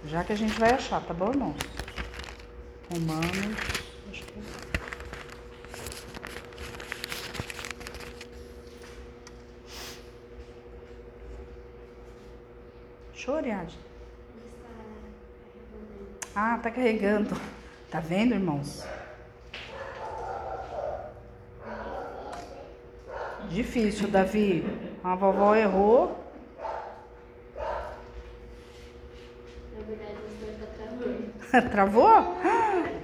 Já que a gente vai achar, tá bom, irmãos? Romanos. Acho que... Choreade. Ah, tá carregando. Tá vendo, irmãos? Difícil, Davi. A vovó errou. Na verdade, tá. [laughs] Travou?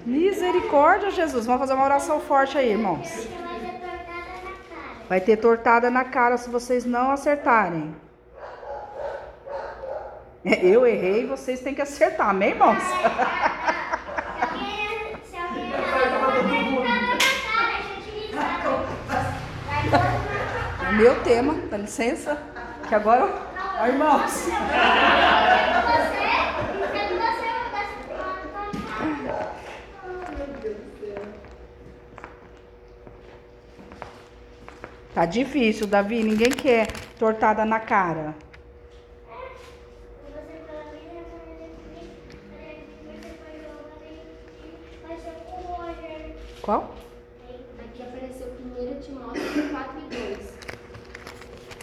Misericórdia, Jesus. Vamos fazer uma oração forte aí, irmãos. Vai ter tortada na cara se vocês não acertarem. [laughs] Eu errei, vocês têm que acertar, amém, irmãos? Meu tema, dá licença, que agora. ai, irmãos. Tá difícil, Davi. Ninguém quer tortada na cara. Qual? Aqui apareceu 1 Timóteo 4 e 2.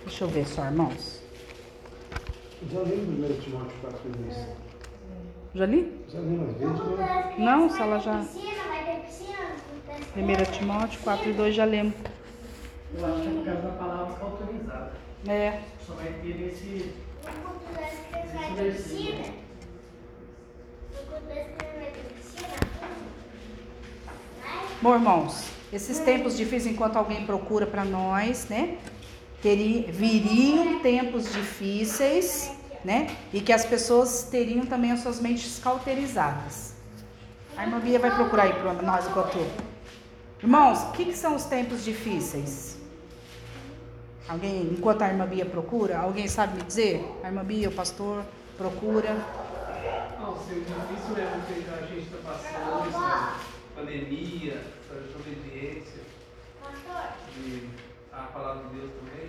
Deixa eu ver só, irmãos. Já li no 1 Timóteo 4 vezes. Já li? Já li uma vez, né? Não, se ela já. Piscina, vai ter piscina? 1 Timóteo 4 e 2 já lemos. Eu acho que é por causa da palavra autorizada. É. Só vai ter esse. Enquanto das crianças vai ter piscina? Enquanto das crianças vai ter piscina? Vai? Bom, irmãos, esses tempos difíceis, enquanto alguém procura para nós, né? Teri, viriam tempos difíceis, né? E que as pessoas teriam também as suas mentes cauterizadas. A irmã Bia vai procurar aí para nós enquanto. Irmãos, o que, que são os tempos difíceis? Alguém, enquanto a irmã Bia procura, alguém sabe me dizer? A irmã Bia, o pastor, procura. Não, se o difícil é o que a gente está passando, essa pandemia, essa desobediência, Pastor, de a palavra de Deus também,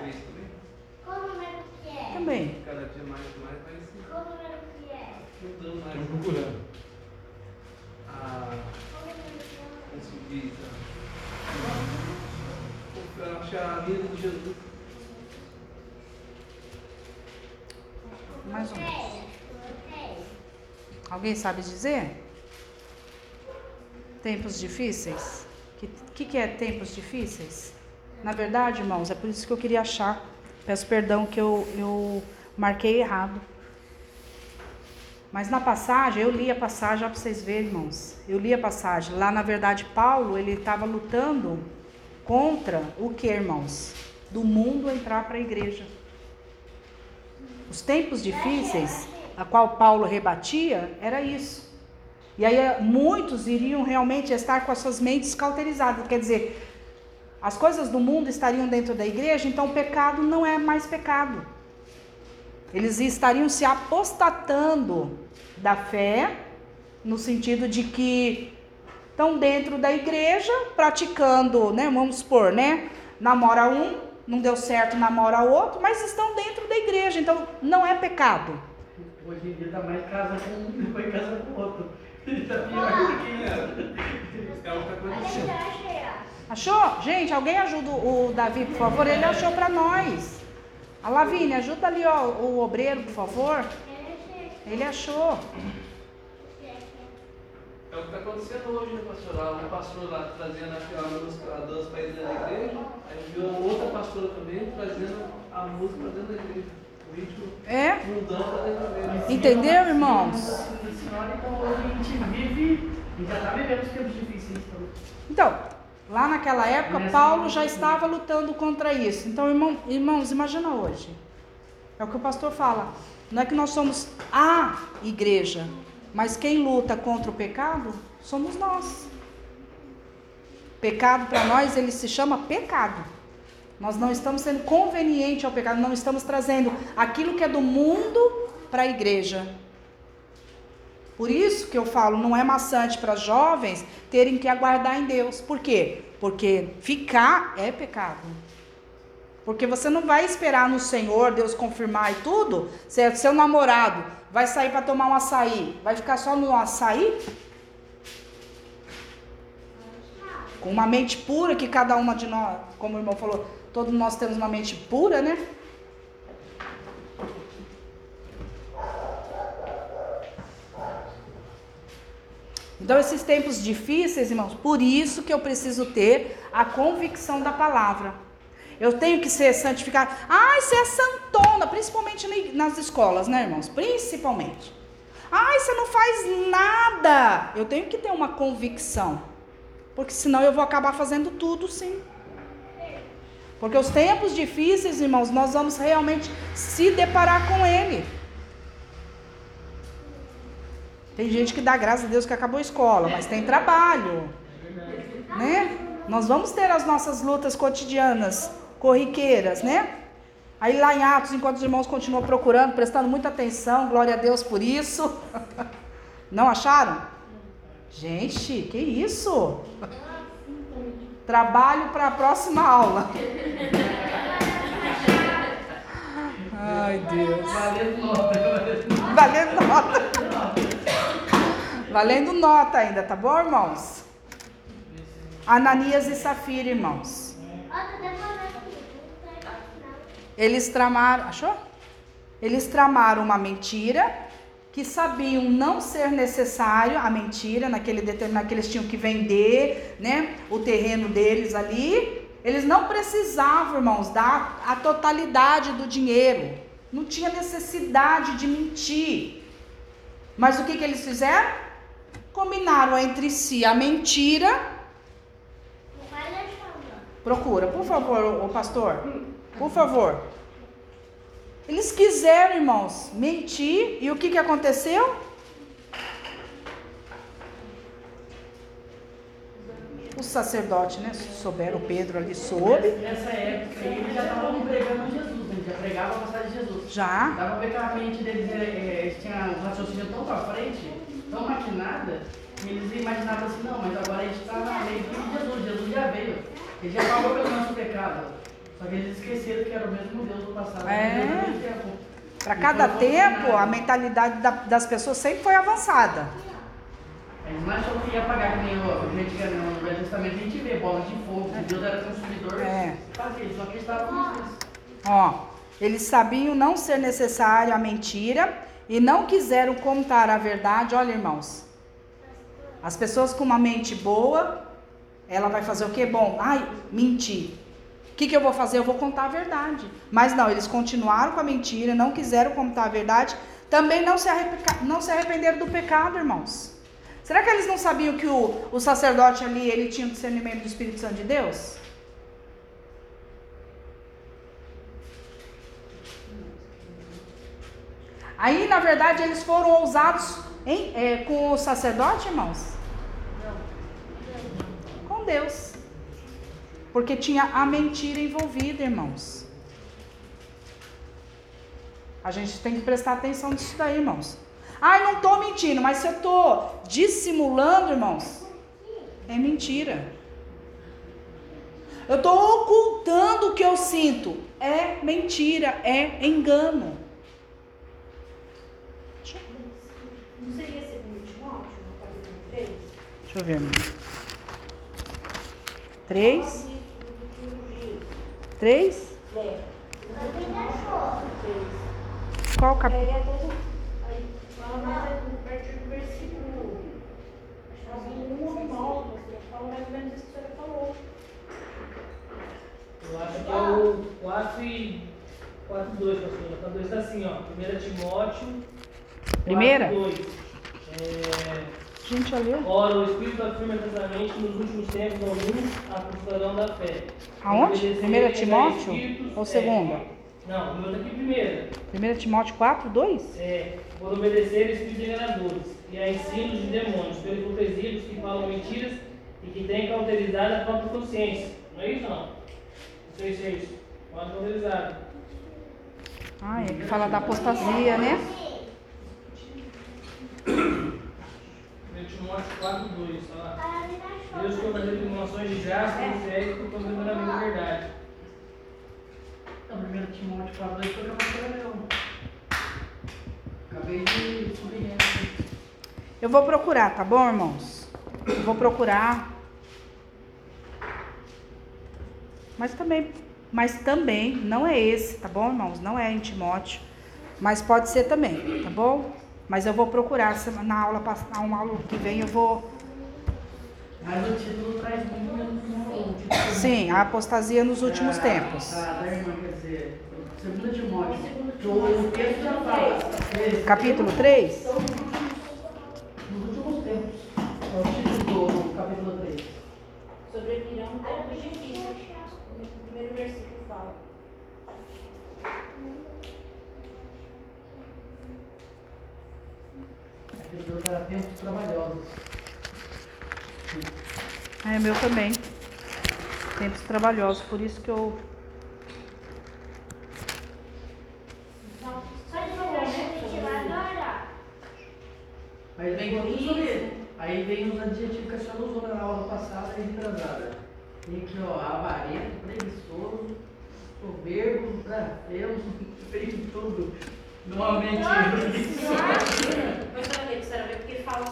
fez também, qual o número que é? Também. cada dia mais e mais vai se Qual o número que é? mudando mais Estamos procurando. a número que é? conseguir tá? achar a vida de Jesus. Mais ou menos. Ok. Alguém sabe dizer? Tempos difíceis? O que, que, é tempos difíceis? Na verdade, irmãos, é por isso que eu queria achar. Peço perdão que eu, eu marquei errado. Mas na passagem, eu li a passagem, ó, para vocês verem, irmãos. Eu li a passagem. Lá, na verdade, Paulo, ele estava lutando contra o que, irmãos? Do mundo entrar para a igreja. Os tempos difíceis, a qual Paulo rebatia, era isso. E aí eh, muitos iriam realmente estar com as suas mentes cauterizadas, quer dizer, as coisas do mundo estariam dentro da igreja, então o pecado não é mais pecado. Eles estariam se apostatando da fé, no sentido de que estão dentro da igreja, praticando, né, vamos supor, né, namora um, não deu certo, namora outro, mas estão dentro da igreja, então não é pecado. Hoje em dia tá mais casa com um, [laughs] depois casa com outro. [laughs] Achou? Gente, alguém ajuda o Davi, por favor? Ele achou para nós. A Lavínia, ajuda ali ó, o obreiro, por favor. Ele achou. É o que está acontecendo hoje, né, pastor? Lá, um pastor lá trazendo aquela música a dança para dentro da igreja, aí viu outra pastora também trazendo a música para dentro da igreja. É? igreja. Entendeu, irmãos? Então difíceis. Então. Então, lá naquela época, Paulo já estava lutando contra isso. Então, irmão, irmãos, imagina hoje. É o que o pastor fala. Não é que nós somos a igreja, mas quem luta contra o pecado somos nós. Pecado para nós, ele se chama pecado. Nós não estamos sendo conveniente ao pecado, não estamos trazendo aquilo que é do mundo para a igreja. Por isso que eu falo, não é maçante para jovens terem que aguardar em Deus. Por quê? Porque ficar é pecado. Porque você não vai esperar no Senhor, Deus confirmar e tudo. Certo? Seu namorado vai sair para tomar um açaí, vai ficar só no açaí? Com uma mente pura, que cada uma de nós, como o irmão falou, todos nós temos uma mente pura, né? Então, esses tempos difíceis, irmãos, por isso que eu preciso ter a convicção da palavra. Eu tenho que ser santificado. Ai, você é santona, principalmente nas escolas, né, irmãos? Principalmente. Ai, você não faz nada. Eu tenho que ter uma convicção. Porque senão eu vou acabar fazendo tudo sim. Porque os tempos difíceis, irmãos, nós vamos realmente se deparar com ele. Tem gente que dá graças a Deus que acabou a escola, mas tem trabalho. Né? Nós vamos ter as nossas lutas cotidianas, corriqueiras, né? Aí lá em Atos, enquanto os irmãos continuam procurando, prestando muita atenção, glória a Deus por isso. [laughs] Não acharam? Gente, que isso? Trabalho para a próxima aula. Ai, Deus. Valendo nota, valendo nota. Valendo nota. Ainda, tá bom, irmãos? Ananias e Safira, irmãos. Eles tramaram, achou? Eles tramaram uma mentira que sabiam não ser necessário a mentira naquele determinado que eles tinham que vender, né, o terreno deles ali. Eles não precisavam, irmãos, dar a totalidade do dinheiro. Não tinha necessidade de mentir. Mas o que que eles fizeram? Combinaram entre si a mentira. Procura, por favor, o pastor. Por favor. Eles quiseram, irmãos, mentir e o que, que aconteceu? O sacerdote, né? Souberam, Pedro ali soube. Nessa época eles já estavam pregando Jesus, né? já pregavam a passagem de Jesus. Já. Dá pra ver que a mente deles, é, é, eles tinham um raciocínio tão pra frente, tão maquinada, que eles imaginavam assim, não, mas agora a gente tá na lei de Jesus, Jesus já veio. Ele já pagou pelo nosso pecado. Só que eles esqueceram que era o mesmo Deus do passado. É. Para cada foi tempo, a mentalidade da- das pessoas sempre foi avançada. Eles não acham que ia pagar que nem o antigamente no Velho Testamento a gente vê bolas de fogo, que Deus era consumidor. É. Fazia, só que eles estavam. Ó, eles sabiam não ser necessário a mentira e não quiseram contar a verdade. Olha, irmãos, as pessoas com uma mente boa, ela vai fazer o quê? Bom, ai, mentir. O que, que eu vou fazer? Eu vou contar a verdade. Mas não, eles continuaram com a mentira, não quiseram contar a verdade, também não se, não se arrependeram do pecado, irmãos. Será que eles não sabiam que o, o sacerdote ali, ele tinha o discernimento do Espírito Santo de Deus? Aí, na verdade, eles foram ousados em, é, com o sacerdote, irmãos? Com Deus. Porque tinha a mentira envolvida, irmãos. A gente tem que prestar atenção nisso daí, irmãos. Ai, não estou mentindo, mas se eu estou dissimulando, irmãos, é mentira. Eu estou ocultando o que eu sinto, é mentira, é engano. Não seria segundo Timóteo, no capítulo 3? Deixa eu ver. irmão. Três? É. Segundo Timóteo, 3. Qual capítulo? Aí até aí fala mais a partir do versículo. Acho que é ou nove, fala mais ou menos isso que você falou. Eu acho que é o 4 e 4 e 2, pastor. 4 2 tá assim, ó. 1 Timóteo. 4, Primeira? 2. É, Gente, olha. Ora, o Espírito afirma que nos últimos tempos alguns apostarão da fé. Aonde? Obedecerem Primeira a Timóteo espíritos- ou é, segunda? não, o meu tá aqui primeira. 1 Timóteo 4, 2? É, por obedecer espíritos enganadores e a ensinos de demônios, pelos hipocrisias que falam mentiras e que têm cauterizado a própria consciência. Não é isso, não? Não sei se é isso. Pode cauterizar. Ah, é que fala da apostasia, né? [coughs] 1 Timóteo 4, 2, olha lá. Deus contra as tribulações de graça e fé por contentamento da verdade. Então, 1 Timóteo 4, 2 foi o que eu mostrei meu. Acabei de subir aqui. Eu vou procurar, tá bom, irmãos? Eu vou procurar. Mas também, mas também não é esse, tá bom, irmãos? Não é em Timóteo, mas pode ser também, tá bom? Mas eu vou procurar na aula na uma aula que vem eu vou. Mas o título traz muito no título. Sim, a apostasia nos últimos da- tempos. Da, da irmã, quer dizer, 2 Timóteo. que O, o texto já fala. é, Capítulo 3? Nos últimos tempos. É o título do, capítulo 3. Sobrevirão tempos difíceis. No primeiro versículo fala. Aquele Deus era tempos trabalhosos. É, meu também. Tempos trabalhosos, por isso que eu. Só de. Aí vem sobre. Aí vem os adjetivos que a senhora usou na aula passada e retrasada. Tem aqui, ó, avarento, preguiçoso, soberbo, bravelo, [laughs] feio tudo. Novamente.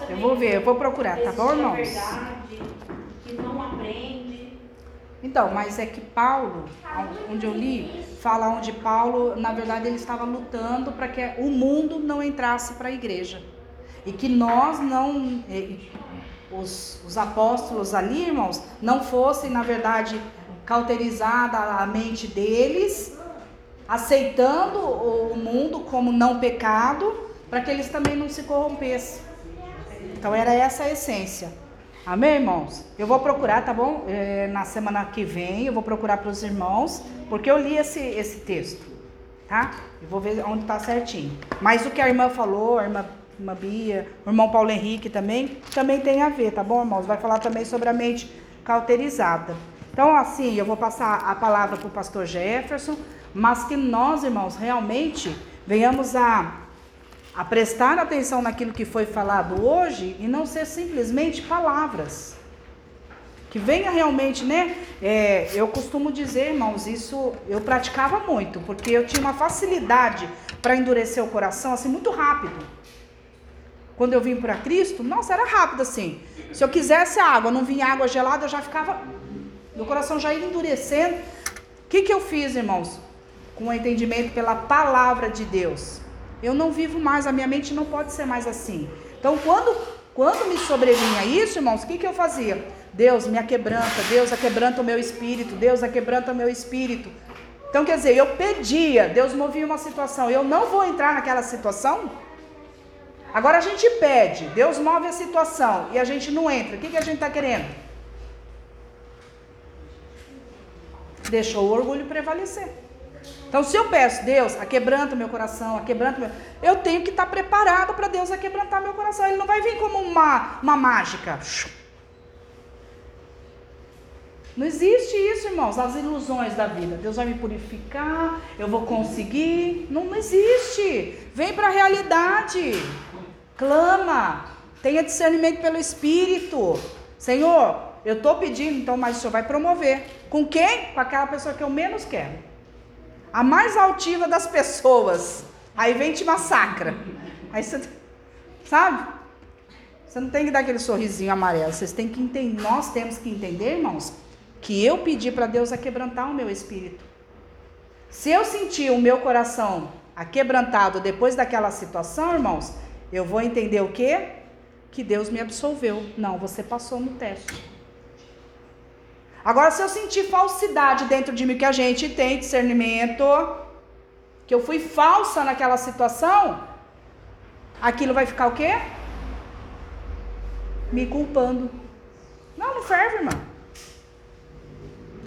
Eu vou ver, eu vou procurar, tá bom, irmãos? verdade, que não aprende. Então, mas é que Paulo, onde eu li, fala onde Paulo, na verdade, ele estava lutando para que o mundo não entrasse para a igreja. E que nós não, os, os apóstolos ali, irmãos, não fossem, na verdade, cauterizada a mente deles, aceitando o mundo como não pecado, para que eles também não se corrompessem. Então era essa a essência. Amém, irmãos? Eu vou procurar, tá bom? É, na semana que vem eu vou procurar para os irmãos, porque eu li esse, esse texto, tá? Eu vou ver onde está certinho. Mas o que a irmã falou, a irmã, irmã Bia, o irmão Paulo Henrique também, também tem a ver, tá bom, irmãos? Vai falar também sobre a mente cauterizada. Então, assim, eu vou passar a palavra para o pastor Jefferson, mas que nós, irmãos, realmente venhamos a a prestar atenção naquilo que foi falado hoje e não ser simplesmente palavras. Que venha realmente, né? É, eu costumo dizer, irmãos, isso eu praticava muito, porque eu tinha uma facilidade para endurecer o coração assim muito rápido. Quando eu vim para Cristo, nossa, era rápido assim. Se eu quisesse água, não vinha água gelada, eu já ficava. Meu coração já ia endurecendo. O que, que eu fiz, irmãos? Com o entendimento pela palavra de Deus eu não vivo mais, a minha mente não pode ser mais assim. Então, quando, quando me sobrevinha isso, irmãos, o que, que eu fazia? Deus me aquebranta, Deus aquebranta o meu espírito, Deus aquebranta o meu espírito. Então, quer dizer, eu pedia, Deus movia uma situação, eu não vou entrar naquela situação. Agora a gente pede, Deus move a situação e a gente não entra. O que, que a gente está querendo? Deixou o orgulho prevalecer. Então, se eu peço, Deus, aquebranta meu coração, aquebranta meu. Eu tenho que estar preparado para Deus aquebrantar meu coração. Ele não vai vir como uma, uma mágica. Não existe isso, irmãos, as ilusões da vida. Deus vai me purificar, eu vou conseguir. Não, não existe. Vem para a realidade. Clama. Tenha discernimento pelo Espírito. Senhor, eu estou pedindo, então, mas o Senhor vai promover. Com quem? Com aquela pessoa que eu menos quero a mais altiva das pessoas. Aí vem e te massacra. Aí você, sabe? Você não tem que dar aquele sorrisinho amarelo. Vocês têm que entender. Nós temos que entender, irmãos, que eu pedi para Deus a quebrantar o meu espírito. Se eu sentir o meu coração aquebrantado depois daquela situação, irmãos, eu vou entender o quê? Que Deus me absolveu. Não, você passou no teste. Agora, se eu sentir falsidade dentro de mim, que a gente tem discernimento, que eu fui falsa naquela situação, aquilo vai ficar o quê? Me culpando. Não, não ferve, irmão.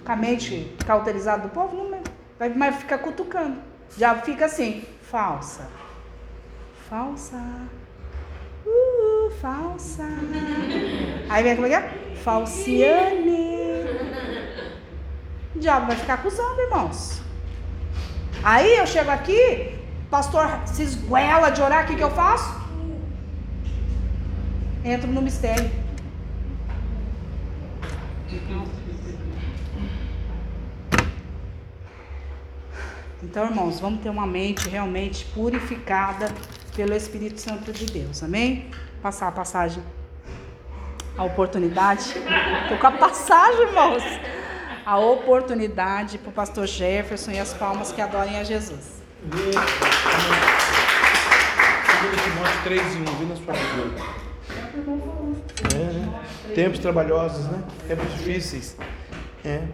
Com a mente cauterizada do povo, não vai, vai ficar cutucando. Já fica assim, falsa. Falsa. Uh, falsa. Aí vem como é que é? Falciane. O diabo vai ficar acusando, irmãos. Aí eu chego aqui, pastor se esguela de orar, o que, que eu faço? Entro no mistério. Então, irmãos, vamos ter uma mente realmente purificada pelo Espírito Santo de Deus. Amém? Passar a passagem. A oportunidade. Estou com a passagem, irmãos a oportunidade para o pastor Jefferson e as palmas que adorem a Jesus. 2 Timóteo 3 1, vi na sua é? Tempos trabalhosos, né? Tempos difíceis. É.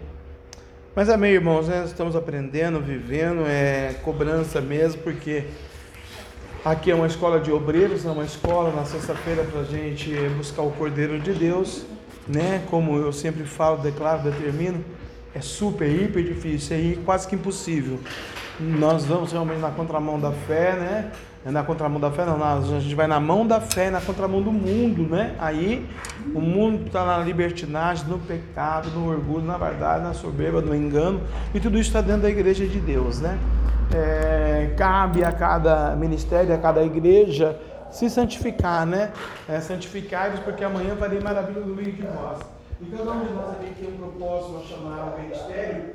Mas amém, irmãos, né? estamos aprendendo, vivendo, é cobrança mesmo, porque aqui é uma escola de obreiros, é uma escola na sexta-feira para a gente buscar o Cordeiro de Deus, né? Como eu sempre falo, declaro, determino, é super, hiper difícil, é quase que impossível. Nós vamos realmente na contramão da fé, né? É na contramão da fé, não, a gente vai na mão da fé, na contramão do mundo, né? Aí o mundo está na libertinagem, no pecado, no orgulho, na verdade, na soberba, no engano, e tudo isso está dentro da igreja de Deus, né? É, cabe a cada ministério, a cada igreja se santificar, né? É, Santificai-vos, porque amanhã farei maravilha no meio de vós. E cada um de nós aqui tem um propósito, uma chamada, um ministério,